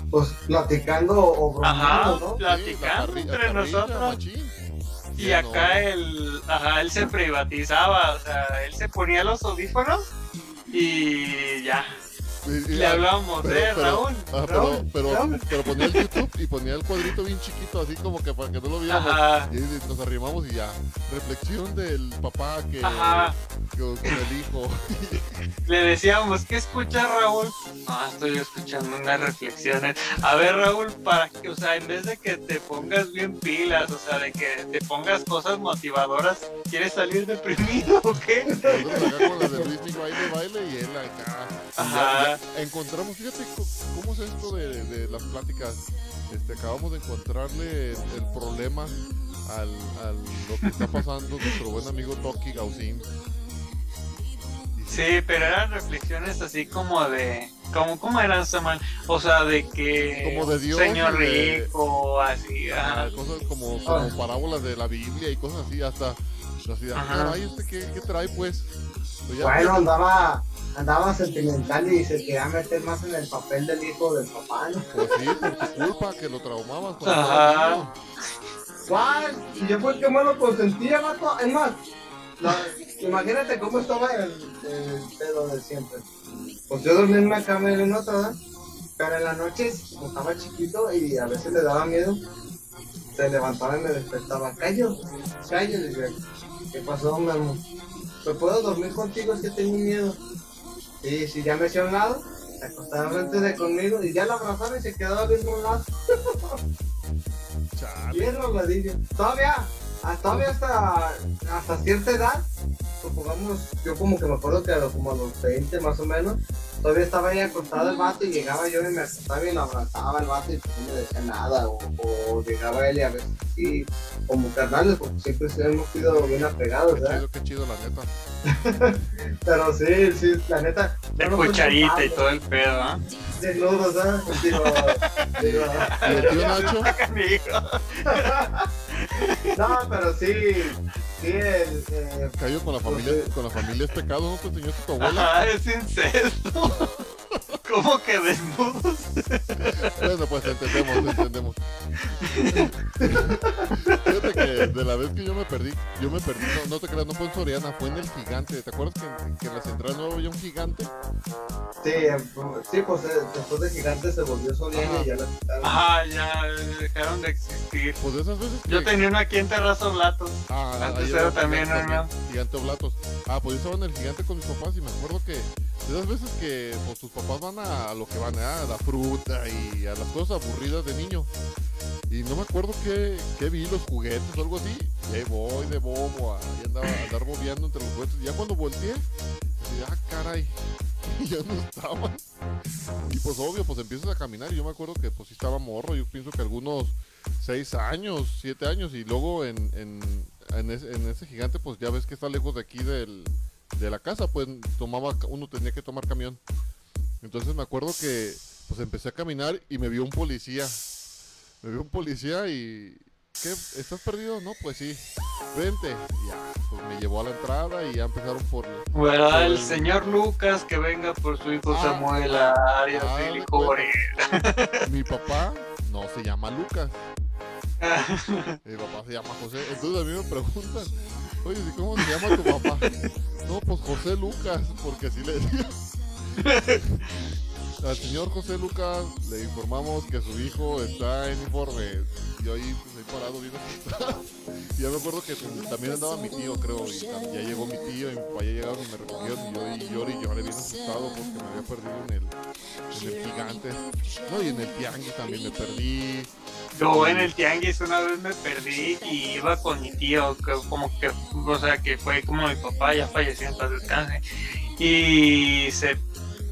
Pues platicando o bromando, Ajá, ¿no? Platicando entre nosotros. machín. Y acá no. él, ajá, él se privatizaba, o sea, él se ponía los audífonos y ya. Le ah, hablábamos, pero- eh, pero- Raúl. ah, pero, Raúl, pero, pero ponía el YouTube y ponía el cuadrito bien chiquito, así como que para que no lo viéramos. Ajá, Y nos arrimamos y ya. Reflexión del papá que, que- con el hijo. Le decíamos, ¿qué escuchas, Raúl? No, estoy escuchando unas reflexiones. A ver, Raúl, para que, o sea, en vez de que te pongas bien pilas, o sea, de que te pongas cosas motivadoras, ¿quieres salir deprimido o qué? Nosotros acá con las de Luis Miguel, baile, baile y él acá. Y Ajá. Ya- encontramos, fíjate cómo es esto de, de las pláticas. Este, acabamos de encontrarle el, el problema al, al lo que está pasando nuestro buen amigo Toki Gausin. Sí, pero eran reflexiones así como de, como, ¿cómo eran, Samuel? O sea, de que Como de Dios señor de- rico, así, cosas como, como parábolas de la Biblia y cosas así, hasta así, Ajá. caray, este qué, qué trae pues. Pues ya- Bueno, andaba, andaba sentimental y se quería meter más en el papel del hijo del papá, ¿no? Pues sí, por tu culpa que lo traumabas Ajá. ¿Cuál? Si yo fue el que más lo consentía, vato. Es más, la- imagínate cómo estaba el, el pedo de siempre. Pues yo dormía en una cama y en otra, ¿verdad? Pero en las noches, como estaba chiquito y a veces le daba miedo, se levantaba y me despertaba. Callo, callo, le decía, ¿qué pasó, mi amor? ¿Me puedo dormir contigo? Es que tengo miedo. Y si ya me a un lado, se acostaba frente de conmigo y ya la abrazaba y se quedaba viendo a un lado. Bien roladillo. Todavía, todavía hasta, hasta cierta edad, supongamos, yo como que me acuerdo que a lo- como a los 20 más o menos, todavía estaba ahí acostado el vato y llegaba yo y me acostaba y lo abrazaba el vato y pues no me decía nada, o, o llegaba él y a veces sí, como carnales, porque siempre hemos sido bien apegados, Qué ¿verdad? chido, qué chido, la neta. Pero sí, sí, la neta. De no cucharita y todo el pedo, ¿ah? Desnudos, ¿verdad? Digo, digo, ¿Y el tío Nacho? no, pero sí, sí, el, eh, Cayó con la familia, con la familia es pecado, ¿no te enseñó tu abuela? Ajá, es incesto. ¿Cómo que desnudos? Bueno, pues entendemos, entendemos. De la vez que yo me perdí, yo me perdí, no, no te creas, no fue en Soriana, fue en el gigante. ¿Te acuerdas que, que en la central nueva había un gigante? Sí, sí, pues eh, después de Gigante se volvió Soriana Ajá. y ya la quitaron. Ajá, ya dejaron de existir. Pues de esas veces que... Yo tenía uno aquí en Terrazo Blatos. Ah, Antes era era también, gigante, ¿no? Gigante Oblatos. Ah, pues yo estaba en el gigante con mis papás y me acuerdo que de esas veces que pues, tus papás van a, lo que van, ¿eh? a la fruta y a las cosas aburridas de niño. Y no me acuerdo qué, qué vi, los juguetes o algo así. Y ahí voy de bobo, ahí andaba a andar bobeando entre los juguetes. Y ya cuando volteé, dije, ah, caray, ya no estaban. Y pues obvio, pues empiezas a caminar. Y yo me acuerdo que pues sí estaba morro, yo pienso que algunos seis años, siete años. Y luego en, en, en, ese, en ese gigante, pues ya ves que está lejos de aquí del, de la casa, pues tomaba, uno tenía que tomar camión. Entonces me acuerdo que pues empecé a caminar y me vio un policía. Me vio un policía y... ¿Qué? ¿Estás perdido? No, pues sí. Vente. Y ya, pues me llevó a la entrada y ya empezaron por... Bueno, por el señor Lucas que venga por su hijo Ah, Samuel a Arias ah, y de licores. Mi papá no se llama Lucas. Mi papá se llama José. Entonces a mí me preguntan, oye, ¿y ¿cómo se llama tu papá? No, pues José Lucas, porque así le decía. Al señor José Lucas le informamos que su hijo está en informe. Yo ahí, pues, parado. Y ya me acuerdo que también andaba mi tío, creo, y ya llegó mi tío y mi papá ya llegaron y me recogieron y yo y lloré y lloré bien asustado porque me había perdido en el, en el gigante. No, y en el tianguis también me perdí. Yo en el tianguis una vez me perdí y iba con mi tío, como que, o sea, que fue como mi papá, ya falleció en paz descanse. Y se,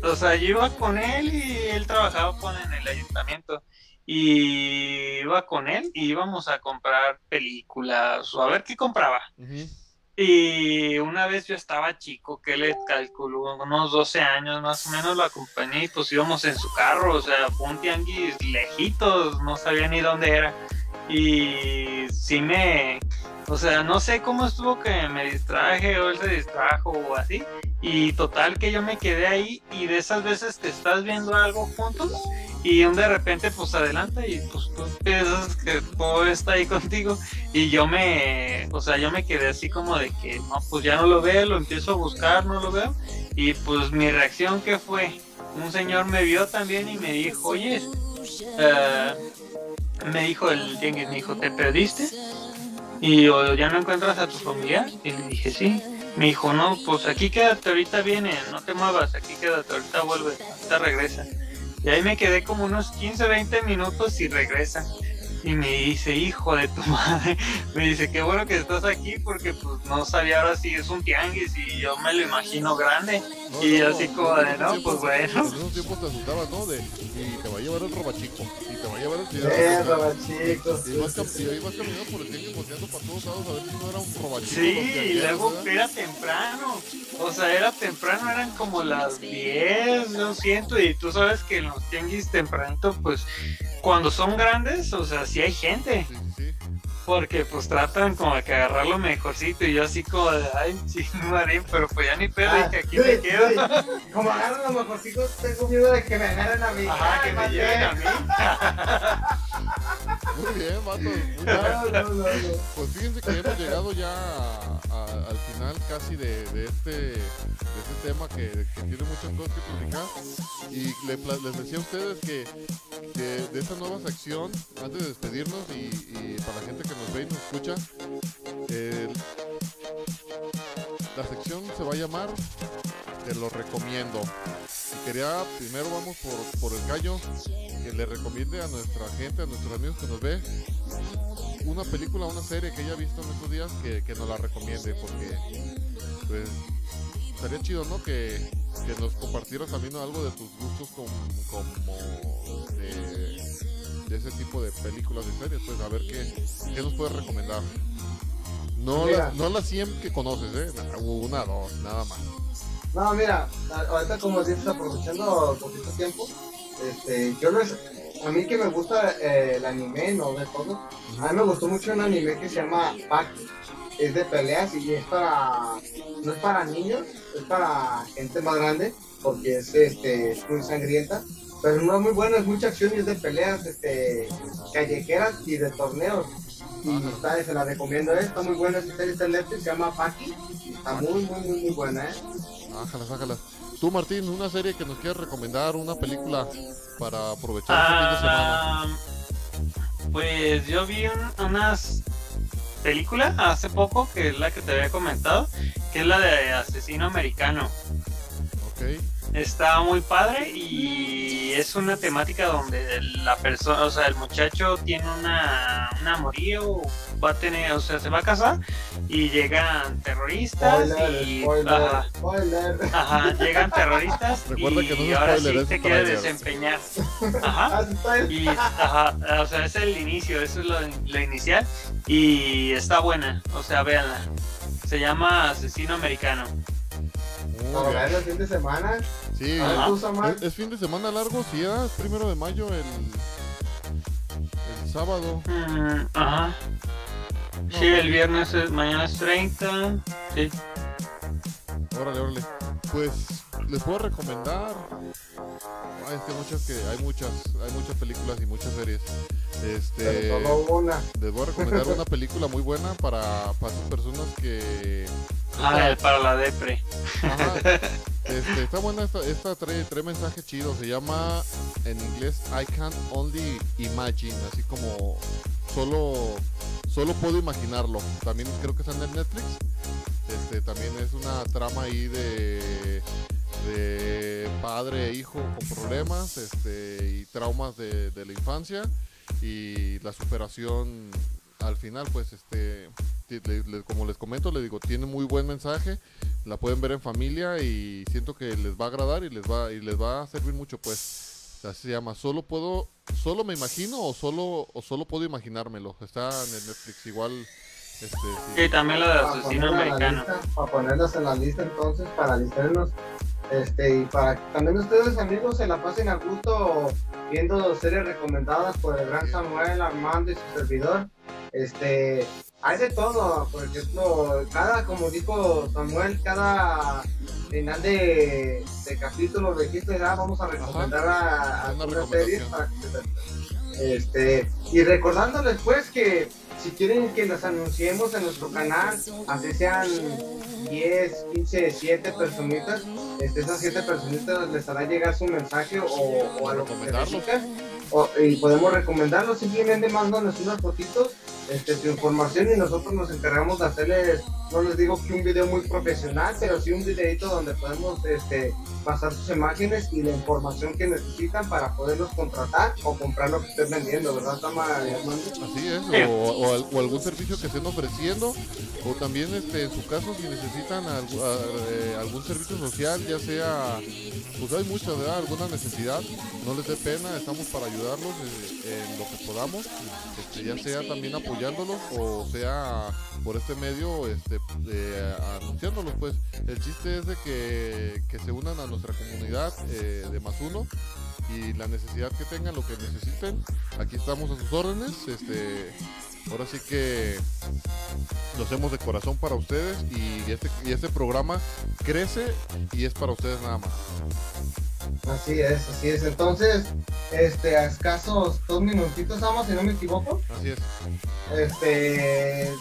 o sea, yo iba con él y él trabajaba con, en el ayuntamiento. Y iba con él y íbamos a comprar películas o a ver qué compraba. Y una vez yo estaba chico, que le calculó unos 12 años más o menos, lo acompañé y pues íbamos en su carro, o sea, fue un tianguis lejitos, no sabía ni dónde era. Y sí me, o sea, no sé cómo estuvo que me distraje o él se distrajo o así. Y total que yo me quedé ahí y de esas veces que estás viendo algo juntos y un de repente pues adelanta y pues tú piensas que todo está ahí contigo y yo me, o sea, yo me quedé así como de que no, pues ya no lo veo, lo empiezo a buscar, no lo veo y pues mi reacción que fue, un señor me vio también y me dijo, oye, eh, me dijo el tianguis, me dijo, ¿te perdiste? Y o ya no encuentras a tu familiar y le dije, sí. Me dijo, no, pues aquí quédate, ahorita viene, no te muevas, aquí quédate, ahorita vuelve, ahorita regresa. Y ahí me quedé como unos 15, 20 minutos y regresa. Y me dice, hijo de tu madre, me dice, qué bueno que estás aquí porque pues no sabía ahora si es un tianguis y yo me lo imagino grande. No, y no, así no, como de, no, pues bueno. En esos tiempos te asustabas, ¿no? De, y te va a llevar el robachico, y te va a llevar el Eh, vas, cam- y ahí vas caminando por el tianguis volteando para todos lados a ver si no era un robachico. Sí, y luego ¿verdad? era temprano. O sea, era temprano, eran como las 10, yo siento. Y tú sabes que en los tianguis tempranito, pues cuando son grandes, o sea, sí hay gente. Sí, sí, sí. Porque pues tratan como de que agarrar lo mejorcito. Y yo así como de, ay, sí, marín, pero pues ya ni pedo, Ah, dije, aquí sí, me quedo. Como agarran los mejorcitos, tengo miedo de que me agarren a mí. Ajá, que me lleven a mí. Muy bien, vato. Muy bien. No, no, no, no. Pues fíjense que hemos llegado ya al final casi de, este, este tema que, tiene muchas cosas que platicar. Y les decía a ustedes que, de esta nueva sección, antes de despedirnos y, para la gente que nos ve y nos escucha, el- la sección se va a llamar Te lo recomiendo. Y quería, primero vamos por, por el gallo, que le recomiende a nuestra gente, a nuestros amigos que nos ve, una película, una serie que haya visto en estos días que, que nos la recomiende, porque pues estaría chido, ¿no? Que, que nos compartieras también algo de tus gustos com- como de, de ese tipo de películas y series, pues a ver qué, qué nos puedes recomendar. No, Mira. las, no las 100 que conoces, ¿eh? Na- Una, dos, nada más. No, mira, ahorita como dices, aprovechando poquito tiempo, este, yo les, a mí que me gusta eh, el anime, no de todo, a mí me gustó mucho un anime que se llama Baki, es de peleas y es para, no es para niños, es para gente más grande, porque es, este, es muy sangrienta, pero no es muy bueno, es mucha acción y es de peleas, este, callejeras y de torneos. Y está, se la recomiendo, eh, está muy buena esta serie se llama Baki, y está muy, muy, muy, muy buena, eh. Ájalas, ájalas. Tú, Martín, una serie que nos quieras recomendar, una película para aprovechar este fin de semana. Ah, pues yo vi un- unas películas hace poco, que es la que te había comentado, que es la de Asesino Americano. Ok. Está muy padre y es una temática donde la persona, o sea, el muchacho tiene una, un amorío, va a tener, o sea, se va a casar y llegan terroristas Spoiler, y spoiler, ajá, spoiler. ajá, llegan terroristas Recuerda y que no es ahora spoiler, sí se quiere desempeñar. Ajá. Spoiler. Y, ajá, o sea, es el inicio, eso es lo, lo inicial. Y está buena, o sea, véanla. Se llama Asesino Americano. El fin de semana. Sí, A ver, Ajá. tú, Samuel. es, es fin de semana largo, sí, era es primero de mayo el, el sábado. Mm, ajá. Sí, el viernes, es, mañana es 30. Sí. Órale, órale. Pues les puedo recomendar. Ay, es que muchas que hay muchas, hay muchas películas y muchas series. Este, Pero solo una. les voy a recomendar una película muy buena para, para esas personas que Ah, el para la depre. Ajá. Este, está buena esta, esta trae, trae mensaje chido, se llama en inglés I can only imagine, así como solo solo puedo imaginarlo. También creo que está en Netflix. Este, también es una trama ahí de de padre e hijo con problemas, este y traumas de, de la infancia y la superación al final pues este ti- le- le- como les comento le digo tiene muy buen mensaje la pueden ver en familia y siento que les va a agradar y les va y les va a servir mucho pues así se llama solo puedo solo me imagino o solo o solo puedo imaginármelo está en el Netflix igual este sí. Y también la de asesino americano. lista, para ponerlas en la lista entonces, para listarnos. Este, y para que también ustedes amigos se la pasen a gusto viendo series recomendadas por el gran Samuel, Armando y su servidor. Este, hay de todo, por ejemplo, cada, como dijo Samuel, cada final de, de capítulo dijiste, ah, vamos a recomendar a, a Una algunas series recomendación. para que se- este, y recordándoles pues que si quieren que los anunciemos en nuestro canal, así sean 10, 15, 7 personitas, este, esas 7 personitas les hará llegar su mensaje o, o a lo que o- y podemos recomendarlos simplemente mándanos unas fotitos, este, su información y nosotros nos encargamos de hacerles, no les digo que un video muy profesional, pero sí un videito donde podemos este, pasar sus imágenes y la información que necesitan para poderlos contratar o comprar lo que estén vendiendo, ¿verdad, Tama y Armando? Así es, o, o al- o algún servicio que estén ofreciendo, o también este, en su caso si necesitan eh, algún servicio social, ya sea, pues hay muchas, ¿verdad? Alguna necesidad, no les dé pena, estamos para ayudarlos eh, en lo que podamos, este, ya sea también apoyándolos o sea por este medio este, eh, anunciándolos, pues el chiste es de que, que se unan a nuestra comunidad eh, de más uno y la necesidad que tengan, lo que necesiten, aquí estamos a sus órdenes. Este, ahora sí que lo hacemos de corazón para ustedes y este, y este programa crece y es para ustedes nada más. Así es, así es. Entonces, este, a escasos dos minutitos, Ama, si no me equivoco. Así es. Este,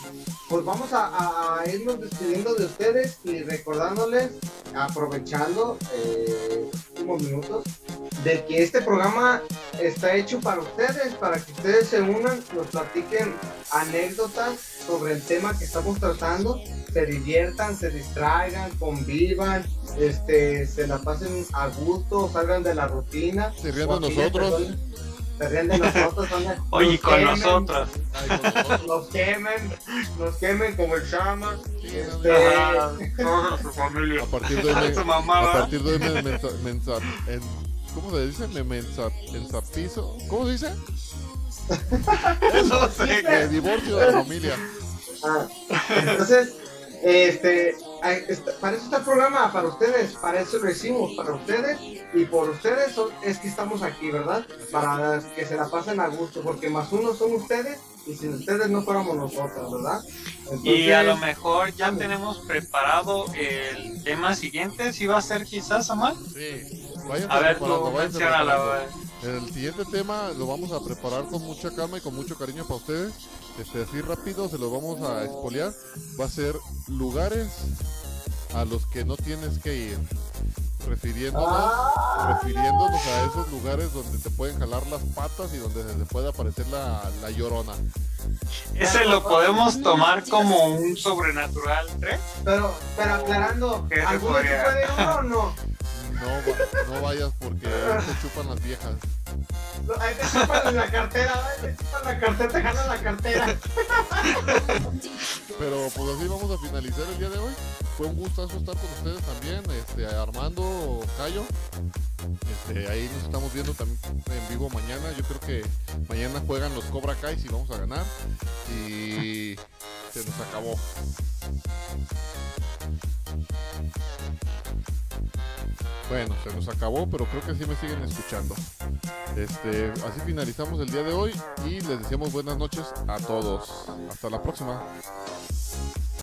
pues vamos a, a irnos despidiendo de ustedes y recordándoles, aprovechando eh, últimos minutos, de que este programa está hecho para ustedes, para que ustedes se unan, nos platiquen anécdotas sobre el tema que estamos tratando, se diviertan, se distraigan, convivan, este, se la pasen a gusto, salgan de la rutina. Se rían de nosotros. Se rían de nosotros. Oye, nos con quemen, nosotros. Ay, con nosotros. nos quemen, nos quemen como el Shama. Sí, Este, Ajá, toda su familia. A partir de hoy, Su me- mamá, a partir de hoy me, mensa- mensa- en- ¿cómo se dice? Me mensa, mensapizo. ¿Cómo se dice? No sé. Eh, divorcio de la familia. ah, entonces, este, para eso está el programa, para ustedes, para eso lo hicimos, para ustedes y por ustedes son- es que estamos aquí, ¿verdad? Para que se la pasen a gusto, porque más uno son ustedes y sin ustedes no fuéramos nosotros, ¿verdad? Y a lo mejor ya tenemos preparado el tema siguiente, si va a ser quizás, Samuel. Sí. A ver, tú preparando. güey. El siguiente tema lo vamos a preparar con mucha calma y con mucho cariño para ustedes. Este, así rápido se lo vamos a expoliar. Va a ser lugares a los que no tienes que ir. Refiriéndonos, ah, refiriéndonos a esos lugares donde te pueden jalar las patas y donde se te puede aparecer la, la llorona. Ese lo podemos tomar como un sobrenatural 3. pero, pero aclarando, ¿Qué se ¿alguno se podría? puede ir o no? No, va- no vayas porque te chupan las viejas. No, Ahí te chupan la cartera, te chupan la cartera, te jalan la cartera. Pero pues así vamos a finalizar el día de hoy. Fue un gustazo estar con ustedes también, este, Armando, Cayo. Este, ahí nos estamos viendo también en vivo mañana. Yo creo que mañana juegan los Cobra Kai y vamos a ganar. Y se nos acabó. Bueno, se nos acabó, pero creo que sí me siguen escuchando. Este, así finalizamos el día de hoy y les deseamos buenas noches a todos. Hasta la próxima.